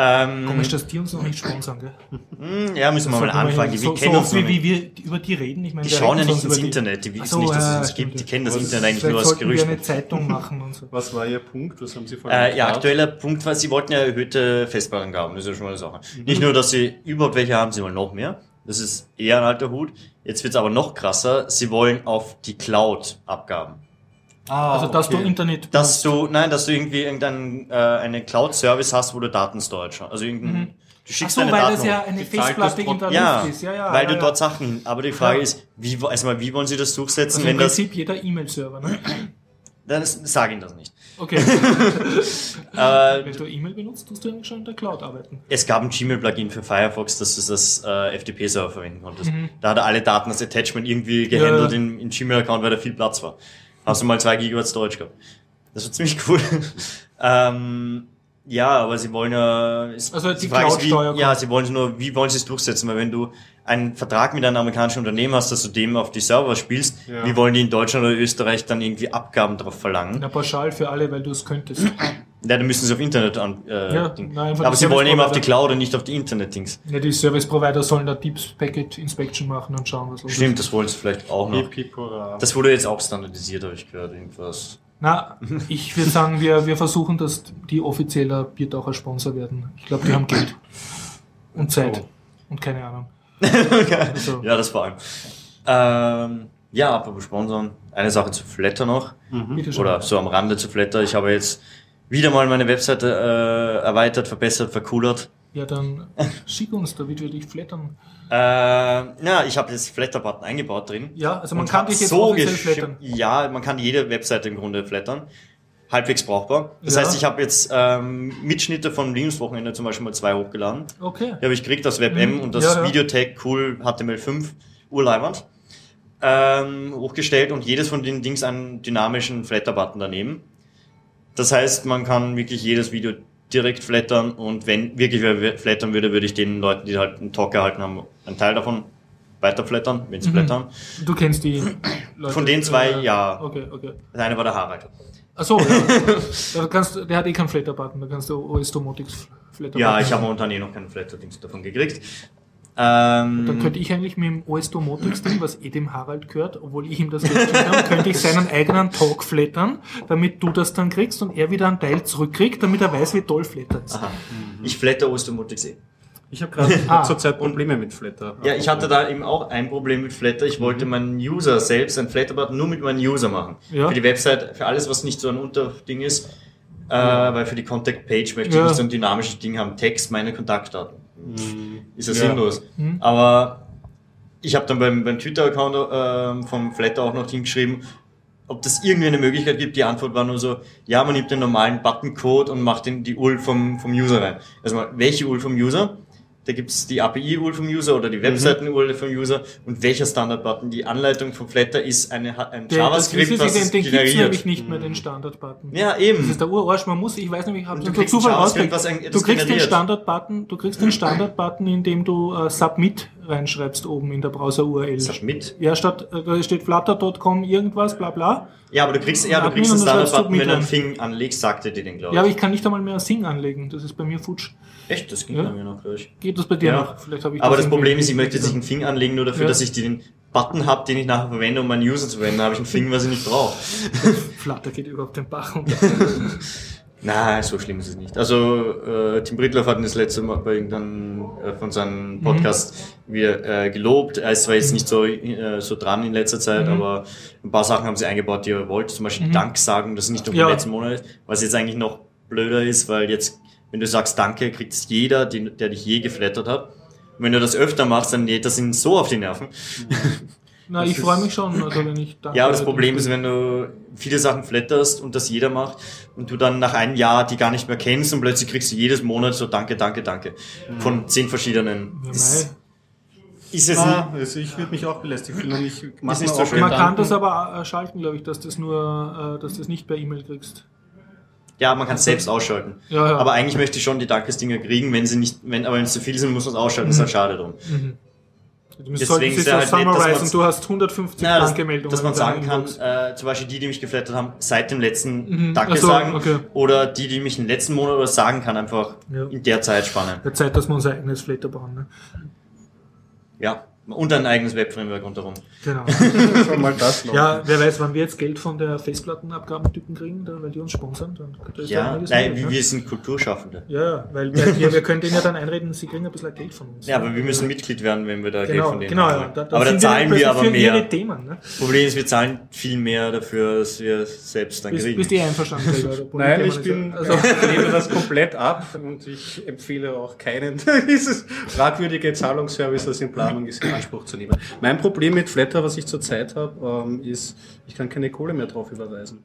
Ähm, Komisch, dass die uns noch nicht sponsern, gell? hm, ja, müssen wir mal anfangen. Die, so, wir so kennen uns wie, nicht. wie wir über die reden. Ich meine, Die schauen ja nicht ins über die- Internet, die wissen so, nicht, dass es uns stimmt, gibt, die kennen das Was- Internet eigentlich nur aus sollten wir Gerüchten. eine Zeitung machen und so. [LAUGHS] Was war Ihr Punkt? Was haben Sie vorhin Äh, ja, aktueller Punkt war, sie wollten ja erhöhte Festplattengaben, das ist ja schon mal eine Sache. Mhm. Nicht nur, dass sie überhaupt welche haben, sie wollen noch mehr. Das ist eher ein alter Hut. Jetzt wird's aber noch krasser, sie wollen auf die Cloud Abgaben. Ah, Also, dass okay. du Internet Dass du, nein, dass du irgendwie irgendeinen, äh, einen Cloud-Service hast, wo du Daten storage. Also irgendein, du Mhm. Ach schickst so, deine weil Daten das ja eine Festplatte in der ja, Luft ist. Ja, ja, weil ja, du ja. dort Sachen. Aber die Frage Ja. ist, wie, erstmal, wie wollen sie das durchsetzen, Also im wenn das, Prinzip jeder E-Mail-Server, ne? dann sag ihnen das nicht. Okay. [LAUGHS] [LAUGHS] Äh, Wenn du E-Mail benutzt, tust du eigentlich schon in der Cloud arbeiten. es gab ein Gmail-Plugin für Firefox, dass du das äh, FTP-Server verwenden konntest. Mhm. Da hat er alle Daten als Attachment irgendwie gehandelt Ja. in, in Gmail-Account, weil da viel Platz war. Hast du mal zwei Gigabyte Storage gehabt. Das war ziemlich cool. [LAUGHS] ähm, ja, aber sie wollen ja. Ist, Also die Frage wie, Ja, sie wollen nur, wie wollen sie es durchsetzen? Weil wenn du einen Vertrag mit einem amerikanischen Unternehmen hast, dass du dem auf die Server spielst, Ja. wie wollen die in Deutschland oder Österreich dann irgendwie Abgaben drauf verlangen? Na, pauschal für alle, weil du es könntest. Ja, dann müssen sie auf Internet an. Äh, Ja, nein, Aber sie wollen eben auf die Service-Provider. Cloud und nicht auf die Internet-Dings. Ja, die Service Provider sollen da Deep Packet Inspection machen und schauen, was los Stimmt, ist. das wollen sie vielleicht auch noch. Das wurde jetzt auch standardisiert, habe ich gehört, irgendwas. Na, ich würde sagen, wir, wir versuchen, dass die offizieller Biertaucher Sponsor werden. Ich glaube, die haben [LAUGHS] Geld und Zeit Oh. und keine Ahnung. [LAUGHS] Also, Ja, das vor allem. Ähm, ja, apropos Sponsoren, eine Sache zu Flatter noch. bitte schön. Oder so am Rande zu Flatter. Ich habe jetzt wieder mal meine Webseite äh, erweitert, verbessert, vercoolert. Ja, dann schick uns, damit wir dich flattern. Äh, ja, ich habe jetzt Flatter-Button eingebaut drin. Ja, also man kann dich jetzt so offiziell flattern. Ja, man kann jede Webseite im Grunde flattern. Halbwegs brauchbar. Das Ja. heißt, ich habe jetzt ähm, Mitschnitte von Linux-Wochenende zum Beispiel mal zwei hochgeladen. Okay. Die habe ich gekriegt aus WebM Mhm. und das Ja, ja. Videotag cool HTML5 urleiwand ähm, hochgestellt und jedes von den Dings einen dynamischen Flatter-Button daneben. Das heißt, man kann wirklich jedes Video direkt flattern und wenn wirklich wer flattern würde, würde ich den Leuten, die halt einen Talk gehalten haben, einen Teil davon weiter flattern, wenn sie Mhm. flattern. Du kennst die Leute. Von den zwei, äh, ja. Okay, okay. Das eine war der Harald. Achso, ja. [LAUGHS] da kannst, der hat eh keinen Flatter-Button, da kannst du OS Domotics Flatter-Button. Ja, ich habe momentan eh noch keinen Flatter-Dings davon gekriegt. Ähm, Dann könnte ich eigentlich mit dem OS Domotics Ding, was eh dem Harald gehört, obwohl ich ihm das geschickt habe, könnte ich seinen eigenen Talk flattern, damit du das dann kriegst und er wieder einen Teil zurückkriegt, damit er weiß, wie toll Flatter ist. aha. Ich flatter Ostermotics eh. Ich habe gerade Ah. zurzeit Probleme mit Flatter. Ja, ich hatte da eben auch ein Problem mit Flatter. Ich wollte meinen User selbst, ein Flatter-Button nur mit meinem User machen. Ja. Für die Website, für alles, was nicht so ein Unterding ist. Äh, weil für die Contact-Page möchte Ja. ich nicht so ein dynamisches Ding haben. Text, meine Kontaktdaten. Ist ja, Ja. sinnlos. Mhm. Aber ich habe dann beim, beim Twitter-Account ähm, vom Flatter auch noch hingeschrieben, ob das irgendwie eine Möglichkeit gibt. Die Antwort war nur so, ja, man nimmt den normalen Button-Code und macht den, die URL vom, vom User rein. Also mal, welche URL vom User? Da gibt's die API-URL vom User oder die Webseiten-URL vom User und welcher Standard-Button. Die Anleitung vom Flatter ist eine, ein Der, das JavaScript, ist, was den, den gibt's nämlich generiert. nicht mehr, den Standard-Button. Ja, Das eben. ist der Urarsch, man muss, ich weiß nämlich, ich habe den kriegst Zufall rausgekriegt. Du das kriegst den generiert. Standard-Button, du kriegst den Standard-Button, indem du äh, Submit reinschreibst oben in der Browser-URL. Submit. Ja, statt, da steht flutter.com irgendwas, bla bla. Ja, aber du kriegst, ja, du kriegst und dann Standard-Button, wenn du einen Thing anlegst, sagt er dir den, glaube ich. Ja, aber ich kann nicht einmal mehr Sing anlegen. Das ist bei mir futsch. Echt, das ging Ja. bei mir noch, glaube ich. Geht das bei dir Ja. noch? Vielleicht habe ich Aber das irgendwie- Problem ist, ich möchte jetzt nicht einen Thing anlegen, nur dafür, Ja. dass ich den Button habe, den ich nachher verwende, um meinen User zu verwenden. Habe ich einen Thing, was ich nicht brauche. [LAUGHS] Flutter geht überhaupt den Bach runter. [LAUGHS] Nein, so schlimm ist es nicht. Also, äh, Tim Brittloff hat ihn das letzte Mal bei irgendeinem äh, von seinem Podcast wieder äh, gelobt. Er ist zwar jetzt nicht so, äh, so dran in letzter Zeit, Mhm. aber ein paar Sachen haben sie eingebaut, die er wollte. Zum Beispiel Dank sagen, das nicht nur vom Ja. letzten Monat ist. Was jetzt eigentlich noch blöder ist, weil jetzt, wenn du sagst Danke, kriegt es jeder, den, der dich je geflattert hat. Und wenn du das öfter machst, dann geht das ihnen so auf die Nerven. [LAUGHS] Na, ich freue mich schon, also wenn ich [LAUGHS] danke. Ja, aber das Problem ist, wenn du viele Sachen flatterst und das jeder macht und du dann nach einem Jahr die gar nicht mehr kennst und plötzlich kriegst du jedes Monat so Danke, Danke, Danke von zehn verschiedenen. Ja, Das ist es Ah, also ich würde mich auch belästigt fühlen und ich mache nicht so schön. Man kann das aber äh, schalten, glaube ich, dass das nur, äh, dass das nicht per E-Mail kriegst. ja, man kann es selbst ausschalten. Ja, ja. Aber eigentlich möchte ich schon die Dankesdinger kriegen, wenn sie nicht, wenn, aber wenn es zu viel sind, muss man es ausschalten. Das ist halt schade drum. Du musst Deswegen ist halt dass man's- und du hast 150 Na, dass, Danke-Meldungen. dass man sagen kann, äh, zum Beispiel die, die mich geflattert haben, seit dem letzten Mhm. Danke Ach so, sagen. okay. Oder die, die mich im letzten Monat was sagen kann, einfach Ja. in der Zeitspanne. Der Zeit, dass wir unser eigenes Flatter bauen. Ne? Ja. Und ein eigenes Webframework rundherum. Genau. [LAUGHS] Schon mal das noch. ja, wer weiß, wann wir jetzt Geld von der Festplattenabgabentypen kriegen, da, weil die uns sponsern, dann könnte das Ja, nein, werden, wir, ne? wir sind Kulturschaffende. Ja, ja, weil wir, wir, wir können denen ja dann einreden, sie kriegen ein bisschen Geld von uns. Ja, aber wir müssen Mitglied werden, wenn wir da Geld Genau, von denen genau, haben. ja. Da, aber da zahlen wir plötzlich aber mehr. Themen, ne? Problem ist, wir zahlen viel mehr dafür, als wir selbst dann Bist, kriegen. bist eh einverstanden, Nein, ich bin, also, [LAUGHS] ich lehne das komplett ab und ich empfehle auch keinen [LAUGHS] dieses fragwürdige Zahlungsservice, das in Planung ist, Anspruch zu nehmen. Mein Problem mit Flatter, was ich zurzeit habe, ähm, ist, ich kann keine Kohle mehr drauf überweisen.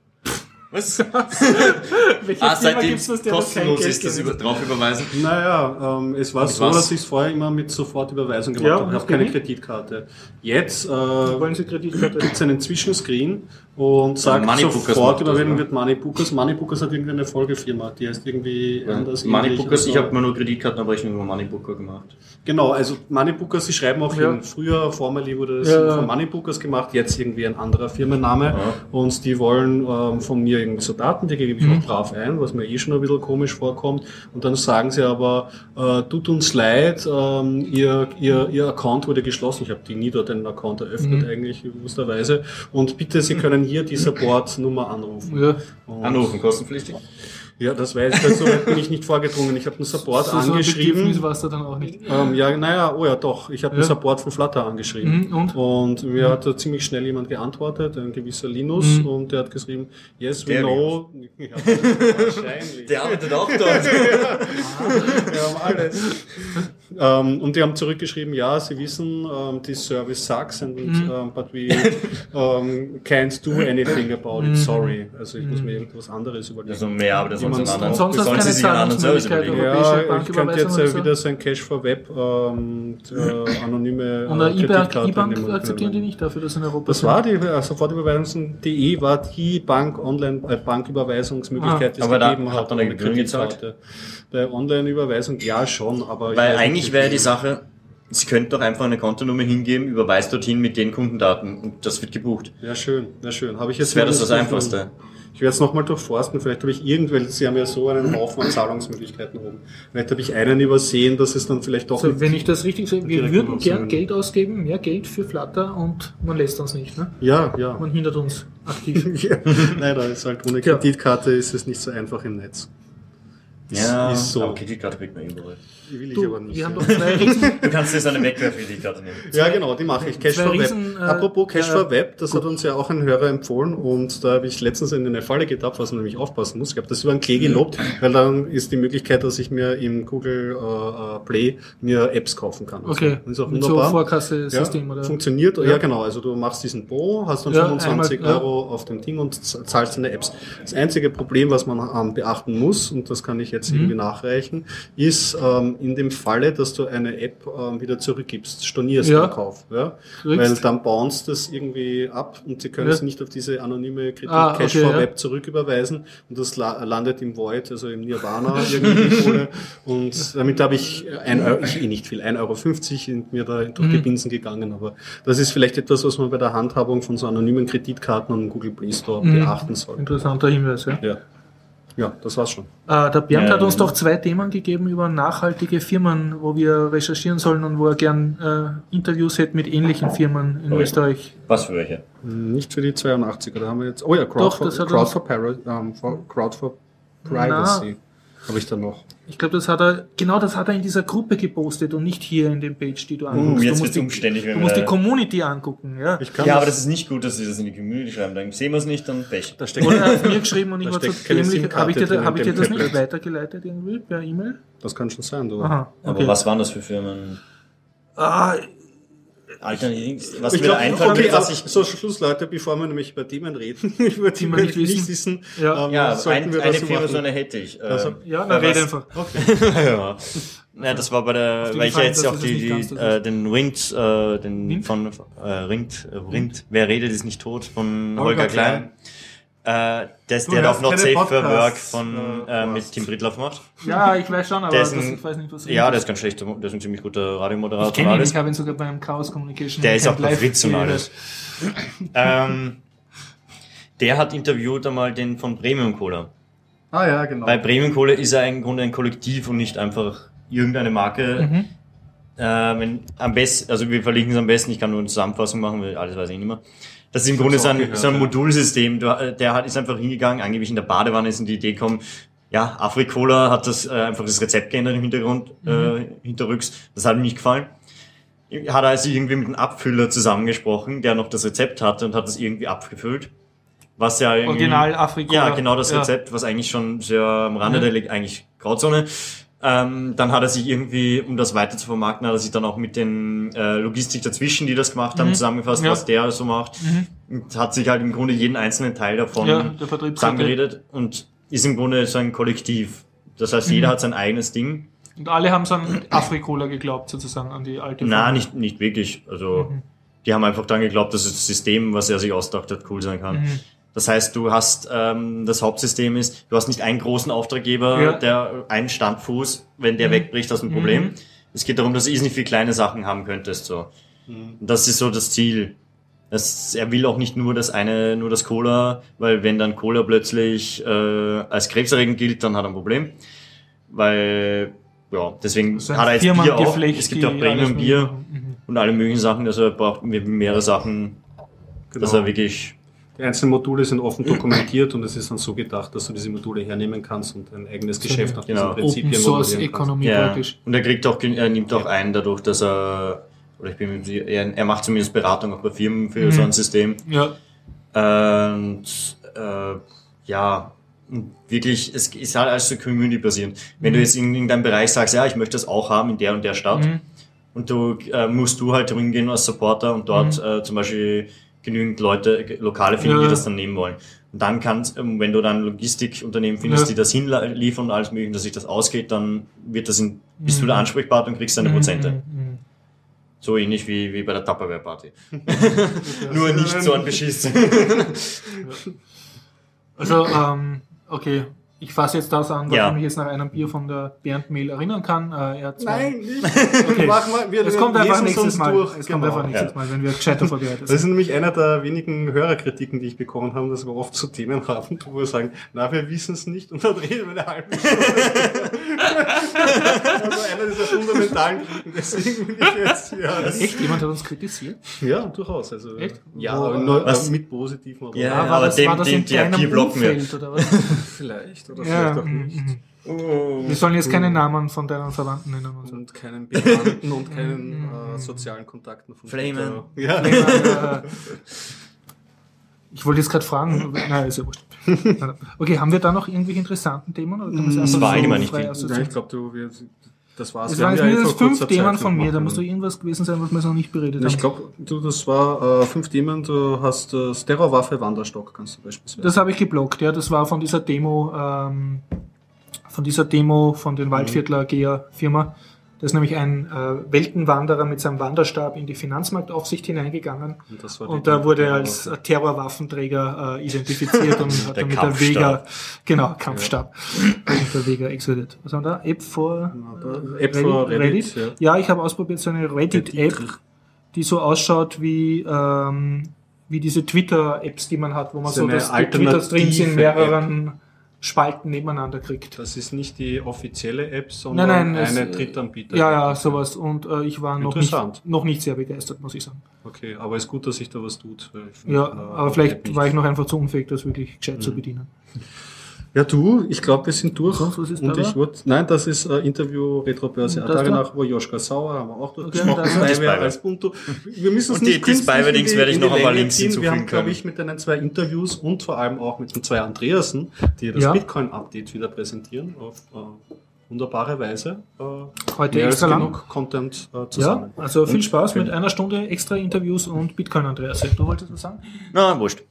Was? [LAUGHS] Welche Ah, Firma seitdem gibt's das, der das kein kostenlos Geld ist das über, drauf überweisen. Naja, ähm, es war Mit so, was? dass ich es vorher immer mit Sofortüberweisung gemacht Ja, habe. Ich habe das keine? Kreditkarte. Jetzt äh, Wollen Sie Kreditkarte? gibt es einen Zwischenscreen und sagt Moneybookers macht das, Sofortüberweisung ne? wird Moneybookers. Moneybookers hat irgendwie eine Folgefirma, die heißt irgendwie anders. Moneybookers, ähnlich ich oder habe mir nur Kreditkartenabrechnung über Moneybooker gemacht. Genau, also Moneybookers, sie schreiben auch Ja. hin. Früher, formerly wurde das Ja. von Moneybookers gemacht, jetzt irgendwie ein anderer Firmenname. Ja. Und die wollen ähm, von mir irgendwie so Daten, die gebe ich Mhm. auch brav ein, was mir eh schon ein bisschen komisch vorkommt. Und dann sagen sie aber, äh, tut uns leid, ähm, ihr, ihr, ihr Account wurde geschlossen. Ich habe die nie dort einen Account eröffnet, Mhm. eigentlich bewussterweise. Und bitte, Sie können hier die Supportnummer anrufen. Ja. Anrufen, kostenpflichtig? Ja, das weiß ich, weil so weit bin ich nicht vorgedrungen. Ich habe einen Support So, so ein angeschrieben. Bedürfnis war es da dann auch nicht. Ähm, ja, naja, oh ja, doch. Ich habe Ja. den Support von Flutter angeschrieben. Mhm, und? Und mir hat da ziemlich schnell jemand geantwortet, ein gewisser Linus, Mhm. und der hat geschrieben, yes, we Der know. Ja, wahrscheinlich. Der arbeitet auch dort. [LAUGHS] Wir haben alles. ähm, und die haben zurückgeschrieben, ja, sie wissen, ähm, this service sucks, and, Mhm. ähm, but we ähm, can't do anything about Mhm. it, sorry. Also ich muss mir irgendwas anderes überlegen. Also mehr arbeitet Wie sonst. Und sonst hast sollen du sie keine sich einen anderen Service Zahlungsmöglichkeit, Ja, ich könnte jetzt so? wieder so ein Cash for Web ähm, äh, anonyme Und äh, eine E-Bank Kreditkarte E-Bank nehmen akzeptieren die nicht dafür, dass sie in Europa Das sind? war die äh, Sofortüberweisung.de war die Bank Online äh, Banküberweisungsmöglichkeit, die es Aber da gegeben hat hat. man eine Kreditkarte. Bei Online-Überweisung ja schon, aber Weil eigentlich wäre die Sache, Sie könnten doch einfach eine Kontonummer hingeben, überweist dorthin mit den Kundendaten und das wird gebucht. Ja, schön, ja, schön. Habe ich jetzt Das wäre das das Einfachste. Ich werde es nochmal durchforsten. Vielleicht habe ich irgendwelche, Sie haben ja so einen Haufen an Zahlungsmöglichkeiten oben. Vielleicht habe ich einen übersehen, dass es dann vielleicht doch So, mit- wenn ich das richtig sehe, wir würden gern. Geld ausgeben, mehr Geld für Flutter und man lässt uns nicht. Ne? Ja, ja. Man hindert uns aktiv. [LAUGHS] ja. Leider ist halt ohne Ja. Kreditkarte ist es nicht so einfach im Netz. Ist, ist so. aber Kreditkarte kriegt man überall. Will ich Du, aber nicht. wir haben ja. doch zwei Riesen, [LAUGHS] Du kannst jetzt eine Wegwerfkreditkarte nehmen. Ja, genau, die mache ich. Cash for Web. Riesen, äh, Apropos Cash äh, for Web, das hat uns ja auch ein Hörer empfohlen und da habe ich letztens in eine Falle getappt, was man nämlich aufpassen muss. Ich habe das über einen Klee gelobt, weil dann ist die Möglichkeit, dass ich mir im Google äh, äh, Play mir Apps kaufen kann. okay, Das ist auch mit so wunderbar. Vorkasse-System ja, oder? Funktioniert, ja. Ja. genau. Also du machst diesen Bo, hast dann Ja, 25 einmal, ja. Euro auf dem Ding und zahlst deine Apps. Das einzige Problem, was man ähm, beachten muss, und das kann ich jetzt Mhm. irgendwie nachreichen, ist ähm, in dem Falle, dass du eine App ähm, wieder zurückgibst, stornierst Ja. beim Kauf. Ja? Kriegst. Weil dann bounced das irgendwie ab und sie können Ja. es nicht auf diese anonyme Kredit Ah, Cash okay, for ja. Web zurücküberweisen und das la landet im Void, also im Nirvana irgendwie. Und damit habe ich ein Euro, ich eh nicht viel, 1,50 Euro sind mir da durch die Mhm. Binsen gegangen, aber das ist vielleicht etwas, was man bei der Handhabung von so anonymen Kreditkarten und Google Play Store Mhm. beachten sollte. Interessanter Hinweis, ja. Ja. Ja, das war's schon. Äh, der Bernd Ja, hat uns ja. doch zwei Themen gegeben über nachhaltige Firmen, wo wir recherchieren sollen und wo er gern äh, Interviews hätte mit ähnlichen Firmen in Okay. Österreich. Was für welche? Nicht für die 82er, da haben wir jetzt, oh ja, Crowd, Doch, for, das hat Crowd, for, Para, ähm, for, Crowd for Privacy habe ich da noch. Ich glaube, das hat er, genau das hat er in dieser Gruppe gepostet und nicht hier in dem Page, die du anguckst. Uh, jetzt du musst, die, umständlich, wenn du musst die Community angucken, ja. Ich kann Ja, das- aber das ist nicht gut, dass Sie das in die Community schreiben. Dann sehen wir es nicht, dann Pech. da steckt Oder er hat mir geschrieben und [LAUGHS] ich Da war keine dämlich. Habe ich, dir, drin hab ich dir das nicht weitergeleitet irgendwie per E-Mail? Das kann schon sein, du. Aha. Aber Okay. was waren das für Firmen? Ah, Alter, was Ich glaube, einfällt, okay, was ich so Schluss, Leute, bevor wir nämlich über Themen reden, [LAUGHS] über die wir nicht wissen, Ja. ähm, Ja, sollten ein, wir eine Firma, so eine hätte ich. Äh, Also, ja, na red was- einfach. [LAUGHS] ja. ja, das war bei der, weil ich Gefallen, jetzt auch die, die äh, den Rind, äh, den Wind? von äh, Rind, äh, Rind, wer redet ist nicht tot, von Holger Holger Klein. Äh, das, Du der auch noch Safe for Work Podcasts, von äh, äh, mit Tim Brittlaff macht. Ja, ich weiß schon, aber das, ein- ich weiß nicht, was Ja, der ist ganz schlecht, der ist ein ziemlich guter Radiomoderator. Ich kenne ihn, ich habe ihn sogar beim Chaos Communication Der ist auch bei Fritz und alles. ähm, der hat interviewt einmal den von Premium Cola. Ah ja, genau. Bei Premium Cola ist er im Grunde ein Kollektiv und nicht einfach irgendeine Marke. Mhm. Äh, wenn, am besten, also wir verlinken es am besten, ich kann nur eine Zusammenfassung machen, weil alles weiß ich nicht mehr. Das ist im Grunde so ein, gehört, so ein ja. Modulsystem. Du, äh, Der hat, ist einfach hingegangen, angeblich in der Badewanne ist in die Idee gekommen, ja, Afrikola hat das äh, einfach das Rezept geändert im Hintergrund, äh, hinterrücks. Das hat ihm nicht gefallen. Hat er also irgendwie mit einem Abfüller zusammengesprochen, der noch das Rezept hatte und hat das irgendwie abgefüllt. Was ja Original Afrika. ja, genau das Ja. Rezept, was eigentlich schon sehr am Rande Mhm. der liegt, eigentlich Grauzone. Ähm, dann hat er sich irgendwie, um das weiter zu vermarkten, hat er sich dann auch mit den äh, Logistik dazwischen, die das gemacht haben, Mhm. zusammengefasst, Ja. was der so macht. Und hat sich halt im Grunde jeden einzelnen Teil davon Ja, zusammengeredet und ist im Grunde so ein Kollektiv. Das heißt, jeder Mhm. hat sein eigenes Ding. Und alle haben so an Afrikola geglaubt, sozusagen, an die alte Na, nicht, nicht wirklich. Also, Mhm. die haben einfach dann geglaubt, dass das System, was er sich ausgedacht hat, cool sein kann. Das heißt, du hast, ähm, das Hauptsystem ist, du hast nicht einen großen Auftraggeber, Ja. der einen Standfuß, wenn der Mhm. wegbricht, hast du ein Problem. Mhm. Es geht darum, dass du irrsinnig viele kleine Sachen haben könntest, so. Mhm. Das ist so das Ziel. Das, er will auch nicht nur das eine, nur das Cola, weil wenn dann Cola plötzlich äh, als krebserregend gilt, dann hat er ein Problem. Weil, ja, deswegen So ein hat er jetzt Bier auch. Es gibt auch Premium-Bier alles Mhm. und alle möglichen Sachen. Also er braucht mehrere Sachen, dass er Genau. wirklich einzelnen Module sind offen [CLEARS THROAT] dokumentiert und es ist dann so gedacht, dass du diese Module hernehmen kannst und ein eigenes So Geschäft nach Genau. diesen Prinzipien Open Source. Economy Ja, praktisch. und er kriegt auch, er nimmt auch ein dadurch, dass er, oder ich bin er, er macht zumindest Beratung auch bei Firmen für Mhm. so ein System. Ja, Und äh, ja, wirklich, es ist halt alles so community-basierend. Wenn Mhm. du jetzt in irgendeinem Bereich sagst, ja, ich möchte das auch haben in der und der Stadt, Mhm. und du äh, musst du halt hingehen als Supporter und dort Mhm. äh, zum Beispiel genügend Leute, äh, Lokale finden, Ja. die das dann nehmen wollen. Und dann kannst, ähm, wenn du dann Logistikunternehmen findest, Ja. die das hinliefern und alles mögliche, dass sich das ausgeht, dann wird das in, bist du Mhm. der Ansprechpartner und kriegst deine Mhm, Prozente. mhm, So ähnlich wie, wie bei der Tupperware-Party. mhm. [LAUGHS] [LAUGHS] Nur nicht so ein Beschiss. Also, ähm, okay. Ich fasse jetzt das an, weil Ja. ich mich jetzt nach einem Bier von der Bernd Mehl erinnern kann. Äh, er zwei- nicht. Okay. Mal, wir Es kommt einfach nächstes Mal. durch. Es kommt Genau. einfach nächstes Ja. Mal, wenn wir gescheiter vorbereitet [LAUGHS] Das sind. ist nämlich einer der wenigen Hörerkritiken, die ich bekommen habe, dass wir oft so Themen haben, wo wir sagen, na, wir wissen es nicht und dann reden wir eine halbe Stunde. [LAUGHS] also einer dieser fundamentalen Kritiken, deswegen bin ich jetzt, ja, das, [LAUGHS] Echt? Jemand hat uns kritisiert? ja, durchaus, also, Echt? ja, was? äh, mit positiven Ja, war aber das, dem- war das dem- in Bier blocken wir. Umfeld oder was? vielleicht oder ja, vielleicht auch mhm, nicht. mhm. Oh. Wir sollen jetzt keine Namen von deinen Verwandten nennen und so. Und keinen Bekannten und keinen Mhm. äh, sozialen Kontakten von Flamen. Ja. Äh, [LAUGHS] Ich wollte jetzt gerade fragen, nein, ist ja wurscht. [LAUGHS] Okay, haben wir da noch irgendwelche interessanten Themen? Oder kann man Das war allgemein nicht viel. Ich glaube, du, wir, das war's. Es Wir waren haben jetzt mindestens fünf Themen von mir, da muss doch irgendwas gewesen sein, was wir noch nicht beredet haben. Ich glaube, du, das war äh, fünf Themen. Du hast äh, das Terrorwaffe Wanderstock, kannst du beispielsweise. Das habe ich geblockt, ja. Das war von dieser Demo, ähm, von dieser Demo von Mhm. den Waldviertler GEA Firma. Da ist nämlich ein äh, Weltenwanderer mit seinem Wanderstab in die Finanzmarktaufsicht hineingegangen und das und da wurde er als äh, Terrorwaffenträger äh, identifiziert und [LAUGHS] hat Der dann mit der. Vega, genau, Kampfstab, und der Vega explodiert. Was haben wir da? App for Terrorwaffe. App for Reddit. Ja. Ja, ich habe ausprobiert so eine Reddit-App, Reddit. die so ausschaut wie, ähm, wie diese Twitter-Apps, die man hat, wo man So so, die Twitter-Streams in mehreren Spalten nebeneinander kriegt. Das ist nicht die offizielle App, sondern Nein, nein, eine Drittanbieter. Ja, ja, sowas. Und äh, ich war noch nicht, noch nicht sehr begeistert, muss ich sagen. Okay, aber ist gut, dass sich da was tut. Ja, äh, aber vielleicht war ich noch einfach zu unfähig, das wirklich gescheit Mhm. zu bedienen. [LAUGHS] Ja, du, ich glaube, wir sind durch. Sonst, was ist und da ich wollte, nein, das ist äh, Interview Retrobörse Atari nach, wo Joschka Sauer haben wir auch Okay, durchgesprochen. das- Spyware Spyware. als Ubuntu. Wir müssen es Und die- nicht die künstlich Spyware-Links in die- werde ich noch einmal Links ziehen. Wir haben, glaube ich, mit deinen zwei Interviews und vor allem auch mit den zwei Andreasen, die das Ja. Bitcoin-Update wieder präsentieren auf äh, wunderbare Weise. Äh, Heute mehr als extra lang. genug Content äh, Ja, zusammen. also viel Und Spaß mit einer Stunde extra Interviews und Bitcoin, Andreas. Du wolltest was sagen? Na, wurscht.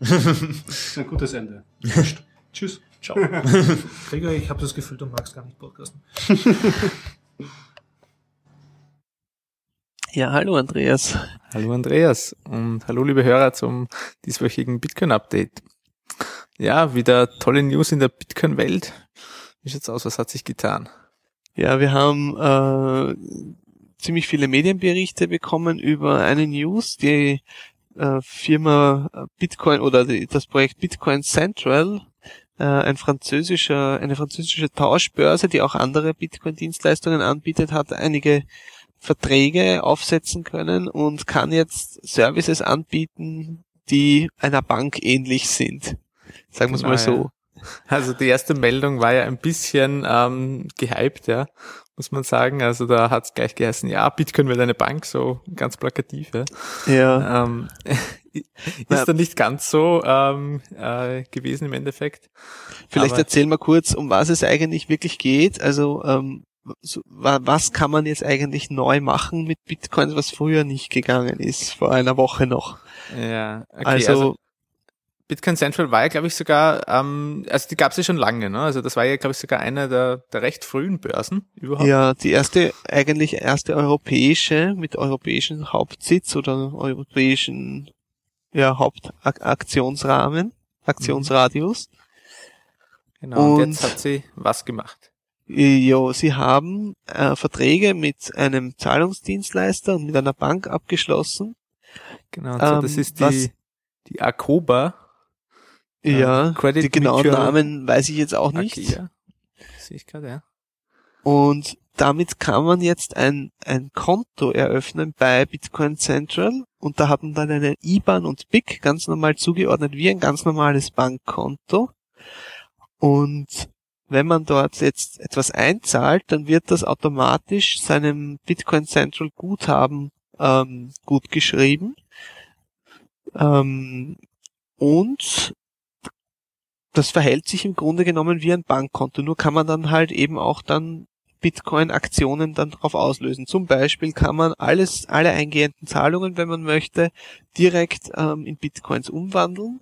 Ein gutes Ende. [LAUGHS] Tschüss. Ciao. [LAUGHS] Gregor, ich habe das Gefühl, du magst gar nicht podcasten. [LAUGHS] Ja, hallo Andreas. Hallo Andreas und hallo liebe Hörer zum dieswöchigen Bitcoin-Update. Ja, wieder tolle News in der Bitcoin-Welt. Wie schaut's aus? Was hat sich getan? Ja, wir haben äh, ziemlich viele Medienberichte bekommen über eine News, die äh, Firma Bitcoin oder die, das Projekt Bitcoin Central, äh, ein französischer, eine französische Tauschbörse, die auch andere Bitcoin-Dienstleistungen anbietet, hat einige Verträge aufsetzen können und kann jetzt Services anbieten, die einer Bank ähnlich sind. Sagen wir es Genau, mal so. Also die erste Meldung war ja ein bisschen ähm, gehypt, ja, muss man sagen. Also da hat's gleich geheißen, ja, Bitcoin wird eine Bank, so ganz plakativ, ja. Ja. Ähm, [LAUGHS] ist dann nicht ganz so ähm, äh, gewesen im Endeffekt. Vielleicht Aber- erzähl mal kurz, um was es eigentlich wirklich geht. Also ähm, so, wa- was kann man jetzt eigentlich neu machen mit Bitcoins, was früher nicht gegangen ist, vor einer Woche noch. Ja, okay, also, Bitcoin Central war ja, glaube ich, sogar, ähm, also die gab es ja schon lange, ne? Also das war ja, glaube ich, sogar einer der, der recht frühen Börsen überhaupt. ja, die erste, eigentlich erste europäische mit europäischen Hauptsitz oder europäischen ja, Hauptaktionsrahmen, Aktionsradius. Genau, und, Und- jetzt hat sie was gemacht. Ja, sie haben äh, Verträge mit einem Zahlungsdienstleister und mit einer Bank abgeschlossen. Genau, und so, das Ähm, ist was- die, die Akoba. Ja, Ja, Credit die genauen Namen weiß ich jetzt auch nicht. Sehe ich gerade, ja. Und damit kann man jetzt ein, ein Konto eröffnen bei Bitcoin Central und da hat man dann eine IBAN und BIC ganz normal zugeordnet wie ein ganz normales Bankkonto. Und wenn man dort jetzt etwas einzahlt, dann wird das automatisch seinem Bitcoin Central Guthaben ähm, gut geschrieben. Ähm, und das verhält sich im Grunde genommen wie ein Bankkonto, nur kann man dann halt eben auch dann Bitcoin-Aktionen dann darauf auslösen. Zum Beispiel kann man alles, alle eingehenden Zahlungen, wenn man möchte, direkt ähm, in Bitcoins umwandeln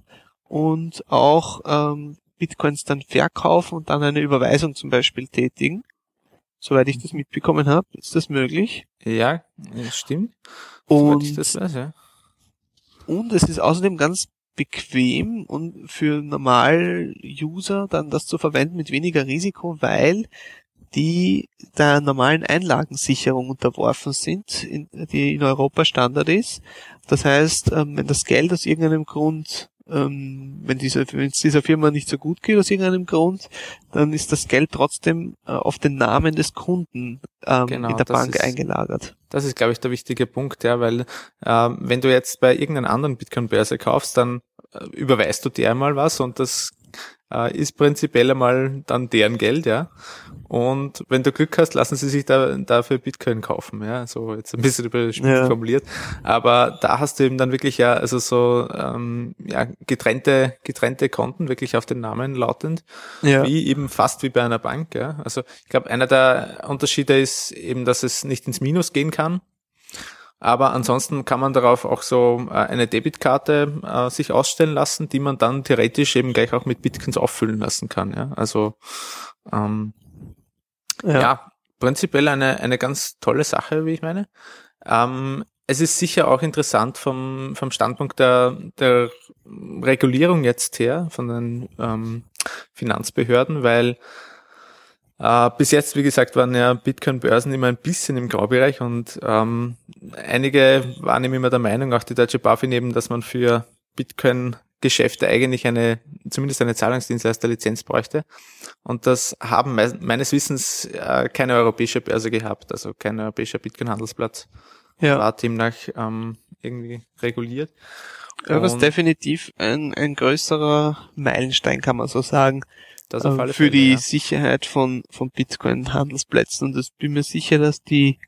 und auch ähm, Bitcoins dann verkaufen und dann eine Überweisung zum Beispiel tätigen. Soweit ich das mitbekommen habe, ist das möglich. Ja, das stimmt. Soweit ich Und das weiß, ja. und es ist außerdem ganz bequem und für Normal-User dann das zu verwenden mit weniger Risiko, weil die der normalen Einlagensicherung unterworfen sind, in, die in Europa Standard ist. Das heißt, ähm, wenn das Geld aus irgendeinem Grund, ähm, wenn wenn es dieser Firma nicht so gut geht aus irgendeinem Grund, dann ist das Geld trotzdem äh, auf den Namen des Kunden ähm, Genau, in der Bank ist- eingelagert. Das ist, glaube ich, der wichtige Punkt, ja, weil ähm, wenn du jetzt bei irgendeiner anderen Bitcoin-Börse kaufst, dann äh, überweist du der einmal was und das äh, ist prinzipiell einmal dann deren Geld, ja. Und wenn du Glück hast, lassen sie sich da, dafür Bitcoin kaufen, ja. So jetzt ein bisschen überspitzt Ja. formuliert. Aber da hast du eben dann wirklich ja, also so ähm, ja, getrennte, getrennte Konten, wirklich auf den Namen lautend Ja. wie eben fast wie bei einer Bank. Ja. Also ich glaube, einer der Unterschiede ist eben, dass es nicht ins Minus gehen kann. Aber ansonsten kann man darauf auch so äh, eine Debitkarte äh, sich ausstellen lassen, die man dann theoretisch eben gleich auch mit Bitcoins auffüllen lassen kann. Ja. Also ähm, ja. prinzipiell eine, eine ganz tolle Sache, wie ich meine. Ähm, es ist sicher auch interessant vom, vom Standpunkt der, der Regulierung jetzt her, von den ähm, Finanzbehörden, weil äh, bis jetzt, wie gesagt, waren ja Bitcoin-Börsen immer ein bisschen im Graubereich und ähm, einige waren eben immer der Meinung, auch die deutsche BaFin eben, dass man für Bitcoin-Geschäfte eigentlich eine, zumindest eine Zahlungsdienstleisterlizenz bräuchte. Und das haben me meines Wissens äh, keine europäische Börse gehabt, also kein europäischer Bitcoin-Handelsplatz ja. war demnach ähm, irgendwie reguliert. Ja, was Und definitiv ein, ein größerer Meilenstein, kann man so sagen, das auf ähm, alle für Fälle, die ja. Sicherheit von, von Bitcoin-Handelsplätzen. Und ich bin mir sicher, dass die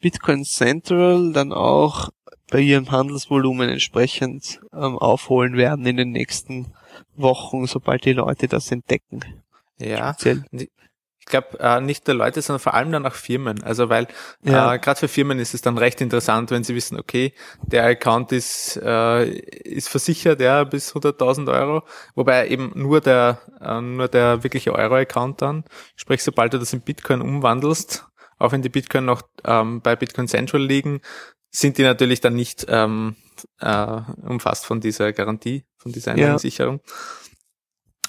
Bitcoin Central dann auch bei ihrem Handelsvolumen entsprechend ähm, aufholen werden in den nächsten Wochen, sobald die Leute das entdecken. Ja, Speziell. Ich glaube äh, nicht der Leute, sondern vor allem dann auch Firmen. Also weil Ja. äh, gerade für Firmen ist es dann recht interessant, wenn sie wissen, okay, der Account ist äh, ist versichert, ja, bis 100.000 Euro, wobei eben nur der äh, nur der wirkliche Euro-Account dann, sprich sobald du das in Bitcoin umwandelst, auch wenn die Bitcoin noch ähm, bei Bitcoin Central liegen, sind die natürlich dann nicht ähm, äh, umfasst von dieser Garantie, von dieser Ja.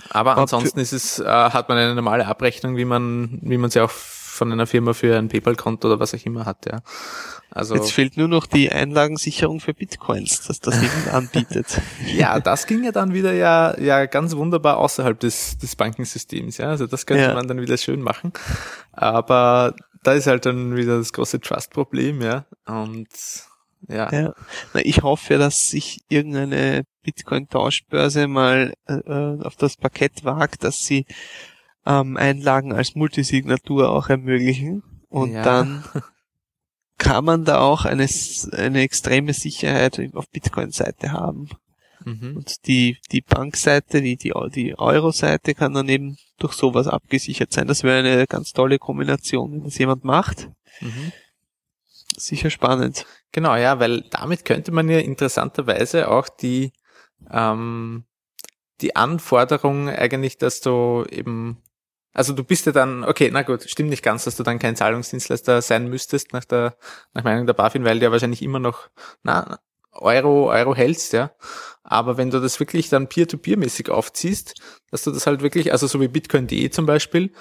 Aber ansonsten ist es, äh, hat man eine normale Abrechnung, wie man, wie man sie auch von einer Firma für ein PayPal-Konto oder was auch immer hat, ja. Also Jetzt fehlt nur noch die Einlagensicherung für Bitcoins, dass das eben [LAUGHS] anbietet. ja, das ging ja dann wieder ja, ja ganz wunderbar außerhalb des, des Bankensystems, ja. Also das könnte Ja. man dann wieder schön machen. Aber da ist halt dann wieder das große Trust-Problem, ja. Und ja, Ja. Na, ich hoffe, dass sich irgendeine Bitcoin-Tauschbörse mal äh, äh, auf das Parkett wagt, dass sie ähm, Einlagen als Multisignatur auch ermöglichen und Ja. dann [LAUGHS] kann man da auch eine, eine extreme Sicherheit auf Bitcoin-Seite haben. Mhm. Und die, die Bankseite, die, die, die Euro-Seite kann dann eben durch sowas abgesichert sein. Das wäre eine ganz tolle Kombination, wenn das jemand macht. Mhm. Sicher spannend. Genau, ja, weil damit könnte man ja interessanterweise auch die, ähm, die Anforderung eigentlich, dass du eben, also du bist ja dann, okay, na gut, stimmt nicht ganz, dass du dann kein Zahlungsdienstleister sein müsstest nach der, nach Meinung der BaFin, weil du ja wahrscheinlich immer noch, na, Euro, Euro hältst, ja. Aber wenn du das wirklich dann peer-to-peer-mäßig aufziehst, dass du das halt wirklich, also so wie Bitcoin.de zum Beispiel,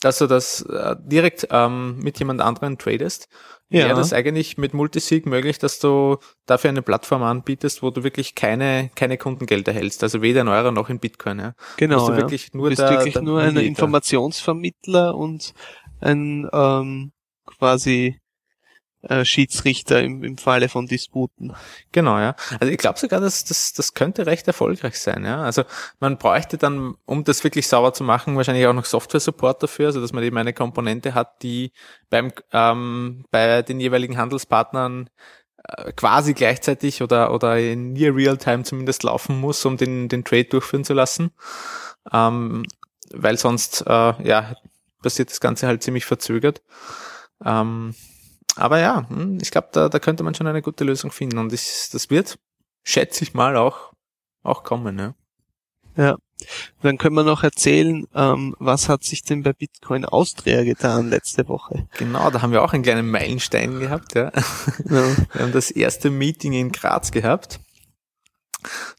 dass du das äh, direkt ähm, mit jemand anderen tradest, Ja. wäre das eigentlich mit Multisig möglich, dass du dafür eine Plattform anbietest, wo du wirklich keine, keine Kundengeld erhältst, also weder in Euro noch in Bitcoin. Ja. Genau. Bist du ja. wirklich nur du bist der- wirklich der nur ein. Informationsvermittler und ein ähm, quasi äh, Schiedsrichter im, im Falle von Disputen. Genau, ja. Also ich glaube sogar, dass das, das könnte recht erfolgreich sein, ja. Also man bräuchte dann, um das wirklich sauber zu machen, wahrscheinlich auch noch Software-Support dafür, also dass man eben eine Komponente hat, die beim ähm, bei den jeweiligen Handelspartnern äh, quasi gleichzeitig oder oder in near real time zumindest laufen muss, um den den Trade durchführen zu lassen, ähm, weil sonst äh, ja passiert das Ganze halt ziemlich verzögert. Ähm, aber ja, hm, ich glaube, da, da könnte man schon eine gute Lösung finden und ich, das wird, schätze ich mal, auch, auch kommen. Ne? Dann können wir noch erzählen, ähm, was hat sich denn bei Bitcoin Austria getan letzte Woche? Genau, da haben wir auch einen kleinen Meilenstein gehabt. Ja. Ja. [LAUGHS] Wir haben das erste Meeting in Graz gehabt.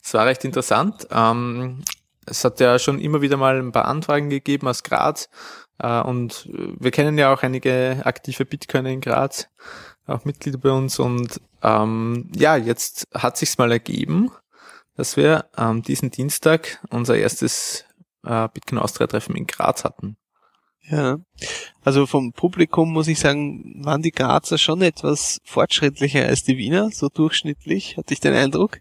Das war recht interessant. Ähm, es hat ja schon immer wieder mal ein paar Anfragen gegeben aus Graz. Äh, und wir kennen ja auch einige aktive Bitcoiner in Graz, auch Mitglieder bei uns. Und ähm, ja, jetzt hat sich's mal ergeben, dass wir ähm, diesen Dienstag unser erstes äh, Bitcoin Austria Treffen in Graz hatten. Ja, also vom Publikum muss ich sagen, waren die Grazer schon etwas fortschrittlicher als die Wiener, so durchschnittlich, hatte ich den Eindruck.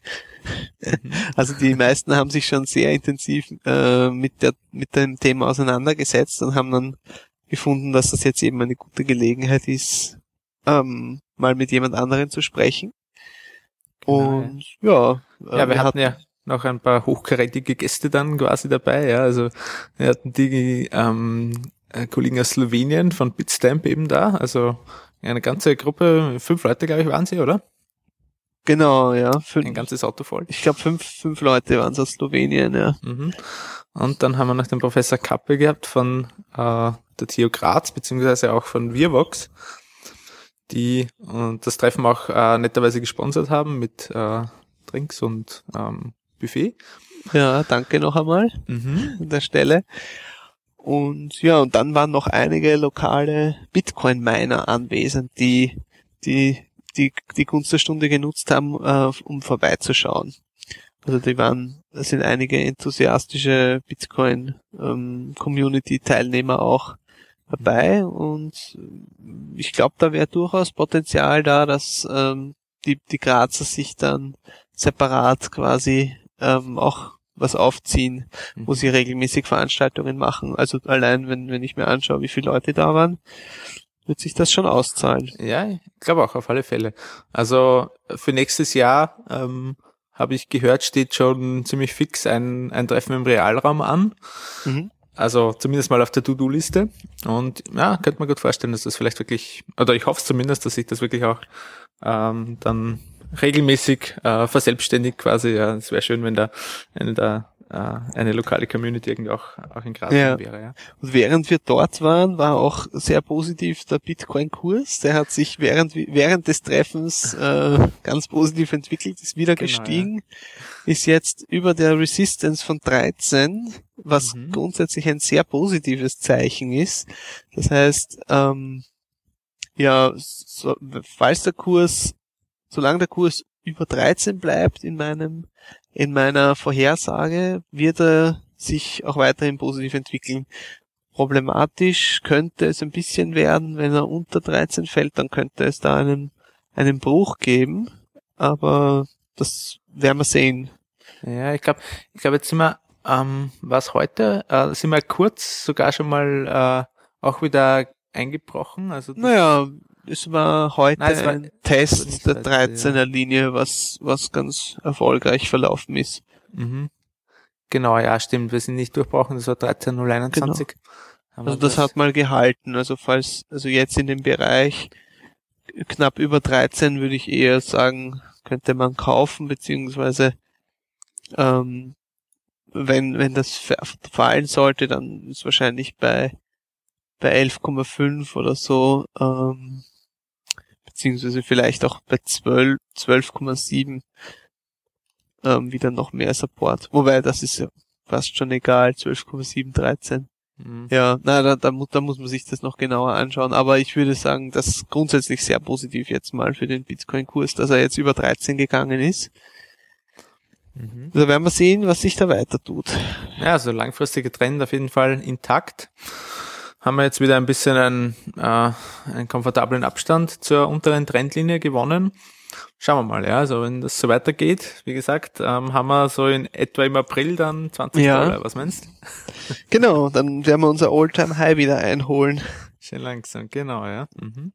Also die meisten haben sich schon sehr intensiv äh, mit, der, mit dem Thema auseinandergesetzt und haben dann gefunden, dass das jetzt eben eine gute Gelegenheit ist, ähm, mal mit jemand anderen zu sprechen. Genau, Und ja, äh, Ja, wir, hatten ja noch ein paar hochkarätige Gäste dann quasi dabei. Ja, also wir hatten die ähm, äh, Kollegen aus Slowenien von Bitstamp eben da. Also eine ganze Gruppe, fünf Leute, glaube ich, waren sie, oder? genau, ja, Ein fünf, ganzes Auto voll. ich glaube fünf, fünf Leute waren es aus Slowenien, ja. Mhm. Und dann haben wir noch den Professor Kappe gehabt von äh, der TU Graz, beziehungsweise auch von Virvox, die und das Treffen auch äh, netterweise gesponsert haben mit äh, Drinks und ähm, Buffet. Ja, danke noch einmal. Mhm. an der Stelle. Und ja, und dann waren noch einige lokale Bitcoin-Miner anwesend, die die, die die Gunst der Stunde genutzt haben, äh, um vorbeizuschauen. Also die waren, da sind einige enthusiastische Bitcoin-Community-Teilnehmer auch dabei und ich glaube, da wäre durchaus Potenzial da, dass ähm, die, die Grazer sich dann separat quasi ähm, auch was aufziehen, wo sie regelmäßig Veranstaltungen machen. Also allein, wenn, wenn ich mir anschaue, wie viele Leute da waren, wird sich das schon auszahlen. Ja, ich glaube auch auf alle Fälle. Also für nächstes Jahr ähm, habe ich gehört, steht schon ziemlich fix ein, ein Treffen im Realraum an. Mhm. Also zumindest mal auf der To-Do-Liste. Und ja, könnte man gut vorstellen, dass das vielleicht wirklich, oder ich hoffe zumindest, dass sich das wirklich auch ähm, dann regelmäßig äh, verselbstständigt quasi. Ja, es wäre schön, wenn da eine da äh, eine lokale Community irgendwie auch, auch in Graz Ja. wäre. Ja. Und während wir dort waren, war auch sehr positiv der Bitcoin-Kurs. Der hat sich während, während des Treffens äh, ganz positiv entwickelt, ist wieder Genau, gestiegen, ist jetzt über der Resistance von 13, was Mhm. grundsätzlich ein sehr positives Zeichen ist. Das heißt, ähm, ja, so, falls der Kurs, solange der Kurs über 13 bleibt in meinem, in meiner Vorhersage, wird er sich auch weiterhin positiv entwickeln. Problematisch könnte es ein bisschen werden, wenn er unter 13 fällt, dann könnte es da einen, einen Bruch geben, aber das werden wir sehen. Ja, ich glaube, ich glaube, jetzt sind wir, ähm, was heute, äh, sind wir kurz sogar schon mal äh, auch wieder eingebrochen. Also Naja, es war heute Nein, war- ein Test der 13, 13er Linie, was, was ganz erfolgreich verlaufen ist. Mhm. Genau, ja, stimmt. Wir sind nicht durchbrauchen, das war 13.021. Haben wir Also das hat mal gehalten. Also falls, also jetzt in dem Bereich knapp über 13 würde ich eher sagen, könnte man kaufen, beziehungsweise ähm, wenn, wenn das fa- fallen sollte, dann ist wahrscheinlich bei, bei 11,5 oder so, ähm, beziehungsweise vielleicht auch bei 12, 12,7 ähm, wieder noch mehr Support. Wobei, das ist ja fast schon egal, 12,7, 13. Mhm. Ja, na, da, da, muss, da muss man sich das noch genauer anschauen. Aber ich würde sagen, das ist grundsätzlich sehr positiv jetzt mal für den Bitcoin-Kurs, dass er jetzt über 13 gegangen ist. Mhm. Da werden wir sehen, was sich da weiter tut. Ja, also langfristiger Trend auf jeden Fall intakt. Haben wir jetzt wieder ein bisschen einen, äh, einen komfortablen Abstand zur unteren Trendlinie gewonnen. Schauen wir mal, ja. Also wenn das so weitergeht, wie gesagt, ähm, haben wir so in etwa im April dann 20 Ja. Dollar. Was meinst du? [LAUGHS] Genau, dann werden wir unser All-Time-High wieder einholen. Schön langsam, genau, ja. Mhm.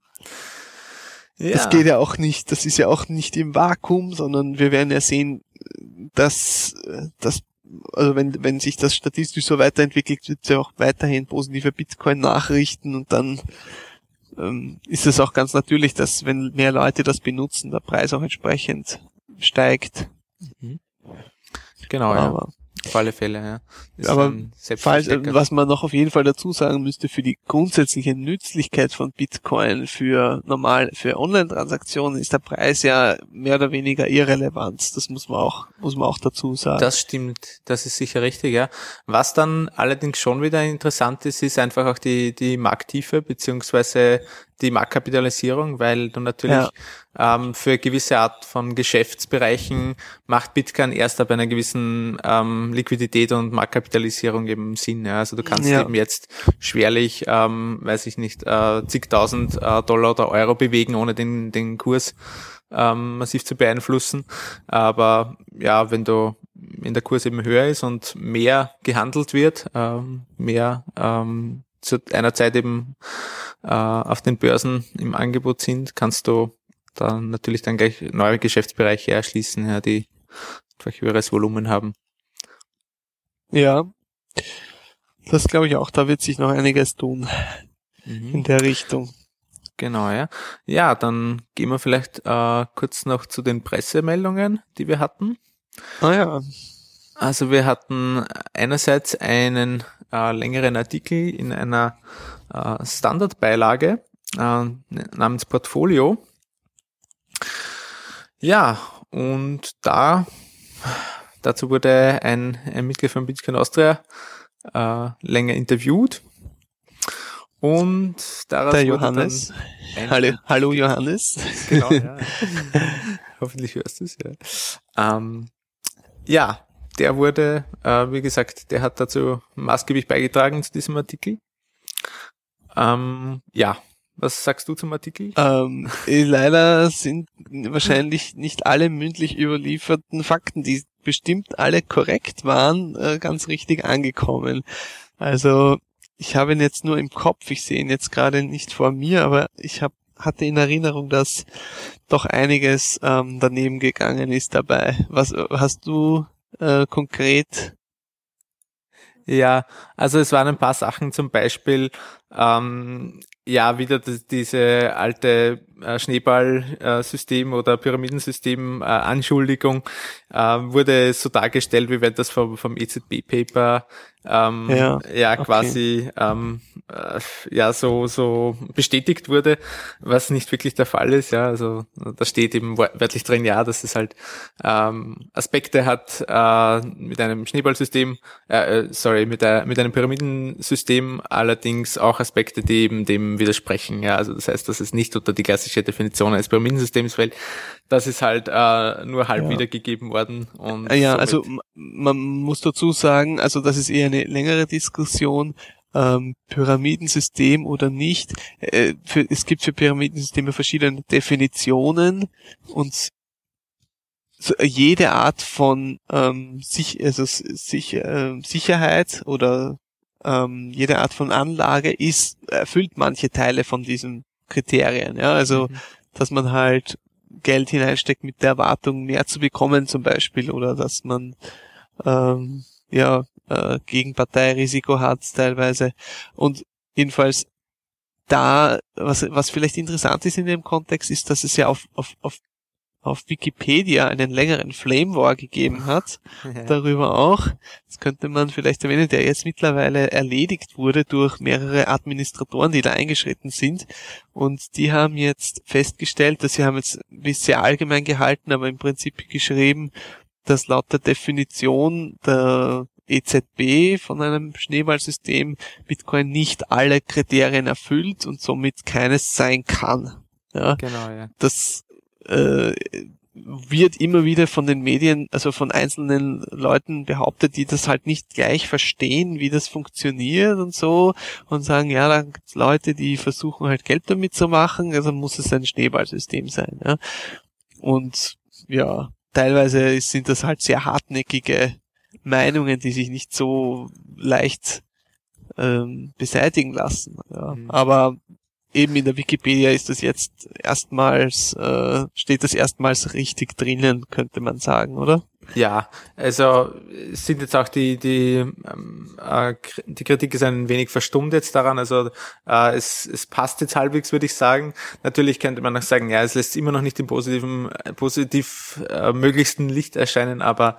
Ja. Das geht ja auch nicht, das ist ja auch nicht im Vakuum, sondern wir werden ja sehen, dass, äh, dass also wenn, wenn sich das statistisch so weiterentwickelt, wird es ja auch weiterhin positive Bitcoin-Nachrichten und dann ähm, ist es auch ganz natürlich, dass wenn mehr Leute das benutzen, der Preis auch entsprechend steigt. Genau, ja. Auf alle Fälle, ja. Ist Aber falls, was man noch auf jeden Fall dazu sagen müsste, für die grundsätzliche Nützlichkeit von Bitcoin für normal, für Online-Transaktionen ist der Preis ja mehr oder weniger irrelevant. Das muss man auch, muss man auch dazu sagen. Das stimmt, das ist sicher richtig, ja. Was dann allerdings schon wieder interessant ist, ist einfach auch die, die Markttiefe beziehungsweise die Marktkapitalisierung, weil du natürlich ähm, für gewisse Art von Geschäftsbereichen macht Bitcoin erst ab einer gewissen ähm, Liquidität und Marktkapitalisierung eben Sinn. Ja. Also du kannst Ja. eben jetzt schwerlich, ähm, weiß ich nicht, äh, zigtausend äh, Dollar oder Euro bewegen, ohne den, den Kurs ähm, massiv zu beeinflussen. Aber ja, wenn du wenn der Kurs eben höher ist und mehr gehandelt wird, ähm, mehr ähm, zu einer Zeit eben äh, auf den Börsen im Angebot sind, kannst du dann natürlich dann gleich neue Geschäftsbereiche erschließen, ja, die einfach höheres Volumen haben. ja. Das glaube ich auch, da wird sich noch einiges tun in Mhm. der Richtung. Genau, ja. Ja, dann gehen wir vielleicht äh, kurz noch zu den Pressemeldungen, die wir hatten. Ah ja. Also wir hatten einerseits einen äh, längeren Artikel in einer äh, Standardbeilage äh, namens Portfolio. Ja, und da dazu wurde ein, ein Mitglied von Bitcoin Austria äh, länger interviewt. Und daraus Der wurde Johannes. Hallo, hallo Johannes. Genau, ja. [LAUGHS] Hoffentlich hörst du es, ja. Ähm, ja, der wurde, äh, wie gesagt, der hat dazu maßgeblich beigetragen zu diesem Artikel. Ähm, ja, was sagst du zum Artikel? Ähm, äh, leider sind wahrscheinlich nicht alle mündlich überlieferten Fakten, die bestimmt alle korrekt waren, äh, ganz richtig angekommen. Also ich habe ihn jetzt nur im Kopf, ich sehe ihn jetzt gerade nicht vor mir, aber ich hab, hatte in Erinnerung, dass doch einiges ähm, daneben gegangen ist dabei. Was hast du äh, konkret? Ja, also es waren ein paar Sachen, zum Beispiel, ähm, ja, wieder diese alte äh, Schneeball-System oder Pyramidensystem äh, Anschuldigung äh, wurde so dargestellt, wie wenn das vom, vom EZB-Paper ähm, Ja, ja okay. quasi ähm, äh, ja so so bestätigt wurde, was nicht wirklich der Fall ist. Ja, also da steht eben wör- wörtlich drin, ja, dass es halt ähm, Aspekte hat äh, mit einem Schneeballsystem, äh, äh, sorry, mit, der, mit einem Pyramidensystem, allerdings auch Aspekte, die eben dem widersprechen. Ja, also das heißt, dass es nicht unter die klassische Definition eines Pyramidensystems fällt. Das ist halt äh, nur halb Ja. wiedergegeben worden. Und Äh, Ja, also man muss dazu sagen, also das ist eher eine längere Diskussion, ähm, Pyramidensystem oder nicht. Äh, für, es gibt für Pyramidensysteme verschiedene Definitionen und so, äh, jede Art von ähm, sich, also sich, äh, Sicherheit oder ähm, jede Art von Anlage ist erfüllt manche Teile von diesem Kriterien. Ja, also Mhm. dass man halt Geld hineinsteckt mit der Erwartung, mehr zu bekommen zum Beispiel, oder dass man ähm, ja äh, Gegenparteirisiko hat teilweise. Und jedenfalls da, was, was vielleicht interessant ist in dem Kontext, ist, dass es ja auf, auf, auf, auf Wikipedia einen längeren Flame War gegeben hat [LAUGHS] darüber auch. Das könnte man vielleicht erwähnen, der jetzt mittlerweile erledigt wurde durch mehrere Administratoren, die da eingeschritten sind. Und die haben jetzt festgestellt, dass sie haben jetzt ein bisschen sehr allgemein gehalten, aber im Prinzip geschrieben, dass laut der Definition der EZB von einem Schneeballsystem Bitcoin nicht alle Kriterien erfüllt und somit keines sein kann. Ja, Genau, ja. das äh, wird immer wieder von den Medien, also von einzelnen Leuten behauptet, die das halt nicht gleich verstehen, wie das funktioniert und so und sagen, ja, da gibt's Leute, die versuchen halt Geld damit zu machen, also muss es ein Schneeballsystem sein. Ja? Und ja, teilweise sind das halt sehr hartnäckige Meinungen, die sich nicht so leicht ähm, beseitigen lassen. Ja. Mhm. Aber eben in der Wikipedia ist das jetzt erstmals, äh, steht das erstmals richtig drinnen, könnte man sagen, oder? Ja, also sind jetzt auch die die ähm, äh, die Kritik ist ein wenig verstummt jetzt daran. Also äh, es es passt jetzt halbwegs, würde ich sagen. Natürlich könnte man auch sagen, ja, es lässt immer noch nicht im positiven äh, positiv äh, möglichsten Licht erscheinen, aber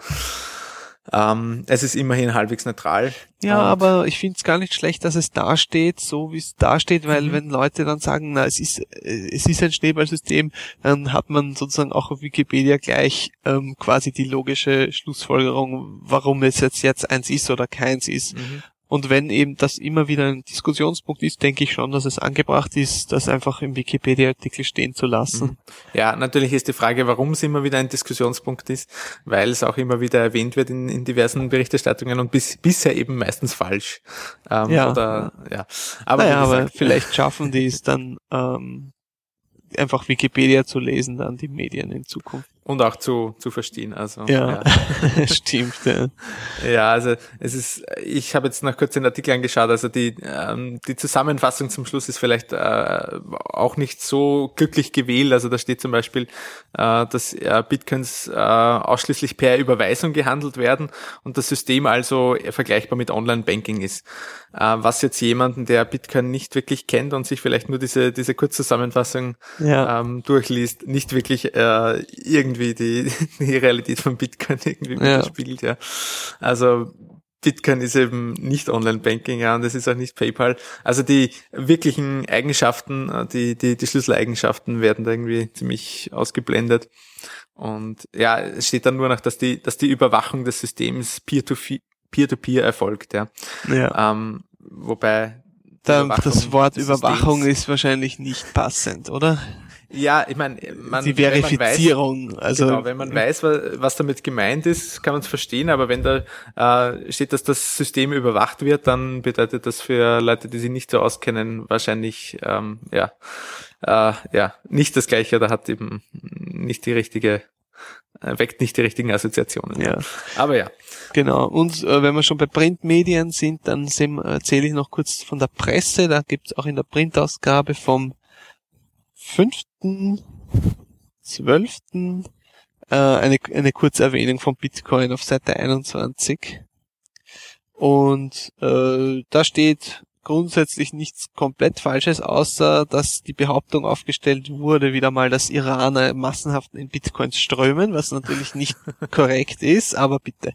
ähm, es ist immerhin halbwegs neutral. Ja, aber ich finde es gar nicht schlecht, dass es dasteht, so wie es dasteht, weil Mhm. wenn Leute dann sagen, na, es ist, äh, es ist ein Schneeballsystem, dann hat man sozusagen auch auf Wikipedia gleich ähm, quasi die logische Schlussfolgerung, warum es jetzt jetzt eins ist oder keins ist. Mhm. Und wenn eben das immer wieder ein Diskussionspunkt ist, denke ich schon, dass es angebracht ist, das einfach im Wikipedia-Artikel stehen zu lassen. Ja, natürlich ist die Frage, warum es immer wieder ein Diskussionspunkt ist, weil es auch immer wieder erwähnt wird in, in diversen Berichterstattungen und bis, bisher eben meistens falsch. Ähm, Ja. Oder, ja. Aber, naja, aber vielleicht [LAUGHS] schaffen die es dann ähm, einfach Wikipedia zu lesen, dann die Medien in Zukunft. Und auch zu, zu verstehen. Also, Ja, [LAUGHS] stimmt. Ja. Ja, also es ist, ich habe jetzt noch kurz den Artikel angeschaut, also die, ähm, die Zusammenfassung zum Schluss ist vielleicht äh, auch nicht so glücklich gewählt. Also da steht zum Beispiel, äh, dass äh, Bitcoins äh, ausschließlich per Überweisung gehandelt werden und das System also vergleichbar mit Online-Banking ist. Äh, was jetzt jemanden, der Bitcoin nicht wirklich kennt und sich vielleicht nur diese, diese Kurzzusammenfassung Ja. ähm, durchliest, nicht wirklich äh, irgendwie die, [LAUGHS] die Realität von Bitcoin irgendwie Ja. ja. Also Bitcoin ist eben nicht Online-Banking, ja, und es ist auch nicht PayPal. Also die wirklichen Eigenschaften, äh, die, die, die Schlüsseleigenschaften werden da irgendwie ziemlich ausgeblendet. Und ja, es steht dann nur noch, dass die, dass die Überwachung des Systems Peer-to-Peer Peer-to-Peer erfolgt, ja. ja. Ähm, wobei Dann, das Wort Überwachung ist wahrscheinlich nicht passend, oder? Ja, ich meine, man, Die wenn man weiß- Verifizierung. also genau, wenn man weiß, wa- was damit gemeint ist, kann man es verstehen, aber wenn da äh, steht, dass das System überwacht wird, dann bedeutet das für Leute, die sich nicht so auskennen, wahrscheinlich ähm, ja, äh, ja nicht das gleiche oder hat eben nicht die richtige, äh, weckt nicht die richtigen Assoziationen. ja. Aber ja. Genau. Und äh, wenn wir schon bei Printmedien sind, dann erzähle ich noch kurz von der Presse. Da gibt es auch in der Printausgabe vom 5.12. Äh, eine, eine kurze Erwähnung von Bitcoin auf Seite 21. Und äh, da steht grundsätzlich nichts komplett Falsches, außer dass die Behauptung aufgestellt wurde, wieder mal, dass Iraner massenhaft in Bitcoins strömen, was natürlich nicht [LAUGHS] korrekt ist, aber bitte.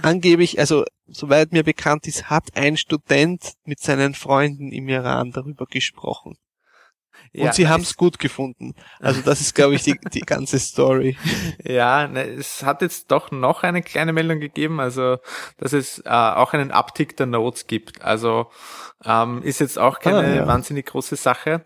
Angeblich, also soweit mir bekannt ist, hat ein Student mit seinen Freunden im Iran darüber gesprochen. Und ja, sie haben es gut gefunden. Also das ist, glaube ich, die, die ganze Story. [LAUGHS] Ja, ne, es hat jetzt doch noch eine kleine Meldung gegeben, also dass es äh, auch einen Uptick der Nodes gibt. Also ähm, ist jetzt auch keine Ah, ja. wahnsinnig große Sache.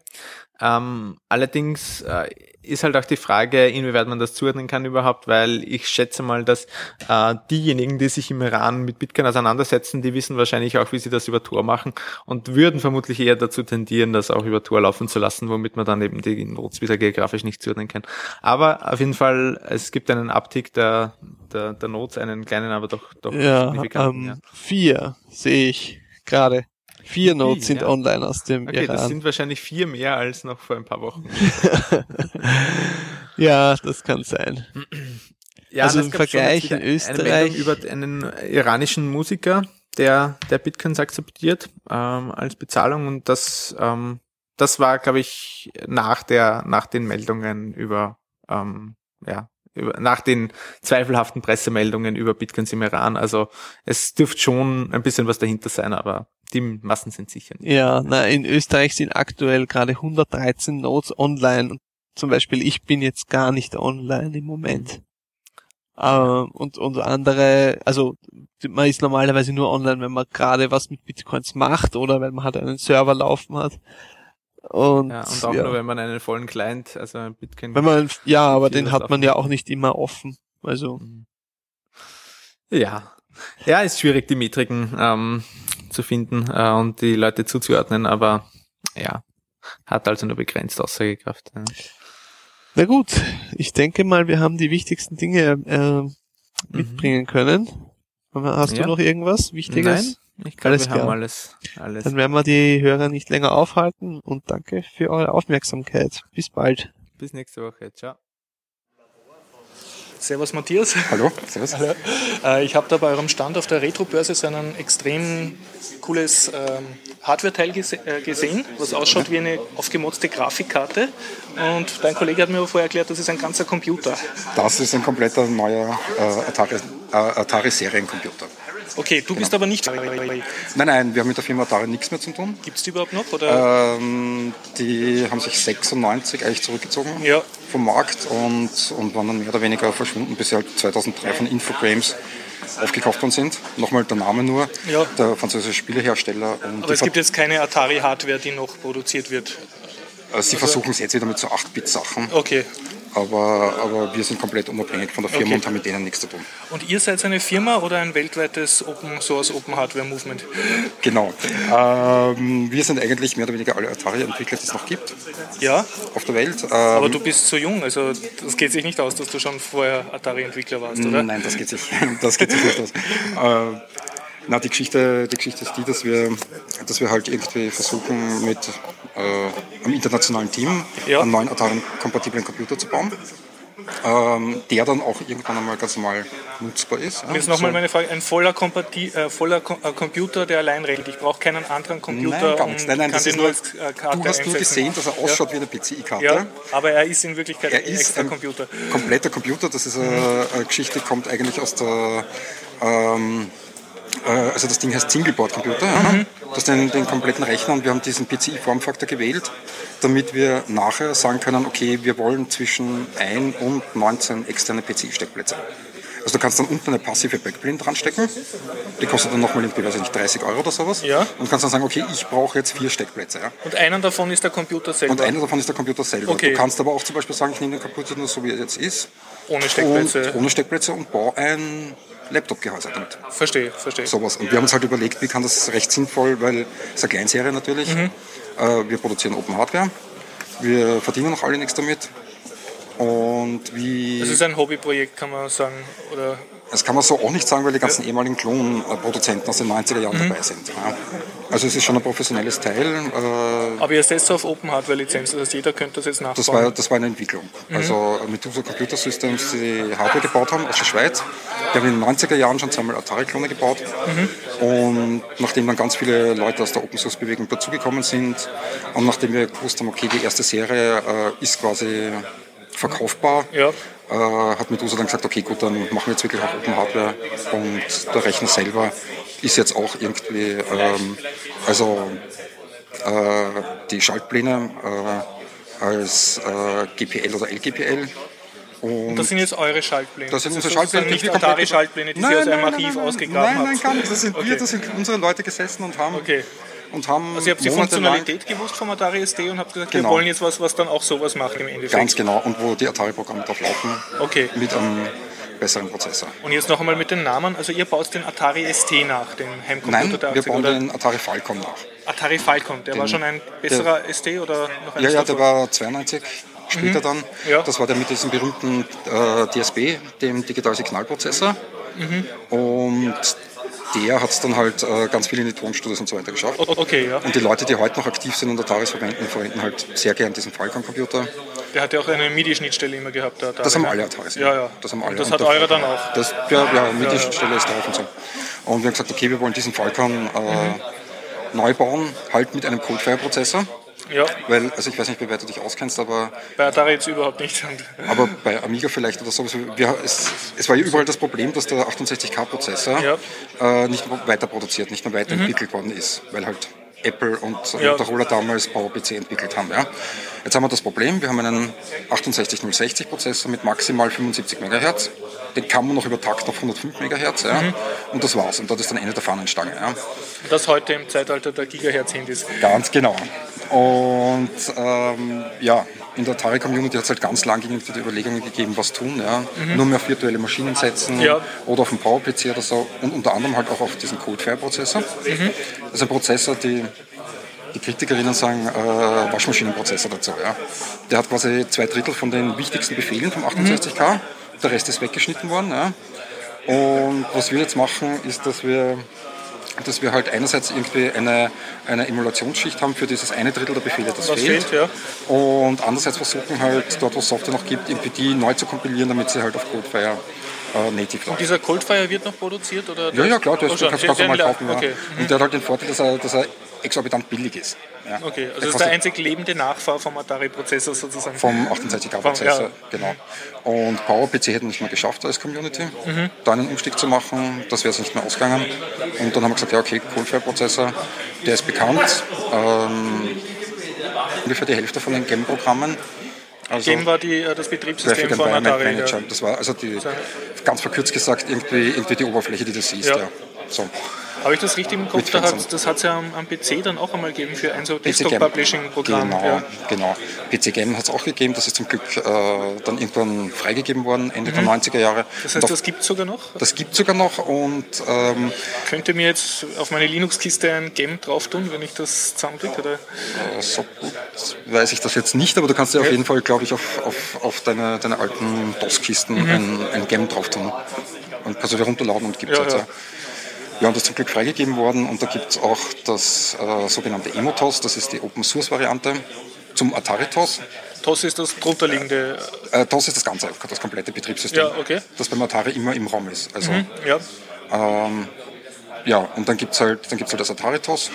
Ähm, allerdings äh, ist halt auch die Frage, inwieweit man das zuordnen kann überhaupt, weil ich schätze mal, dass äh, diejenigen, die sich im Iran mit Bitcoin auseinandersetzen, die wissen wahrscheinlich auch, wie sie das über Tor machen und würden vermutlich eher dazu tendieren, das auch über Tor laufen zu lassen, womit man dann eben die Nodes wieder geografisch nicht zuordnen kann. Aber auf jeden Fall, es gibt einen Uptick der, der, der Nodes, einen kleinen, aber doch, doch Ja, signifikanten. ähm, ja. vier sehe ich gerade. Vier Nodes sind ja. online aus dem Okay, das Iran. sind wahrscheinlich vier mehr als noch vor ein paar Wochen. [LAUGHS] ja, das kann sein. Ja, Also im Vergleich in Österreich- über einen iranischen Musiker, der, der Bitcoins akzeptiert ähm, als Bezahlung und das, ähm, das war, glaube ich, nach der, nach den Meldungen über, ähm, ja, über, nach den zweifelhaften Pressemeldungen über Bitcoins im Iran. Also es dürfte schon ein bisschen was dahinter sein, aber die Massen sind sicher nicht. Ja, na, in Österreich sind aktuell gerade 113 Nodes online. Zum Beispiel, ich bin jetzt gar nicht online im Moment. Ähm, und, und andere, also man ist normalerweise nur online, wenn man gerade was mit Bitcoins macht oder wenn man halt einen Server laufen hat. Und, Ja, und auch ja. nur, wenn man einen vollen Client, also ein Bitcoin. wenn man, ja, aber den hat man ja auch nicht immer offen. Also, Ja. Ja, ist schwierig, die Metriken ähm, zu finden äh, und die Leute zuzuordnen, aber ja, hat also nur begrenzt Aussagekraft. Ja. na gut, ich denke mal, wir haben die wichtigsten Dinge äh, mitbringen können. Hast Ja. du noch irgendwas Wichtiges? Nein, ich glaube, Alles wir haben klar. alles. alles. Dann werden wir die Hörer nicht länger aufhalten und danke für eure Aufmerksamkeit. Bis bald. Bis nächste Woche. Ciao. Servus Matthias. Hallo, servus. Hallo. Äh, Ich habe da bei eurem Stand auf der Retro-Börse so ein extrem cooles ähm, Hardware-Teil gese äh, gesehen, was ausschaut wie eine aufgemotzte Grafikkarte. Und dein Kollege hat mir vorher erklärt, das ist ein ganzer Computer. Das ist ein kompletter neuer äh, Atari, Atari-Seriencomputer. Okay, du bist aber nicht. Nein, nein, wir haben mit der Firma Atari nichts mehr zu tun. Gibt es die überhaupt noch? Oder? Ähm, die haben sich 96 eigentlich zurückgezogen Ja. Vom Markt und, und waren dann mehr oder weniger verschwunden, bis sie halt 2003 von Infogrames aufgekauft worden sind. Nochmal der Name nur, Ja. der französische Spielehersteller. Und aber es gibt jetzt keine Atari-Hardware, die noch produziert wird. äh, sie versuchen es jetzt wieder mit so 8-Bit-Sachen, Okay. Aber, aber wir sind komplett unabhängig von der Firma Okay. und haben mit denen nichts zu tun. Und ihr seid eine Firma oder ein weltweites Open Source Open Hardware Movement? Genau. Ähm, wir sind eigentlich mehr oder weniger alle Atari-Entwickler, die es noch gibt Ja, auf der Welt. Ähm, aber du bist so jung, also das geht sich nicht aus, dass du schon vorher Atari-Entwickler warst, oder? Nein, das geht sich, [LAUGHS] das geht sich nicht aus. Äh, [LAUGHS] na, die Geschichte, die Geschichte ist die, dass wir, dass wir halt irgendwie versuchen, mit äh, einem internationalen Team Ja. einen neuen Atari-kompatiblen Computer zu bauen, ähm, der dann auch irgendwann einmal ganz normal nutzbar ist. Ja. Jetzt nochmal So- meine Frage, ein voller, Kompati äh, voller Ko äh, Computer, der allein regelt. Ich brauche keinen anderen Computer Nein, gar nichts. Nein, nein, das ist nur als äh, Karte du hast nur gesehen, dass er ausschaut wie eine PCI-Karte. Ja, aber er ist in Wirklichkeit Er ein ist ein Computer. kompletter Computer. Das ist eine, eine Geschichte, kommt eigentlich aus der. Ähm, äh, also das Ding heißt Singleboard-Computer. Ja. Das ist den, den kompletten Rechner und wir haben diesen PCI-Formfaktor gewählt, damit wir nachher sagen können, okay, wir wollen zwischen 1 und 19 externe PCI-Steckplätze. Also du kannst dann unten eine passive Backplane dran stecken, die kostet dann nochmal irgendwie, weiß ich nicht, 30 Euro oder sowas. Ja. Und kannst dann sagen, okay, ich brauche jetzt vier Steckplätze. Ja. Und einer davon ist der Computer selber. Und einer davon ist der Computer selber. Okay. Du kannst aber auch zum Beispiel sagen, ich nehme den Computer nur so, wie er jetzt ist. ohne Steckplätze. Und ohne Steckplätze und baue ein Laptop-Gehäuse damit. Verstehe, verstehe. Sowas. Und wir haben uns halt überlegt, wie kann das recht sinnvoll, weil es ist eine Kleinserie natürlich. Mhm. Äh, wir produzieren Open Hardware. Wir verdienen noch alle nichts damit. Und wie. Das ist ein Hobbyprojekt, kann man sagen. Oder Das kann man so auch nicht sagen, weil die ganzen ehemaligen Klonproduzenten aus den 90er Jahren Mhm. dabei sind. Ja. Also es ist schon ein professionelles Teil. Äh, aber ihr setzt auf Open Hardware Lizenz, das heißt jeder könnte das jetzt nachbauen. Das war, das war eine Entwicklung. Mhm. Also mit User Computer Systems, die Hardware gebaut haben aus der Schweiz. Die haben in den 90er Jahren schon zweimal Atari-Klone gebaut. Mhm. Und nachdem dann ganz viele Leute aus der Open Source Bewegung dazugekommen sind und nachdem wir gewusst haben, okay, die erste Serie äh, ist quasi verkaufbar, Ja. äh, hat Medusa dann gesagt, okay, gut, dann machen wir jetzt wirklich auch Open Hardware und der Rechner selber ist jetzt auch irgendwie, ähm, also äh, die Schaltpläne äh, als äh, GPL oder LGPL. Und Das sind jetzt eure Schaltpläne. das sind unsere Schaltpläne, nicht die komplett- Atari-Schaltpläne, die Nein, Sie aus nein, einem nein, Archiv nein, ausgegraben Nein, nein, habt. gar nicht. Das sind wir, Okay. das sind unsere Leute gesessen und haben, Okay. Und haben Also ihr habt die Funktionalität gewusst vom Atari ST und habt gesagt, Genau. wir wollen jetzt was, was dann auch sowas macht im Endeffekt. Ganz genau. Und wo die Atari-Programme drauf laufen, Okay. mit einem besseren Prozessor. Und jetzt noch einmal mit den Namen. Also ihr baut den Atari ST nach, den Heimcomputer Nein, der wir 80er, bauen oder? den Atari Falcon nach. Atari Falcon, der war schon ein besserer ST oder noch ein Ja, ja, der war 92 später dann. Mhm. Ja. Das war der mit diesem berühmten äh, DSB, dem Digital Signalprozessor. Mhm. Und der hat es dann halt äh, ganz viel in die Tonstudios und so weiter geschafft. Okay, ja. Und die Leute, die heute noch aktiv sind und Ataris verwenden, verwenden halt sehr gern diesen Falcon-Computer. Der hat ja auch eine MIDI-Schnittstelle immer gehabt. Der Atari, Das haben alle Ataris. Ja, ja. Das haben alle. Und das Und hat eure dann auch. Das, ja, ja, mit der Stelle ist drauf und so. Und wir haben gesagt, okay, wir wollen diesen Falcon äh, Mhm. neu bauen, halt mit einem Coldfire-Prozessor. Ja, Weil, also ich weiß nicht, wie weit du dich auskennst, aber, bei Atari jetzt überhaupt nicht. [LAUGHS] Aber bei Amiga vielleicht oder so. also Wir, es, es war ja überall das Problem, dass der 68K-Prozessor Ja. äh, nicht weiter produziert, nicht mehr weiterentwickelt worden ist, weil halt Apple und. Motorola damals PowerPC entwickelt haben. Ja. Jetzt haben wir das Problem, wir haben einen 68060-Prozessor mit maximal 75 MHz. Den kann man noch übertakten auf 105 MHz. Ja. Und das war's. Und das ist dann Ende der Fahnenstange. Ja. Das heute im Zeitalter der Gigahertz-Handys. Ganz genau. Und ähm, ja, in der Atari-Community hat es halt ganz lang irgendwie die Überlegungen gegeben, was tun. Ja. Nur mehr auf virtuelle Maschinen setzen Mhm. Ja. oder auf einen Power-PC oder so. Und unter anderem halt auch auf diesen Coldfire-Prozessor. Mhm. Das ist ein Prozessor, die, die Kritikerinnen sagen, äh, Waschmaschinenprozessor dazu. Ja. Der hat quasi zwei Drittel von den wichtigsten Befehlen vom 68K. Der Rest ist weggeschnitten worden. Ja. Und was wir jetzt machen, ist, dass wir dass wir halt einerseits irgendwie eine, eine Emulationsschicht haben für dieses eine Drittel der Befehle, das Was fehlt. fehlt, ja. Und andererseits versuchen halt, dort wo es Software noch gibt, irgendwie die neu zu kompilieren, damit sie halt auf Codefire äh, native läuft. Dieser Coldfire wird noch produziert? Oder Ja, ja, klar, Oh, das schon. kannst du ganz normal der- kaufen. Ja. Okay, mhm. Und der hat halt den Vorteil, dass er, dass er exorbitant billig ist. Ja. okay. Der also das ist der einzig lebende Nachfahr vom Atari-Prozessor sozusagen. Vom 68K-Prozessor, Vom- ja. genau. Und PowerPC hätten nicht mehr geschafft als Community, Mhm. da einen Umstieg zu machen. Das wäre es nicht mehr ausgegangen. Und dann haben wir gesagt, ja okay, Coldfire-Prozessor, der ist bekannt. Ähm, ungefähr die Hälfte von den GEM-Programmen. Also Game war die, äh, das Betriebssystem von Atari. Manager. Ja. Das war also die, ganz verkürzt gesagt, irgendwie, irgendwie die Oberfläche, die du siehst. Ja. Ja. So. Habe ich das richtig im Kopf? Da hat, das hat es ja am, am PC dann auch einmal gegeben für ein so. Desktop-Publishing-Programm. Genau, Ja. genau. PC Game hat es auch gegeben, das ist zum Glück äh, dann irgendwann freigegeben worden, Ende Mhm. der 90er Jahre. Das heißt, auf- das gibt es sogar noch? das gibt sogar noch und ähm, Könnte mir jetzt auf meine Linux-Kiste ein Game drauf tun, wenn ich das zusammenkriege? Oder? äh, so gut weiß ich das jetzt nicht, aber du kannst ja auf jeden Fall, glaube ich, auf, auf, auf deine, deine alten DOS-Kisten ein, ein Game drauf tun. Und kannst du dir runterladen und gibt es Mhm. Ja, jetzt. ja. Ja. Und das ist zum Glück freigegeben worden und da gibt es auch das äh, sogenannte Emotos, das ist die Open-Source-Variante zum Atari-TOS. TOS ist das drunterliegende. Äh, TOS ist das ganze, das komplette Betriebssystem, Ja, okay. das beim Atari immer im Raum ist. Also, Ja, ähm, ja, und dann gibt es halt, dann gibt's halt das Atari-TOS.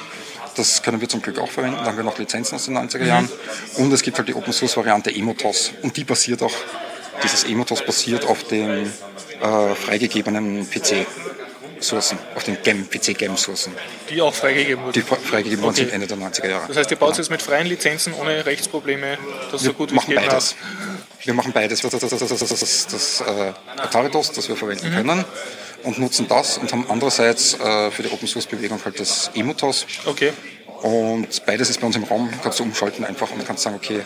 Das können wir zum Glück auch verwenden. Da haben wir noch Lizenzen aus den 90er Jahren. Und es gibt halt die Open-Source-Variante Emotos. Und die basiert auch, dieses Emotos basiert auf den äh, freigegebenen PC-Sourcen, auf den GEM, PC-GEM-Sourcen, die auch freigegeben die wurde. fre- freigegeben worden Okay. sind Ende der 90er Jahre. Das heißt, ihr baut es jetzt mit freien Lizenzen ohne Rechtsprobleme, das so Wir gut wie es machen geht beides. nach. Wir machen beides. Das, das, das, das, das, das, das äh, Atari-DOS, das wir verwenden Mhm. können und nutzen das und haben andererseits äh, für die Open-Source-Bewegung halt das Emotos. Okay. Und beides ist bei uns im Raum, kannst du umschalten einfach und kannst sagen, okay,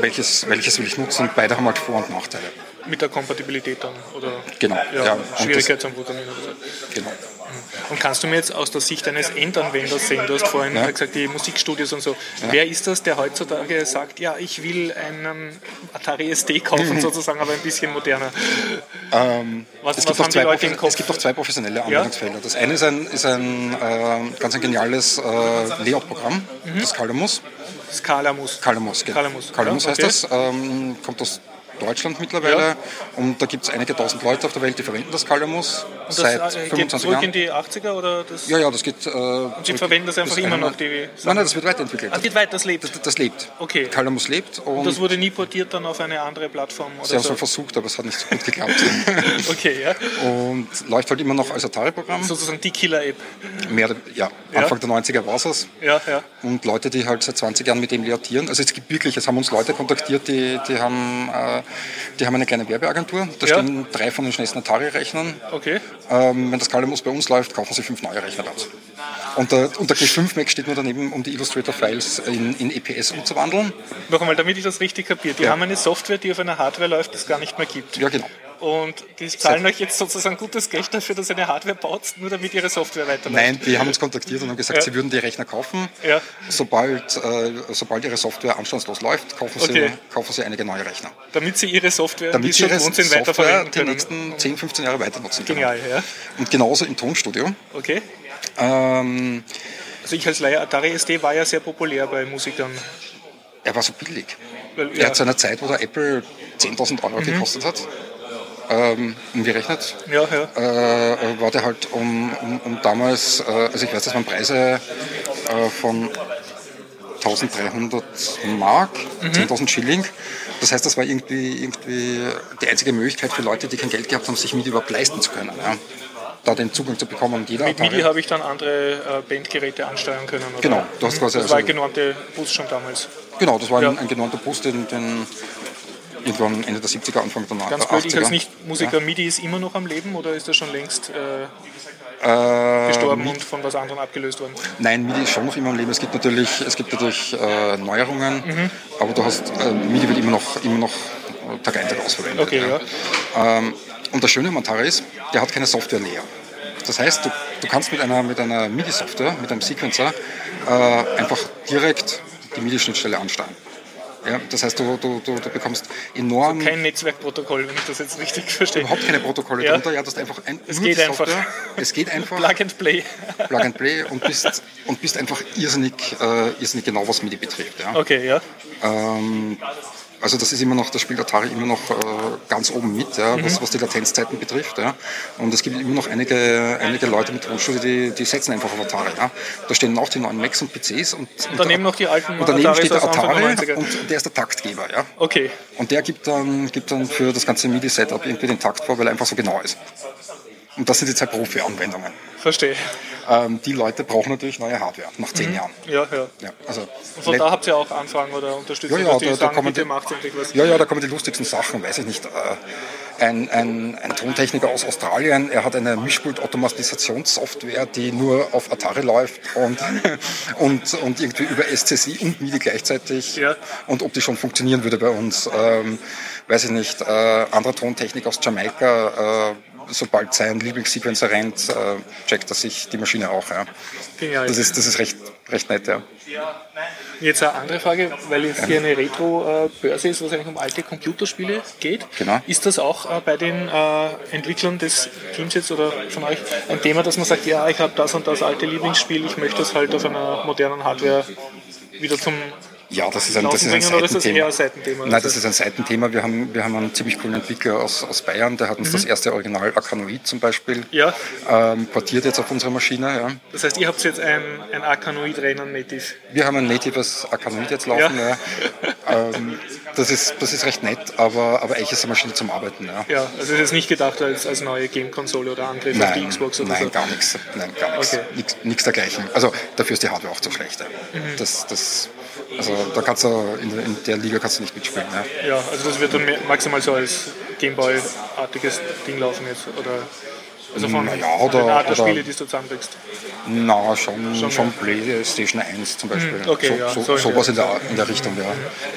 welches, welches will ich nutzen beide haben halt Vor- und Nachteile. Mit der Kompatibilität dann. Oder Genau, ja, ja, das- Schwierigkeit zum Programmieren oder so. Genau. Und kannst du mir jetzt aus der Sicht eines Endanwenders sehen, du hast vorhin Ja. gesagt, die Musikstudios und so. Wer ist das, der heutzutage sagt, ja, ich will einen Atari ST kaufen, [LAUGHS] sozusagen, aber ein bisschen moderner? Ähm, Was- es, was gibt haben die zwei, Leute im Kopf? es gibt auch zwei professionelle Anwendungsfelder. Das eine ist ein, ist ein äh, ganz ein geniales äh, Layout-Programm, das Calamus. Skalamus. Calamus, genau. Calamus, Calamus heißt okay. das. Ähm, kommt aus Deutschland mittlerweile. Ja. Und da gibt es einige tausend Leute auf der Welt, die verwenden das Calamus Und das seit äh, geht 25 zurück Jahren. in die 80er oder das? ja, ja, das geht. Äh, Und Sie verwenden das einfach immer noch, die Nein, nein, das wird weiterentwickelt. Ah, geht weiter, das lebt. Das, das lebt. Okay. Calamus lebt und Das wurde nie portiert dann auf eine andere Plattform oder sie haben es so? mal versucht, aber es hat nicht so gut geklappt. [LAUGHS] Okay, ja. und läuft halt immer noch als Atari-Programm. Sozusagen die Killer-App. Mehr, ja, Ja. Anfang der 90er war es. Ja, ja. Und Leute, die halt seit 20 Jahren mit dem layoutieren. Also es gibt wirklich, es haben uns Leute kontaktiert, die, die, haben, äh, die haben eine kleine Werbeagentur. Da Ja. stehen drei von den schnellsten Atari-Rechnern. Okay. Ähm, wenn das Calamus bei uns läuft, kaufen sie fünf neue Rechner dazu. Und der, und der G5 Mac steht nur daneben, um die Illustrator-Files in, in EPS umzuwandeln. Noch einmal, damit ich das richtig kapiere. Die Ja. haben eine Software, die auf einer Hardware läuft, die es gar nicht mehr gibt. Ja, genau. Und die zahlen euch jetzt sozusagen gutes Geld dafür, dass ihr eine Hardware baut, nur damit ihre Software weiterläuft. Nein, die haben uns kontaktiert und haben gesagt, Ja. sie würden die Rechner kaufen. Ja. Sobald, äh, sobald ihre Software anstandslos läuft, kaufen sie, Okay. kaufen sie einige neue Rechner. Damit sie ihre Software, die Damit sie ihre Software weiterverwenden die können. nächsten 10, 15 Jahre weiter nutzen können. Genial, ja. Und genauso im Tonstudio. Okay. Ähm, Also ich als Laie, Atari ST war ja sehr populär bei Musikern. er war so billig. Weil, Er ja, Mhm. hat zu einer Zeit, wo der Apple 10.000 Euro gekostet hat, ähm, umgerechnet, ja, ja. äh, war der halt um, um, um damals, äh, also ich weiß, das waren Preise äh, von 1300 Mark, Mhm. 10.000 Schilling. Das heißt, das war irgendwie, irgendwie die einzige Möglichkeit für Leute, die kein Geld gehabt haben, sich MIDI überhaupt leisten zu können. Ja. Da den Zugang zu bekommen. Und jeder Mit MIDI habe ich dann andere äh, Bandgeräte ansteuern können. Oder? Genau, du hast quasi Das war also- ein genormte Bus schon damals. Genau, das war ein, Ja. ein genannter Bus, den, den irgendwann Ende der 70er, Anfang der Ganz 80er. blöd, ich als Nicht-Musiker, MIDI ist immer noch am Leben oder ist das schon längst äh, Äh, gestorben und von was anderem abgelöst worden? Nein, MIDI ist schon noch immer im Leben. Es gibt natürlich, es gibt natürlich äh, Neuerungen, Mhm. aber du hast, äh, MIDI wird immer noch, immer noch äh, Tag ein, Tag aus verwendet. Okay, ja. Ähm, und das Schöne am Atari ist, der hat keine Software-Layer. Das heißt, du, du kannst mit einer, mit einer MIDI-Software, mit einem Sequencer, äh, einfach direkt die MIDI-Schnittstelle ansteuern. Ja, das heißt, du, du, du, du bekommst enorm Kein Netzwerkprotokoll, wenn ich das jetzt richtig verstehe. überhaupt keine Protokolle Ja. drunter. Ja, du hast einfach ein, Es geht einfach. Software. Es geht einfach. Plug and Play. Plug and Play und bist, und bist einfach irrsinnig, äh, irrsinnig genau, was MIDI betrifft. Ja. Okay, ja. Ähm, also das ist immer noch, das spielt Atari immer noch äh, ganz oben mit, ja, Mhm. was, was die Latenzzeiten betrifft. Ja. Und es gibt immer noch einige, einige Leute mit Tonstudio, die, die setzen einfach auf Atari. Ja. Da stehen auch die neuen Macs und PCs und, und daneben noch die alten und daneben Ataris steht der Atari der 90er. und der ist der Taktgeber. Ja. Okay, Und der gibt dann, gibt dann für das ganze MIDI-Setup irgendwie den Takt vor, weil er einfach so genau ist. Und das sind jetzt halt Profi-Anwendungen. verstehe. Ähm, die Leute brauchen natürlich neue Hardware nach zehn Jahren. Ja, ja. Ja, also Und von da habt ihr auch Anfragen oder Unterstützung, Ja, ja, die da- da sagen, kommen bitte die- macht endlich was. Ja, ja, da kommen die lustigsten Sachen, weiß ich nicht. Äh, Ein, ein, ein Tontechniker aus Australien, er hat eine Mischpult-Automatisationssoftware, die nur auf Atari läuft und, [LAUGHS] und, und irgendwie über SCSI und MIDI gleichzeitig Ja. und ob die schon funktionieren würde bei uns, ähm, weiß ich nicht. Äh, anderer Tontechniker aus Jamaika, äh, sobald sein Lieblingssequencer rennt, äh, checkt er sich die Maschine auch. Ja. Genial. Das ist, das ist recht, recht nett, ja. Jetzt eine andere Frage, weil jetzt hier eine Retro-Börse ist, wo es eigentlich um alte Computerspiele geht. Genau. Ist das auch äh, bei den äh, Entwicklern des Teams jetzt oder von euch ein Thema, dass man sagt, ja, ich habe das und das alte Lieblingsspiel, ich möchte das halt auf einer modernen Hardware wieder zum Ja, das ist ein, das ist ein oder ist Seitenthema. Seitenthema? Nein, das ist ein Seitenthema. Wir haben, wir haben einen ziemlich coolen Entwickler aus, aus Bayern, der hat uns das erste Original Akanoid zum Beispiel Mhm. Ja. ähm, portiert jetzt auf unsere Maschine. Ja. Das heißt, ihr habt jetzt ein, ein Arkanoid-Rennen native. Wir haben ein natives Akanoid jetzt laufen. Ja. Ja. Ähm, das, ist, das ist recht nett, aber, aber eigentlich ist eine Maschine zum Arbeiten. Ja. Ja, also es ist nicht gedacht als, als neue Game-Konsole oder Angriff auf die Nein, Xbox oder nein, so. gar nichts. Nein, gar nichts. Okay. Nix, nichts dergleichen. Also dafür ist die Hardware auch zu schlecht. Mhm. Das, das, also da kannst du in, in der Liga kannst du nicht mitspielen. Ja. Ja, also das wird dann maximal so als Gameboy-artiges Ding laufen jetzt. Oder also von, Na ja, von oder- den Art der oder- Spiele, die du zusammenbringst. Na, schon, Schon, schon, ja. PlayStation 1 zum Beispiel. Hm, okay, so, ja, so, so in sowas der- in der, in der Richtung, ja.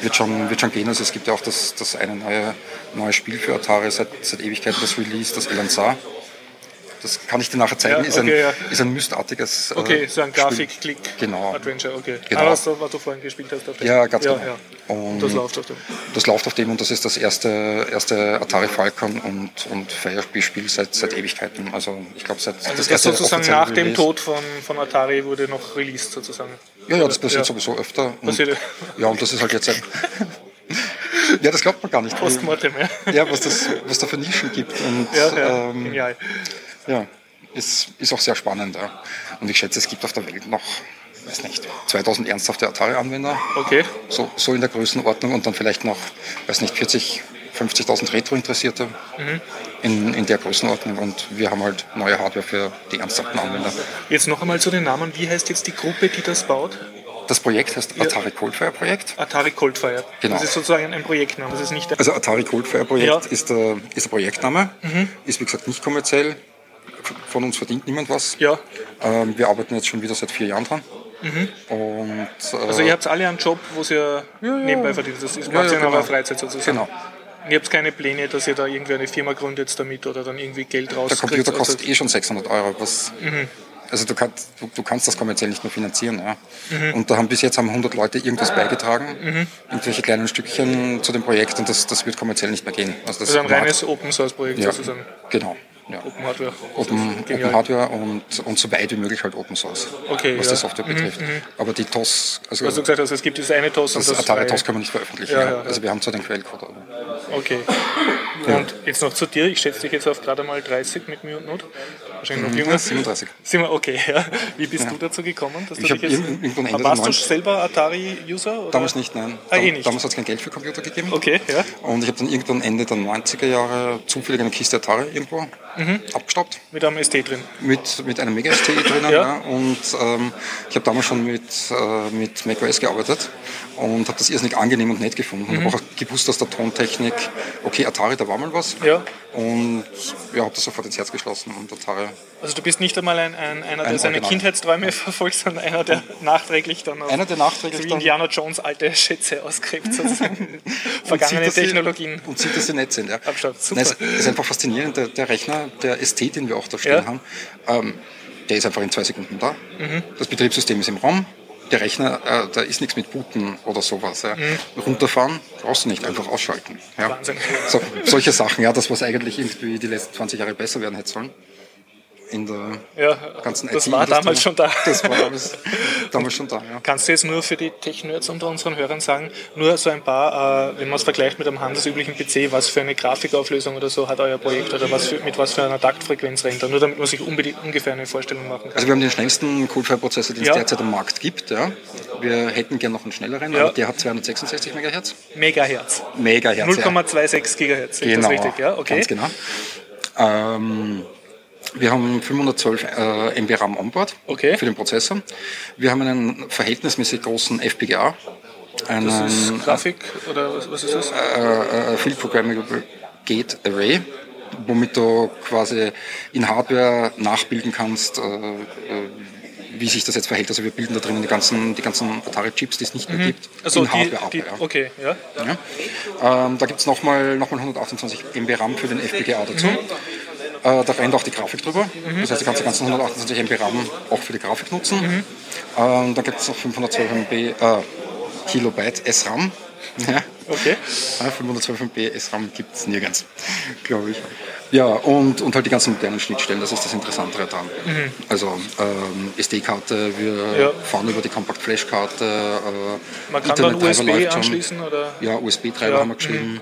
Wird schon, wird schon gehen. Also es gibt ja auch das, das eine neue, neue Spiel für Atari seit, seit Ewigkeiten, das Release, das Elanzar. Das kann ich dir nachher zeigen. Ja, ist, ein, okay, ja. ist ein mystartiges äh, Okay, so ein. Grafik-Klick Genau. Adventure, okay. Genau. Ah, was, du- was du vorhin gespielt hast. Dem. Ja, ganz ja, genau. Und Das läuft auf dem. Das läuft auf dem und das ist das erste, erste Atari Falcon und, und Firespiel seit, seit Ewigkeiten. Also ich glaube seit Also das, sozusagen offizielle nach dem Release. Tod von, von Atari wurde noch released sozusagen. Ja, ja, das passiert sowieso öfter. Und, Passiert- ja, und das ist halt jetzt ein. [LAUGHS] ja, das glaubt man gar nicht. Postmortem, ja. Ja, was, das, was da für Nischen gibt. Und Ja, ja, ähm, genial. Ja ist, ist auch sehr spannend. Ja. Und ich schätze, es gibt auf der Welt noch, weiß nicht, 2000 ernsthafte Atari-Anwender. Okay. So, so in der Größenordnung und dann vielleicht noch, weiß nicht, 40, 50.000 Retro-Interessierte Mhm. in, in der Größenordnung. Und wir haben halt neue Hardware für die ernsthaften Anwender. Jetzt noch einmal zu den Namen. Wie heißt jetzt die Gruppe, die das baut? Das Projekt heißt Atari Coldfire Projekt. Atari Coldfire. Genau. Das ist sozusagen ein Projektname. Das ist nicht der Also Atari Coldfire Projekt Ja. Mhm. ist, der, ist der Projektname, ist wie gesagt nicht kommerziell. Von uns verdient niemand was. Ja. Ähm, wir arbeiten jetzt schon wieder seit vier Jahren dran. Und, äh, Also ihr habt alle einen Job, wo ihr nebenbei verdient. Das ist ja, eurer genau. Freizeit sozusagen. Genau. Ihr habt keine Pläne, dass ihr da irgendwie eine Firma gründet damit oder dann irgendwie Geld Der rauskriegt? Computer Also- kostet eh schon 600 Euro. Was, Also du kannst, du, du kannst das kommerziell nicht mehr finanzieren. Ja. Und da haben bis jetzt haben 100 Leute irgendwas beigetragen, irgendwelche kleinen Stückchen zu dem Projekt und das, das wird kommerziell nicht mehr gehen. Also, das Also ein reines Open Source Projekt ja, sozusagen. Genau. Ja. Open Hardware. Open. Open Hardware und, und so weit wie möglich halt Open Source, Okay, was ja. die Software betrifft. Aber die TOS, also Also du gesagt hast, es gibt dieses eine TOS und das das Atari. TOS kann man nicht veröffentlichen. Ja, Ja. Also wir haben zwar den Quellcode, aber Okay. Und jetzt noch zu dir. Ich schätze dich jetzt auf gerade mal 30 mit Mühe und Not. Wahrscheinlich noch jünger. ja, 37. Sind wir, okay, ja. Wie bist du dazu gekommen? Dass Ich du dich jetzt, irgend- irgendwann Ende warst du 90 selber Atari-User? Damals nicht, nein. Ah, eh nicht. Damals hat es kein Geld für Computer gegeben. Okay, ja. Und ich habe dann irgendwann Ende der 90er Jahre zufällig eine Kiste Atari irgendwo Mhm. abgestaubt. Mit einem ST drin. Mit, mit einem Mega ST drinnen. [LAUGHS] Ja. Ja. Und ähm, ich habe damals schon mit, äh, mit macOS gearbeitet und habe das irrsinnig angenehm und nett gefunden. Und habe auch gewusst aus der Tontechnik, okay, Atari, da war mal was. Ja. Und ja, habe das sofort ins Herz geschlossen. Und Atari, Also du bist nicht einmal ein, ein, einer, der Ein seine Original. Kindheitsträume [LAUGHS] verfolgt, sondern einer, der nachträglich dann auf einer der nachträglich wie dann Indiana Jones alte Schätze ausgräbt, [LAUGHS] sozusagen. Vergangene sieht, dass sie- Technologien. Und sieht, dass sie nett sind. Ja. Abschaut. Super. Nein, es ist einfach faszinierend. Der, der Rechner, der ST, den wir auch da stehen Ja. haben, ähm, der ist einfach in zwei Sekunden da. Mhm. Das Betriebssystem ist im Raum. Der Rechner, äh, da ist nichts mit Booten oder sowas. Ja. Mhm. Runterfahren brauchst du nicht, einfach ausschalten. Ja. Wahnsinn. So, solche Sachen, ja, das was eigentlich irgendwie die letzten 20 Jahre besser werden hätte sollen. In der Ja, ganzen das war damals schon da. Das war alles damals schon da, ja. Kannst du jetzt nur für die Tech-Nerds unter unseren Hörern sagen, nur so ein paar, äh, wenn man es vergleicht mit einem handelsüblichen PC, was für eine Grafikauflösung oder so hat euer Projekt oder was für, mit was für einer Taktfrequenz rennt er? Nur damit man sich ungefähr eine Vorstellung machen kann. Also wir haben den schnellsten Coolfire-Prozessor, den es Ja. derzeit am Markt gibt. Ja. Wir hätten gern noch einen schnelleren, Ja. aber der hat 266 MHz. Megahertz. Megahertz. 0,26 Gigahertz, sehe ich Genau, das richtig? Ja, okay. ganz genau. Ähm, wir haben 512 äh, MB RAM onboard Okay. für den Prozessor. Wir haben einen verhältnismäßig großen FPGA, einen Das ist Grafik oder was, was ist das? äh, äh, Field Programmable Gate Array, womit du quasi in Hardware nachbilden kannst, äh, äh, wie sich das jetzt verhält. Also wir bilden da drinnen die ganzen, die ganzen Atari-Chips, die es nicht mehr gibt, Also in Hardware ab. ja. okay, ja. Ja. Ähm, da gibt es nochmal noch mal 128 MB RAM für den FPGA dazu. Äh, da rennt auch die Grafik drüber. Das heißt, du kannst die ganzen 128 MB RAM auch für die Grafik nutzen. Ähm, dann gibt es noch 512 MB, äh, Kilobyte SRAM. Ja. [LAUGHS] Okay. Ja, 512 MB SRAM gibt es nirgends, glaube ich. Ja, und, und halt die ganzen modernen Schnittstellen, das ist das Interessantere daran. Also ähm, SD-Karte, wir Mhm. Ja. fahren über die Compact Flash-Karte. Äh, Man kann dann USB anschließen oder? Ja, USB-Treiber Ja, haben wir geschrieben.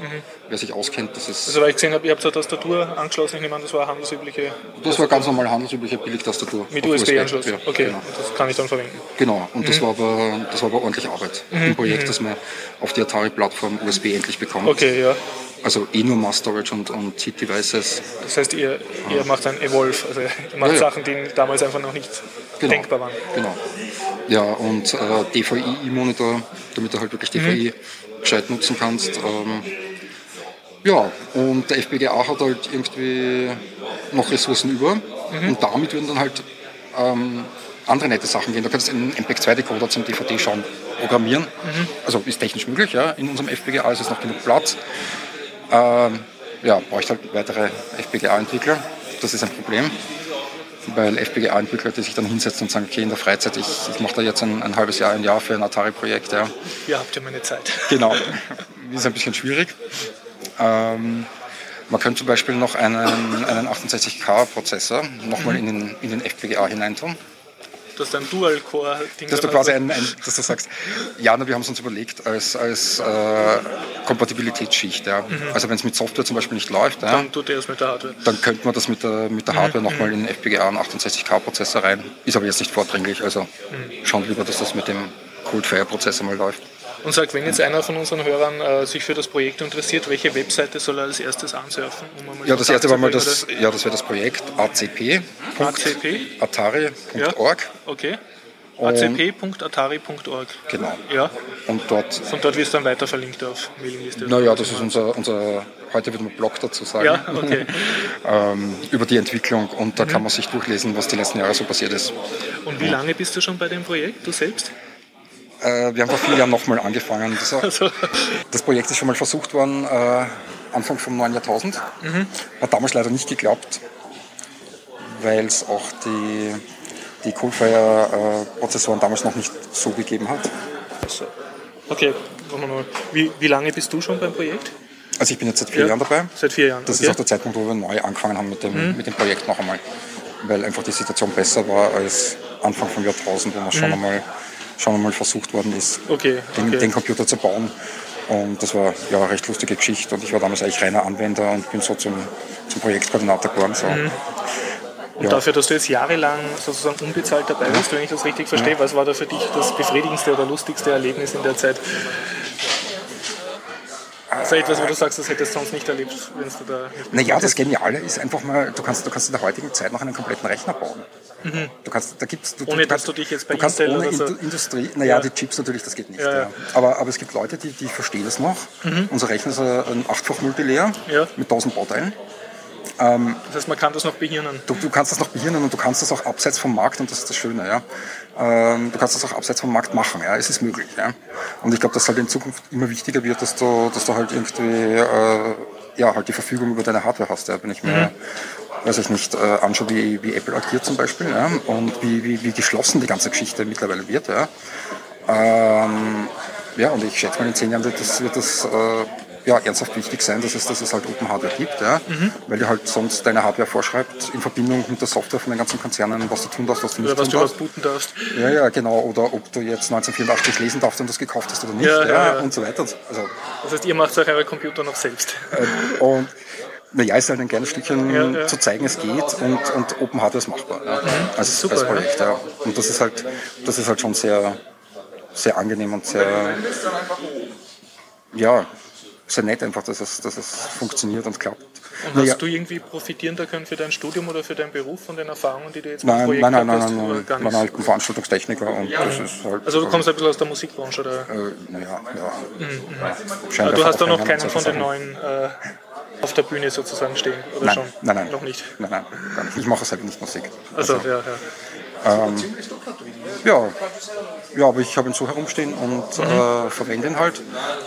Wer sich auskennt, das ist. Also weil ich gesehen habe, ihr habt eine Tastatur angeschlossen, ich nehme an, das war eine handelsübliche das war ganz normal handelsübliche Billigtastatur. mit USB-Anschluss. Ja, okay, Genau, das kann ich dann verwenden. genau. und Mhm. das, war aber, das war aber ordentlich Arbeit im Projekt, dass wir auf die Atari-Plattform USB endlich bekommen. Okay, ja. Also eh nur Mass Storage und, und Heat Devices. Das heißt, ihr, ihr macht ein Evolve, also ihr macht Ja. Sachen, die damals einfach noch nicht Genau. denkbar waren. Genau. Ja, und äh, DVI-Monitor, damit du halt wirklich DVI gescheit nutzen kannst. Ähm, ja, und der FPGA hat halt irgendwie noch Ressourcen über und damit würden dann halt ähm, andere nette Sachen gehen. Du kannst einen MPEG-2-Decoder zum DVD-Schauen programmieren. Also ist technisch möglich, ja. In unserem FPGA ist es noch genug Platz. Ähm, ja, bräuchte halt weitere FPGA-Entwickler. Das ist ein Problem weil FPGA-Entwickler, die sich dann hinsetzen und sagen, okay, in der Freizeit, ich, ich mache da jetzt ein, ein halbes Jahr, ein Jahr für ein Atari-Projekt. Ja. Ihr habt ja meine Zeit. [LAUGHS] Genau, ist ein bisschen schwierig. Ähm, man könnte zum Beispiel noch einen, einen 68K-Prozessor nochmal in den, in den FPGA hineintun. Das ist ein Dual-Core-Ding. Dass du quasi ein, ein, dass du sagst, ja, na, wir haben es uns überlegt als, als äh, Kompatibilitätsschicht. Ja. Also wenn es mit Software zum Beispiel nicht läuft, ja, Dann tut ihr das mit der Hardware. dann könnte man das mit der, mit der Hardware nochmal in den FPGA einen 68K-Prozessor rein. Ist aber jetzt nicht vordringlich, also schauen lieber, dass das mit dem Cold Fire Prozessor mal läuft. Und sagt, wenn jetzt einer von unseren Hörern äh, sich für das Projekt interessiert, welche Webseite soll er als erstes ansurfen? Um Ja, das erste war mal das, ja, das wäre das Projekt acp. ACP? atari.org. Okay. Acp.atari.org. Genau. Ja, Und dort, von dort wirst du dann weiter verlinkt auf Mailingliste. naja, das ist unser, unser heute wird man Blog dazu sagen, Ja, okay. [LAUGHS] ähm, über die Entwicklung und da kann man sich durchlesen, was die letzten Jahre so passiert ist. Und wie lange bist du schon bei dem Projekt, du selbst? Äh, wir haben vor vier Jahren nochmal angefangen. Das, Also, das Projekt ist schon mal versucht worden, äh, Anfang vom neuen Jahrtausend. Hat damals leider nicht geklappt, weil es auch die, die Coalfire-Prozessoren damals noch nicht so gegeben hat. So. Okay, wir. Wie, wie lange bist du schon beim Projekt? Also ich bin jetzt seit vier Ja. Jahren dabei. Seit vier Jahren. Das okay. ist auch der Zeitpunkt, wo wir neu angefangen haben mit dem, mit dem Projekt noch einmal. Weil einfach die Situation besser war als Anfang vom Jahrtausend, wo man schon, einmal, schon einmal versucht worden ist, Okay, den, okay. den Computer zu bauen. Und das war ja eine recht lustige Geschichte. Und ich war damals eigentlich reiner Anwender und bin so zum, zum Projektkoordinator geworden. So. Und ja. dafür, dass du jetzt jahrelang sozusagen unbezahlt dabei bist, wenn ich das richtig verstehe, was war da für dich das befriedigendste oder lustigste Erlebnis in der Zeit? Also etwas, wo du sagst, das hättest du sonst nicht erlebt, wenn du da Naja, das Geniale ist einfach mal, du kannst, du kannst in der heutigen Zeit noch einen kompletten Rechner bauen. Du kannst, da gibt's, du, Mhm. Ohne, du kannst, dass du dich jetzt bei du kannst Intel ohne so- Indu- Industrie, naja, Ja. die Chips natürlich, das geht nicht. Ja, Ja. Aber, aber es gibt Leute, die, die verstehen das noch. Unser Rechner ist ein achtfach Multilayer Mhm. Mit 1000 Bauteilen. Das heißt, man kann das noch behirnen. Du, du kannst das noch behirnen und du kannst das auch abseits vom Markt und das ist das Schöne, ja. Ähm, du kannst das auch abseits vom Markt machen, ja. Es ist möglich, ja. Und ich glaube, dass halt in Zukunft immer wichtiger wird, dass du, dass du halt irgendwie, äh, ja, halt die Verfügung über deine Hardware hast, ja. Wenn ich mir, weiß ich nicht, äh, anschaue, wie, wie Apple agiert zum Beispiel, ja. Und wie, wie, wie geschlossen die ganze Geschichte mittlerweile wird, ja. Ähm, ja, und ich schätze mal, in zehn Jahren wird das, wird das äh, ja, ernsthaft wichtig sein, dass es, dass es halt Open Hardware gibt, ja, weil dir halt sonst deine Hardware vorschreibt, in Verbindung mit der Software von den ganzen Konzernen, was du tun darfst, was du nicht Oder was tun du was darfst. booten darfst. Ja, ja, genau. Oder ob du jetzt 1984 lesen darfst und das gekauft hast oder nicht, Ja, ja, ja, und so weiter. Also, Das heißt, ihr macht euch eure Computer noch selbst. und naja, ist halt ein kleines Stückchen zu zeigen, es geht und, und Open Hardware ist machbar. Mhm. Super, als Projekt, ja. Und das ist halt, das ist halt schon sehr, sehr angenehm und sehr, ja, sehr nett einfach, dass es, dass es funktioniert und klappt. Und hast du irgendwie profitieren da können für dein Studium oder für deinen Beruf von den Erfahrungen, die du jetzt nein, Projekt nein, nein, nein, hast, nein, nein, nein, nein, ich bin Veranstaltungstechniker und das ist halt. Also du kommst ein bisschen aus der Musikbranche oder? Äh, naja, ja. Aber Scheint Mhm, du einfach hast da noch keinen von den neuen äh, auf der Bühne sozusagen stehen, oder Nein, schon? nein, nein. Noch nicht. Nein, nein, gar nicht. Ich mache selber nicht Musik. Also, ja, ja. Ja, ja aber ich habe ihn so herumstehen und Mhm. äh, verwende ihn halt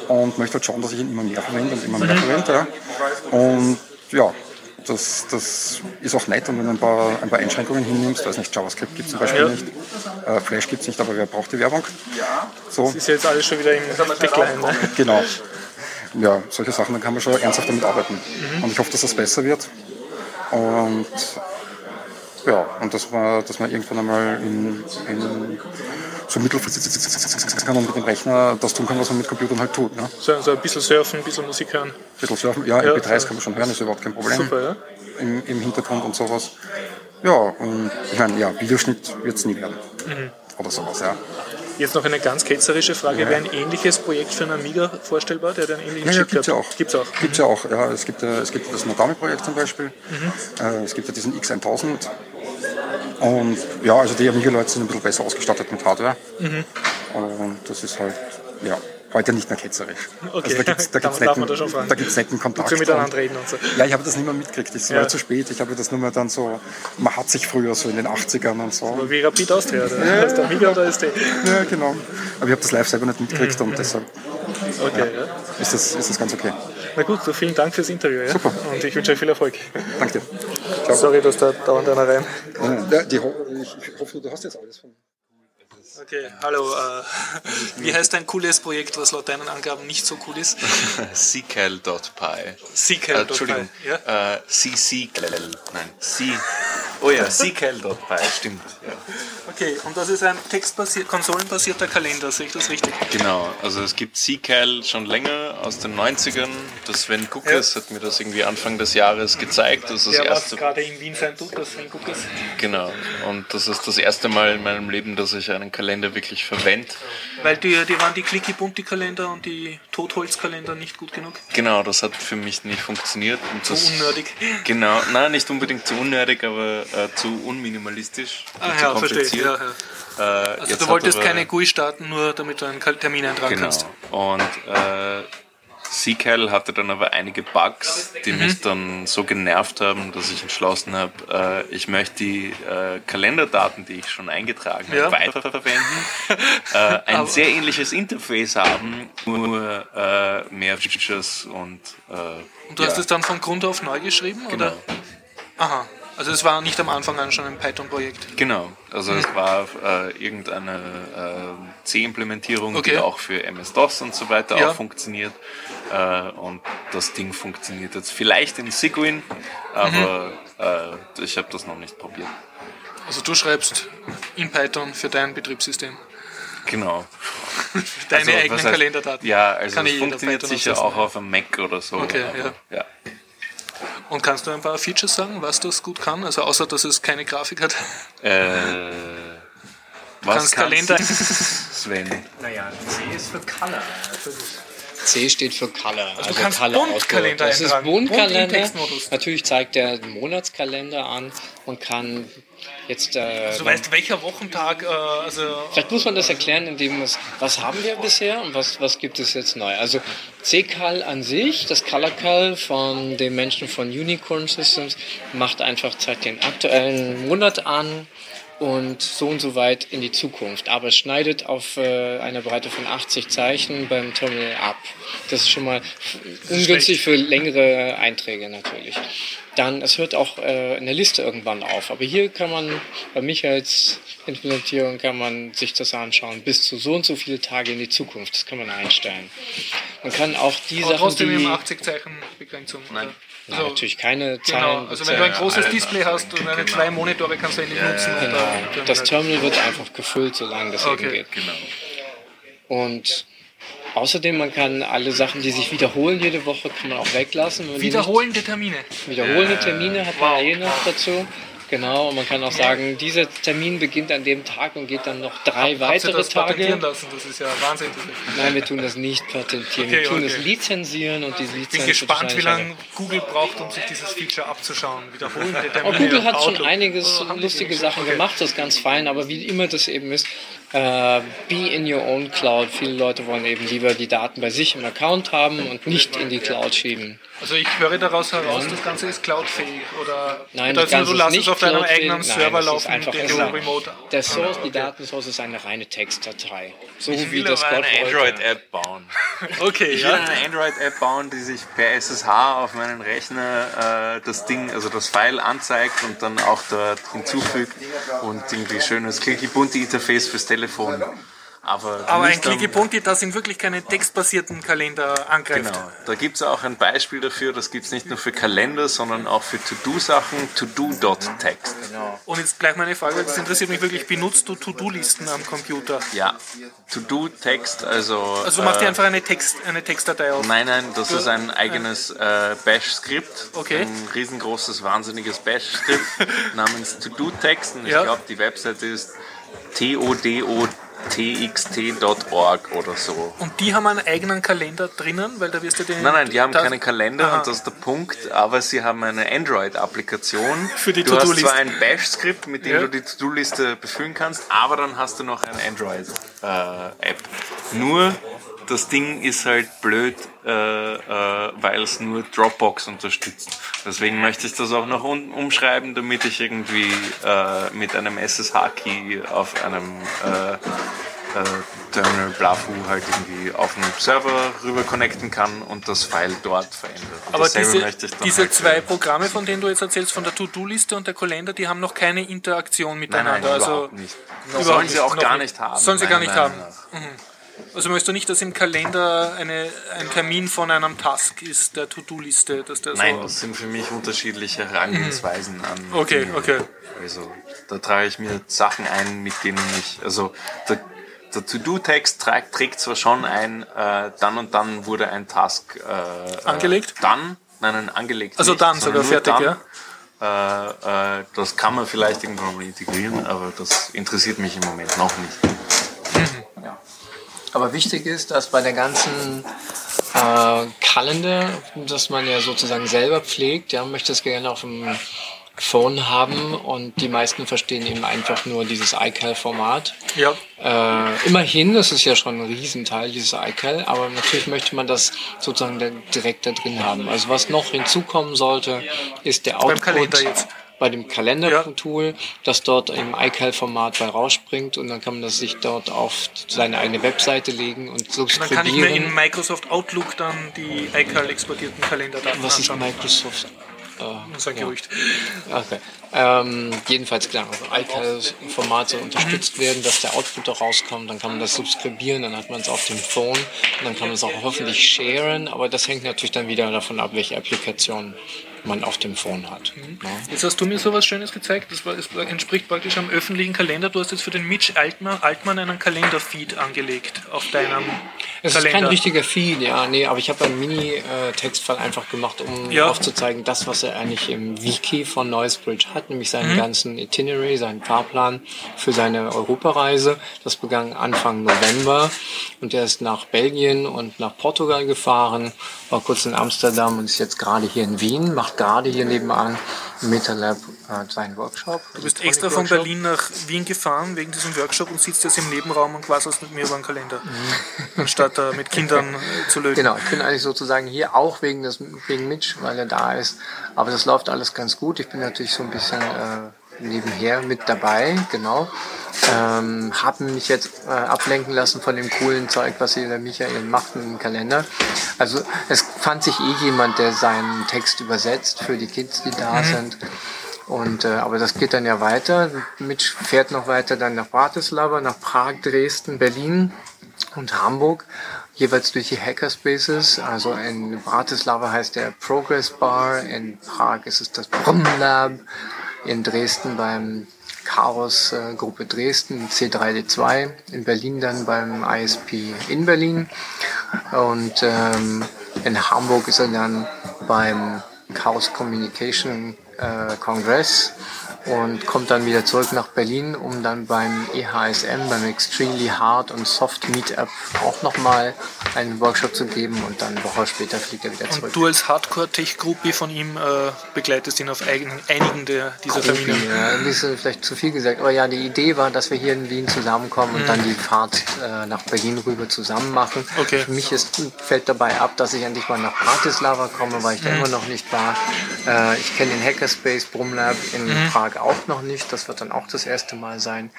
und möchte halt schauen, dass ich ihn immer mehr verwende und immer mehr Mhm. verwende. Ja. Und ja, das, das ist auch nett und wenn du ein paar, ein paar Einschränkungen hinnimmst, weiß nicht, JavaScript gibt es zum Beispiel Ja. nicht, äh, Flash gibt es nicht, aber wer braucht die Werbung? So, Ist ja jetzt alles schon wieder im Decline, ne? genau. Ja, solche Sachen, dann kann man schon ernsthaft damit arbeiten. Mhm. Und ich hoffe, dass das besser wird. Und ja, und dass man, dass man irgendwann einmal in, in so mittelfristig kann und mit dem Rechner das tun kann, was man mit Computern halt tut. Ne? So, so ein bisschen surfen, ein bisschen Musik hören. Ein bisschen surfen, ja, Ja. MP3s kann man schon hören, ist überhaupt kein Problem. Super, ja. Im, Im Hintergrund und sowas. Ja, und ich meine, ja, Videoschnitt wird es nie werden. Mhm. Oder sowas, ja. Jetzt noch eine ganz ketzerische Frage. Wäre ein ähnliches Projekt für einen Amiga vorstellbar, der einen ähnlichen Ja, ja Chip gibt es ja auch. Gibt's auch. Gibt's ja auch, ja. Es gibt, ja- es gibt das Nogami-Projekt zum Beispiel. Äh, es gibt ja diesen X1000. Und ja, also die Amiga-Leute sind ein bisschen besser ausgestattet mit Hardware. Und das ist halt, ja, heute nicht mehr ketzerisch. [LAUGHS] Okay. Also da gibt's, da [LAUGHS] Darf- gibt's netten, da da gibt's netten Kontakt. Zu miteinander Und- reden und so. Ja, ich habe das nicht mehr mitgekriegt. Das war Ja. ja. zu spät. Ich habe das nur mehr dann so, man hat sich früher so in den 80ern und so. Aber wie Rapid Austria, oder? Ist der Amiga oder ist der? Ja, genau. Aber ich habe das live selber nicht mitgekriegt Mhm. und deshalb Okay, ja. ist das, ist das ganz okay. Na gut, so vielen Dank fürs Interview. Ja? Super. Und ich wünsche euch viel Erfolg. Danke dir. Ciao. Sorry, dass da dauernd einer rein. Ja, die, ich, ich hoffe, du hast jetzt alles von. Okay, hallo. Äh, [LAUGHS] wie heißt dein cooles Projekt, was laut deinen Angaben nicht so cool ist? [LAUGHS] CCal.py. CCal.py, Äh, Entschuldigung. Ja? Äh, CCal. Nein, C. Oh ja, CCal.py, stimmt. Ja. Okay, und das ist ein textbasiert, konsolenbasierter Kalender, sehe ich das richtig? Genau, also es gibt CCal schon länger aus den 90ern. Das Sven Guckes hat mir das irgendwie Anfang des Jahres gezeigt. Das ist das Der, was erste. gerade in Wien sein tut, das Sven Guckes. Genau. Und das ist das erste Mal in meinem Leben, dass ich einen Kalender wirklich verwende. Weil die, die waren die Clicky-Bunti-Kalender und die Totholz-Kalender nicht gut genug. Genau, das hat für mich nicht funktioniert. Und Zu das, unnördig. Genau, nein, nicht unbedingt zu unnördig, aber äh, zu unminimalistisch. Ah zu ja, verstehe. Ja, ja. Äh, Also du wolltest aber- keine GUI starten, nur damit du einen Termin eintragen Genau. kannst. Und äh, Seacal hatte dann aber einige Bugs, die mich dann so genervt haben, dass ich entschlossen habe, äh, ich möchte die äh, Kalenderdaten, die ich schon eingetragen habe, Ja. weiterverwenden. [LAUGHS] äh, ein Aber- sehr ähnliches Interface haben, nur äh, mehr Features und äh, Und du ja, hast es dann von Grund auf neu geschrieben? genau. Oder? Aha. Also es war nicht am Anfang an schon ein Python-Projekt. Genau, also es war äh, irgendeine äh, C-Implementierung, Okay. die auch für MS-DOS und so weiter Ja. auch funktioniert. Äh, und das Ding funktioniert jetzt vielleicht in Sigwin, aber äh, ich habe das noch nicht probiert. Also du schreibst in Python für dein Betriebssystem. Genau. [LAUGHS] Deine Also, eigenen heißt- Kalenderdaten. Ja, also Kann jeder funktioniert sicher auch auf einem Mac oder so. Okay, aber, ja. Und kannst du ein paar Features sagen, was das gut kann? Also außer, dass es keine Grafik hat. Äh, was Kannst kann Kalender- Sven? Naja, C ist für Color. C steht für Color. Also, du kannst Color Buntkalender. Das ist. Bunt Buntkalender. Textmodus. Natürlich zeigt der den Monatskalender an und kann jetzt. Äh, Also du weißt, welcher Wochentag, äh, also Vielleicht muss man das erklären, indem es, was haben wir bisher und was, was gibt es jetzt neu? Also CCAL an sich, das ColorCal von den Menschen von Unicorn Systems, macht einfach, zeigt den aktuellen Monat an und so und so weit in die Zukunft. Aber es schneidet auf äh, eine Breite von 80 Zeichen beim Terminal ab. Das ist schon mal ungünstig für längere Einträge natürlich. Dann, es hört auch äh, eine Liste irgendwann auf. Aber hier kann man, bei Michaels Implementierung kann man sich das anschauen, bis zu so und so viele Tage in die Zukunft. Das kann man einstellen. Man kann auch die aber Sachen, trotzdem die... im 80 Zeichen Begrenzung. Nein. Nein, natürlich keine Genau, Zahlen. also wenn du ein großes Display hast und eine zwei Monitore kannst du ja nicht nutzen. Genau. da- Das Terminal wird einfach gefüllt, solange das Okay, eben geht. Genau. Und außerdem, man kann alle Sachen, die sich wiederholen jede Woche, kann man auch weglassen. Wiederholende Termine. Wiederholende Termine hat man Wow. eh noch dazu. Genau, und man kann auch sagen, dieser Termin beginnt an dem Tag und geht dann noch drei ihr weitere das patentieren Tage. lassen? Das ist ja Wahnsinn. Nein, wir tun das nicht patentieren. Okay, wir tun okay. es lizenzieren und Ich Lizenz bin gespannt, wie lange Google braucht, um sich dieses Feature abzuschauen. Wiederholende Termine. Aber Google hat schon einiges Oh, die lustige. Sachen Okay. gemacht, das ist ganz fein, aber wie immer das eben ist, äh, be in your own cloud. Viele Leute wollen eben lieber die Daten bei sich im Account haben und nicht in die Cloud schieben. Also ich höre daraus heraus, das Ganze ist cloudfähig oder Nein, das Ganze du lässt ist es auf deinem eigenen Nein, Server ist laufen, einfach den du remote Der Source, die Datensource ist eine reine Textdatei. So Ich wie will das aber eine. Android-App bauen. [LAUGHS] Okay, Ich will ja. eine Android-App bauen, die sich per SSH auf meinen Rechner äh, das Ding, also das File anzeigt und dann auch dort hinzufügt und irgendwie schönes Clicky-Bunti-Interface fürs Telefon. Aber, Aber ein Bunti, das in wirklich keinen textbasierten Kalender angreift. Genau, da gibt es auch ein Beispiel dafür, das gibt es nicht nur für Kalender, sondern auch für To-Do-Sachen, to-do.text. Und jetzt gleich meine Frage, das interessiert mich wirklich, benutzt du To-Do-Listen am Computer? Ja, To-Do-Text, also... Also du machst dir äh, einfach eine, Text, eine Textdatei auf. Nein, nein, das ist ein eigenes äh, Bash-Skript. Okay. Ein riesengroßes, wahnsinniges Bash-Skript [LAUGHS] namens To-Do-Text. Und ich Ja. glaube, die Webseite ist todotxt.org oder so. Und die haben einen eigenen Kalender drinnen, weil da wirst du den... Nein, nein, die haben keinen Kalender Aha. und das ist der Punkt, aber sie haben eine Android-Applikation. Für die Du hast To-Do-Liste. zwar ein Bash-Skript, mit dem Ja. du die To-Do-Liste befüllen kannst, aber dann hast du noch eine Android-App. Nur das Ding ist halt blöd, äh, äh, weil es nur Dropbox unterstützt. Deswegen möchte ich das auch noch um, umschreiben, damit ich irgendwie äh, mit einem SSH-Key auf einem äh, äh, Terminal Blafu halt irgendwie auf einen Server rüber connecten kann und das File dort verändert. Und Aber diese, möchte ich dann diese halt zwei Programme, von denen du jetzt erzählst, von der To-Do-Liste und der Kalender, die haben noch keine Interaktion Nein, nein, miteinander. also überhaupt nicht. Sollen sie auch noch gar nicht. haben. Sollen sie gar nicht haben. nach. Also möchtest du nicht, dass im Kalender eine, ein Termin von einem Task ist, der To-Do-Liste, dass der Nein, so... das sind für mich unterschiedliche Herangehensweisen an. Mhm. Okay, Dinge. okay. Also da trage ich mir Sachen ein, mit denen ich, also der, der To-Do-Text trägt, trägt zwar schon ein, äh, dann und dann wurde ein Task äh, Angelegt? Äh, dann, nein, nein, angelegt. Also nicht, dann sogar fertig, dann. Äh, äh, das kann man vielleicht irgendwann mal integrieren, aber das interessiert mich im Moment noch nicht. Aber wichtig ist, dass bei der ganzen äh, Kalender, dass man ja sozusagen selber pflegt, ja, möchte es gerne auf dem Phone haben und die meisten verstehen eben einfach nur dieses iCal-Format. Ja. Äh, immerhin, das ist ja schon ein Riesenteil, dieses iCal, aber natürlich möchte man das sozusagen direkt da drin haben. Also was noch hinzukommen sollte, ist der Output Kalender jetzt. Bei dem Kalender-Tool, das dort im iCal-Format bei rausspringt und dann kann man das sich dort auf seine eigene Webseite legen und Dann kann ich mir in subskribieren. Microsoft Outlook dann die iCal exportierten Kalenderdaten Was ist anschauen. Microsoft? Äh, ist ein ja. Gerücht. Okay. Ähm, jedenfalls klar, also iCal-Formate unterstützt werden, dass der Output da rauskommt, dann kann man das subskribieren, dann hat man es auf dem Phone und dann kann man es auch hoffentlich sharen, aber das hängt natürlich dann wieder davon ab, welche Applikation man auf dem Phone hat. Ja. Jetzt hast du mir so was Schönes gezeigt, das, war, das entspricht praktisch am öffentlichen Kalender. Du hast jetzt für den Mitch Altmann, Altmann einen Kalenderfeed angelegt auf deinem Es ist kein Kalender. richtiger Feed, ja, nee, aber ich habe einen Mini-Textfile einfach gemacht, um Ja. aufzuzeigen, das, was er eigentlich im Wiki von Noisebridge hat, nämlich seinen Mhm. ganzen Itinerary, seinen Fahrplan für seine Europareise. Das begann Anfang November und er ist nach Belgien und nach Portugal gefahren, war kurz in Amsterdam und ist jetzt gerade hier in Wien, macht gerade hier nebenan im MetaLab äh, seinen Workshop. Du bist extra von Workshop. Berlin nach Wien gefahren wegen diesem Workshop und sitzt jetzt im Nebenraum und quasselst mit mir über den Kalender. Anstatt äh, mit Kindern [LAUGHS] äh, zu löten. Mhm. Genau, ich bin eigentlich sozusagen hier auch wegen, des, wegen Mitch, weil er da ist. Aber das läuft alles ganz gut. Ich bin natürlich so ein bisschen äh, nebenher mit dabei, genau. Ähm, habe mich jetzt äh, ablenken lassen von dem coolen Zeug, was hier der Michael macht dem Kalender. Also es fand sich eh jemand, der seinen Text übersetzt für die Kids, die da sind. Und, äh, aber das geht dann ja weiter. Mitch fährt noch weiter dann nach Bratislava, nach Prag, Dresden, Berlin und Hamburg, jeweils durch die Hackerspaces. Also in Bratislava heißt der Progress Bar, in Prag ist es das Brumm Lab, in Dresden beim Chaos äh, Gruppe Dresden, C3D2, in Berlin dann beim ISP in Berlin. Und ähm, in Hamburg ist er dann beim Chaos Communication äh, Congress und kommt dann wieder zurück nach Berlin, um dann beim EHSM, beim Extremely Hard und Soft Meetup auch nochmal einen Workshop zu geben und dann eine Woche später fliegt er wieder zurück. Und du als Hardcore-Tech-Groupie von ihm äh, begleitest ihn auf eigenen, einigen der, dieser Termine. Ja, ein bisschen vielleicht zu viel gesagt. Aber ja, die Idee war, dass wir hier in Wien zusammenkommen und Mhm. dann die Fahrt äh, nach Berlin rüber zusammen machen. Okay. Für mich ist, fällt dabei ab, dass ich endlich mal nach Bratislava komme, weil ich da Mhm. immer noch nicht war. Äh, ich kenne den Hackerspace Brumlab in Mhm. Prag auch noch nicht. Das wird dann auch das erste Mal sein.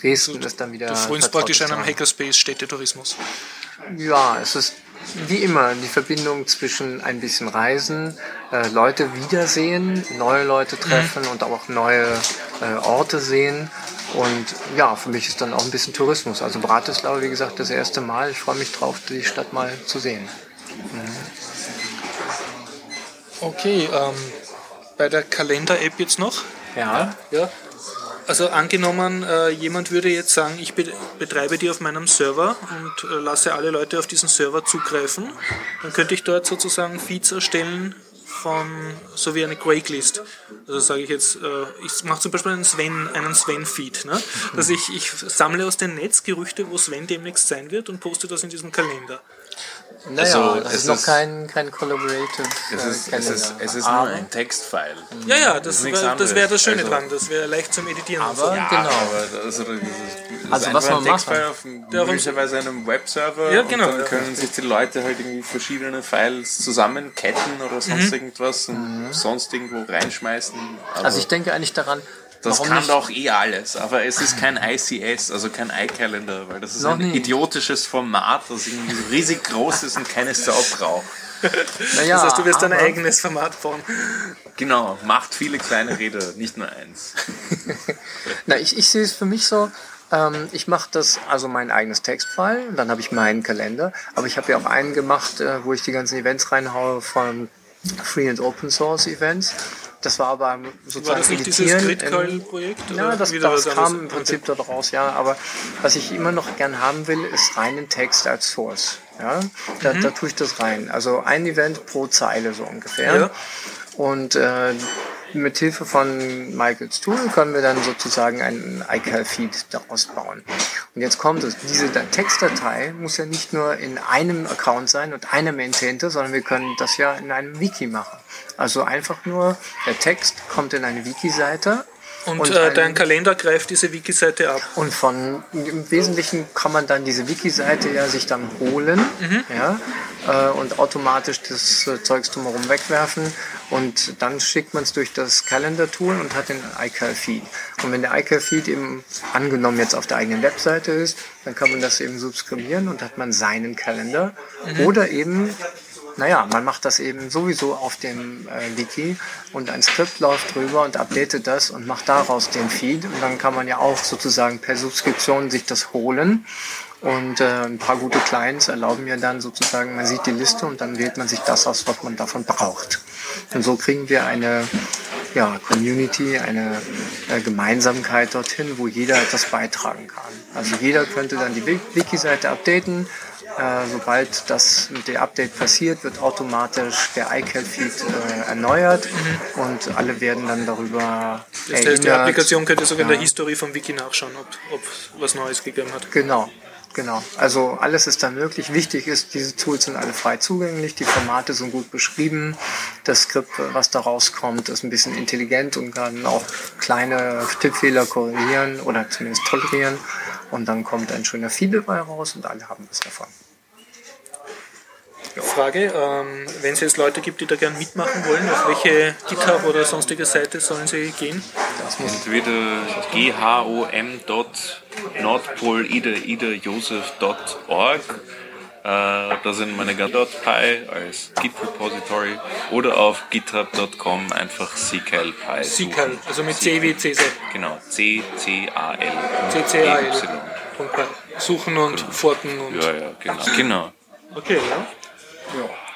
Dresden ist dann wieder. Du frönst praktisch vertrautes einem. Hackerspace Städtetourismus. Ja, es ist wie immer die Verbindung zwischen ein bisschen Reisen, äh, Leute wiedersehen, neue Leute treffen und auch neue äh, Orte sehen. Und ja, für mich ist dann auch ein bisschen Tourismus. Also Bratislava, wie gesagt, das erste Mal. Ich freue mich drauf, die Stadt mal zu sehen. Okay, ähm, bei der Kalender-App jetzt noch. Ja. ja. Also angenommen, äh, jemand würde jetzt sagen, ich be betreibe die auf meinem Server und äh, lasse alle Leute auf diesen Server zugreifen, dann könnte ich dort sozusagen Feeds erstellen von, so wie eine Craigslist. Also sage ich jetzt, äh, ich mache zum Beispiel einen Sven, einen Sven-Feed. Ne? Dass ich, ich sammle aus dem Netz Gerüchte, wo Sven demnächst sein wird und poste das in diesem Kalender. Naja, Also, es ist noch ist- kein, kein Collaborative Es äh, ist, es Kalender. ist, es ist nur ein Textfile. Ja, ja, Das ist das, wär- das wäre Schöne Also- dran. Das wäre leicht zum Editieren. Aber Ja, genau. aber das, also, das ist, das Also ist was einfach ein man Textfile machen. auf möglicherweise einem Webserver Ja, genau, und dann ja. können sich die Leute halt irgendwie verschiedene Files zusammenketten oder sonst Mhm. irgendwas und sonst irgendwo reinschmeißen. Also ich denke eigentlich daran, das warum kann nicht, doch eh alles, aber es ist kein ICS, also kein iCalendar, weil das ist Noch ein nie. idiotisches Format, das irgendwie so riesig groß ist und keine Sau braucht. [LAUGHS] naja, Das heißt, du wirst dein eigenes Format bauen. Genau, macht viele kleine Räder, nicht nur eins. [LAUGHS] Na, ich, ich sehe es für mich so, ähm, ich mache das, also mein eigenes Textfile, und dann habe ich meinen Kalender, aber ich habe ja auch einen gemacht, äh, wo ich die ganzen Events reinhaue von Free and Open Source Events. Das war aber sozusagen War das nicht dieses Editieren Gridcall-Projekt? Ja, das, das kam im Prinzip dort raus, ja. Aber was ich immer noch gern haben will, ist reinen Text als Source. Ja, da, Mhm. da tue ich das rein. Also ein Event pro Zeile so ungefähr. Ja. Und äh, mit Hilfe von Michaels Tool können wir dann sozusagen einen iCal-Feed daraus bauen. Und jetzt kommt es, diese Da- Textdatei muss ja nicht nur in einem Account sein und einer Maintainer, sondern wir können das ja in einem Wiki machen. Also einfach nur, der Text kommt in eine Wiki-Seite Und, äh, ein- dein Kalender greift diese Wiki-Seite ab. und von im Wesentlichen kann man dann diese Wiki-Seite ja sich dann holen ja, äh, und automatisch das äh, Zeugs drumherum wegwerfen und dann schickt man es durch das Calendar-Tool und hat den iCal-Feed. Und wenn der iCal-Feed eben angenommen jetzt auf der eigenen Webseite ist, dann kann man das eben subskribieren und hat man seinen Kalender oder eben naja, man macht das eben sowieso auf dem äh, Wiki und ein Skript läuft drüber und updatet das und macht daraus den Feed und dann kann man ja auch sozusagen per Subskription sich das holen und äh, ein paar gute Clients erlauben mir dann sozusagen, man sieht die Liste und dann wählt man sich das aus, was man davon braucht. Und so kriegen wir eine ja, Community, eine äh, Gemeinsamkeit dorthin, wo jeder etwas beitragen kann. Also jeder könnte dann die Wik- Wiki-Seite updaten. Äh, sobald das mit dem Update passiert, wird automatisch der iCal-Feed äh, erneuert und alle werden dann darüber Das heißt, die. Applikation könnte sogar in der. History vom Wiki nachschauen, ob ob was Neues gegeben hat. Genau, genau. Also alles ist da möglich. Wichtig ist, diese Tools sind alle frei zugänglich, die Formate sind gut beschrieben, das Skript, was da rauskommt, ist ein bisschen intelligent und kann auch kleine Tippfehler korrigieren oder zumindest tolerieren. Und dann kommt ein schöner Feed dabei raus und alle haben was davon. Frage, ähm, wenn es jetzt Leute gibt, die da gern mitmachen wollen, auf welche GitHub oder sonstige Seite sollen sie gehen? Entweder ghom.nordpol.ida.joseph.org äh, da sind meine .py als Git-Repository oder auf github.com einfach ccalpy suchen. Also mit C wie Cäsar. Genau, C-C-A-L. CCAL. Suchen und forten und. Ja, ja, genau. genau. Okay, ja.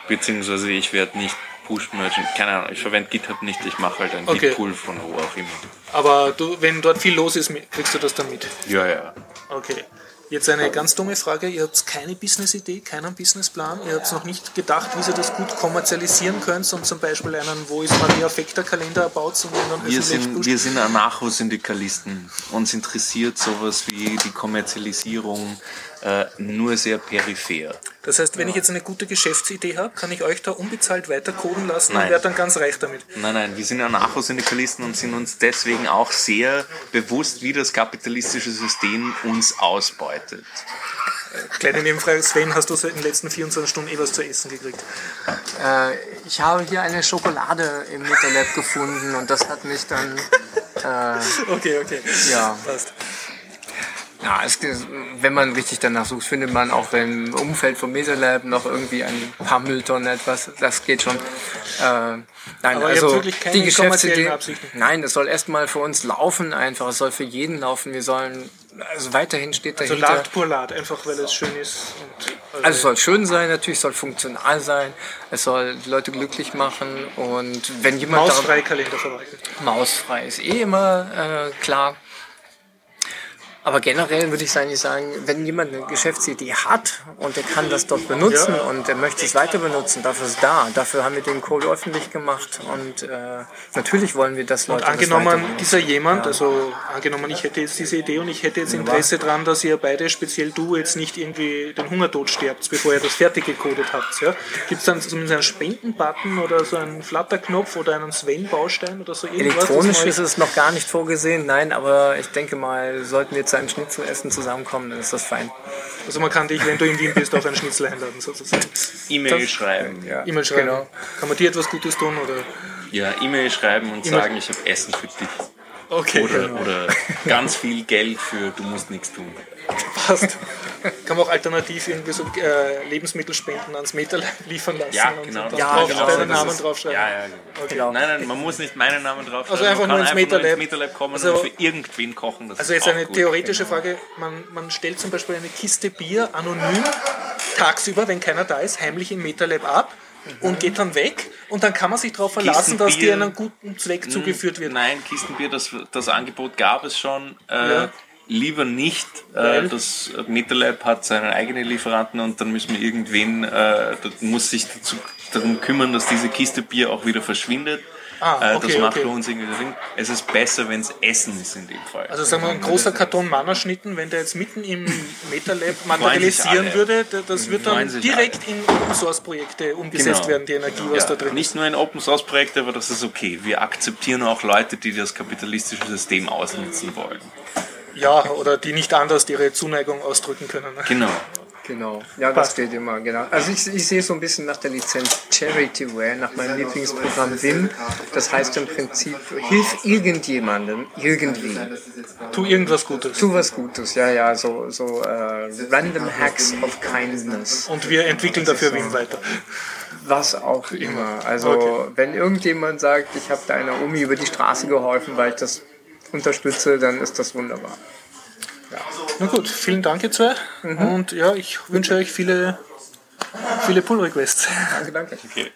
Beziehungsweise ich werde nicht Push Merchant, keine Ahnung, ich verwende GitHub nicht, ich mache halt ein Okay. Git-Pool von wo auch immer. Aber du, wenn dort viel los ist, kriegst du das dann mit. Ja, ja. Okay. Jetzt eine ganz dumme Frage. Ihr habt keine Business-Idee, keinen Businessplan. Ihr habt noch nicht gedacht, wie ihr das gut kommerzialisieren könnt und zum Beispiel einen Wo ist Maria Fekter-Kalender erbaut und dann Wir sind, pusht. wir sind Anarcho-Syndikalisten. Uns interessiert sowas wie die Kommerzialisierung äh, nur sehr peripher. Das heißt, wenn ich jetzt eine gute Geschäftsidee habe, kann ich euch da unbezahlt weitercoden lassen Nein. und werde dann ganz reich damit. Nein, nein, wir sind Anarcho-Syndikalisten und sind uns deswegen auch sehr bewusst, wie das kapitalistische System uns ausbeutet. Kleine Nebenfrage, Sven, hast du seit den letzten 24 Stunden eh was zu essen gekriegt? Äh, ich habe hier eine Schokolade im MetaLab gefunden und das hat mich dann äh, [LAUGHS] Okay, okay. Ja. Passt. Ja, es, wenn man richtig danach sucht, findet man auch im Umfeld vom MetaLab noch irgendwie ein paar Mülltonnen etwas. Das geht schon. Äh, nein, Aber also wirklich keine die Geschäftsidee. Nein, es soll erstmal für uns laufen einfach. Es soll für jeden laufen. Wir sollen, also weiterhin steht Also dahinter. Lard pur Lard, einfach weil es schön ist. Und, Also es soll schön sein, natürlich, es soll funktional sein, es soll die Leute glücklich machen und wenn jemand Mausfrei Kalender verwalten. Mausfrei ist eh immer äh, klar. Aber generell würde ich eigentlich sagen, wenn jemand eine Geschäftsidee hat und er kann das dort benutzen Ja. und er möchte es weiter benutzen, dafür ist es da. Dafür haben wir den Code öffentlich gemacht und äh, natürlich wollen wir, dass Leute Und angenommen, dieser jemand, Ja. also angenommen, ich hätte jetzt diese Idee und ich hätte jetzt Interesse dran, dass ihr beide, speziell du, jetzt nicht irgendwie den Hungertod sterbt, bevor ihr das fertig gecodet habt. Ja? Gibt es dann zumindest einen Spenden-Button oder so einen Flutter-Knopf oder einen Sven-Baustein oder so irgendwas? Elektronisch ist es noch gar nicht vorgesehen, nein, aber ich denke mal, sollten wir zu einem Schnitzelessen zusammenkommen, dann ist das fein. Also man kann dich, wenn du in Wien bist, auf einen Schnitzel einladen sozusagen. E-Mail schreiben. Ja, E-Mail schreiben. Genau. Kann man dir etwas Gutes tun oder? Ja, E-Mail schreiben und E-Mail- sagen, ich habe Essen für dich. Okay, Oder, genau. oder ganz viel Geld für du musst nichts tun. Passt. [LAUGHS] Kann man auch alternativ irgendwie so äh, Lebensmittelspenden ans Meter [LAUGHS] liefern lassen Ja, und genau. dann das drauf, genau, deinen Namen ist- draufschreiben. Ja, ja, Okay. genau. Nein, nein, man muss nicht meinen Namen draufschreiben. Also einfach man nur ins einfach nur MetaLab. ins MetaLab kommen Also- und für irgendwen kochen. Das Also ist jetzt eine gut. theoretische Frage. Man, man stellt zum Beispiel eine Kiste Bier anonym tagsüber, wenn keiner da ist, heimlich im MetaLab ab und geht dann weg und dann kann man sich darauf verlassen, dass die einem guten Zweck zugeführt wird. Nein, Kistenbier, das, das Angebot gab es schon. Äh, Ja. Lieber nicht. Äh, das MetaLab hat seine eigenen Lieferanten und dann müssen wir irgendwen, äh, muss sich dazu, darum kümmern, dass diese Kiste Bier auch wieder verschwindet. Ah, Äh, okay, das macht okay. bei uns irgendwie Sinn. Es ist besser, wenn es Essen ist in dem Fall. Also sagen wir, ein großer Karton Mana-Schnitten, wenn der jetzt mitten im MetaLab [LAUGHS] materialisieren alle. würde, da- das wird dann direkt in Open-Source-Projekte umgesetzt Genau. werden, die Energie, was ja, da drin nicht ist. nur in Open Source Projekte, aber das ist okay. Wir akzeptieren auch Leute, die das kapitalistische System ausnutzen wollen. Ja, oder die nicht anders ihre Zuneigung ausdrücken können. ne? Genau. Genau, ja, das geht immer, genau. Also ich, ich sehe so ein bisschen nach der Lizenz Charityware, nach meinem Lieblingsprogramm Vim. Das heißt im Prinzip, hilf irgendjemandem irgendwie. Tu irgendwas Gutes. Tu was Gutes, ja, ja, so, so äh, random Hacks of Kindness. Und wir entwickeln dafür Wim weiter. Was auch immer. Also Okay. wenn irgendjemand sagt, ich habe deiner Omi über die Straße geholfen, weil ich das unterstütze, dann ist das wunderbar. Na gut, vielen Dank ihr zwei. Und ja, ich wünsche euch viele, viele Pull-Requests. Danke, danke. Okay.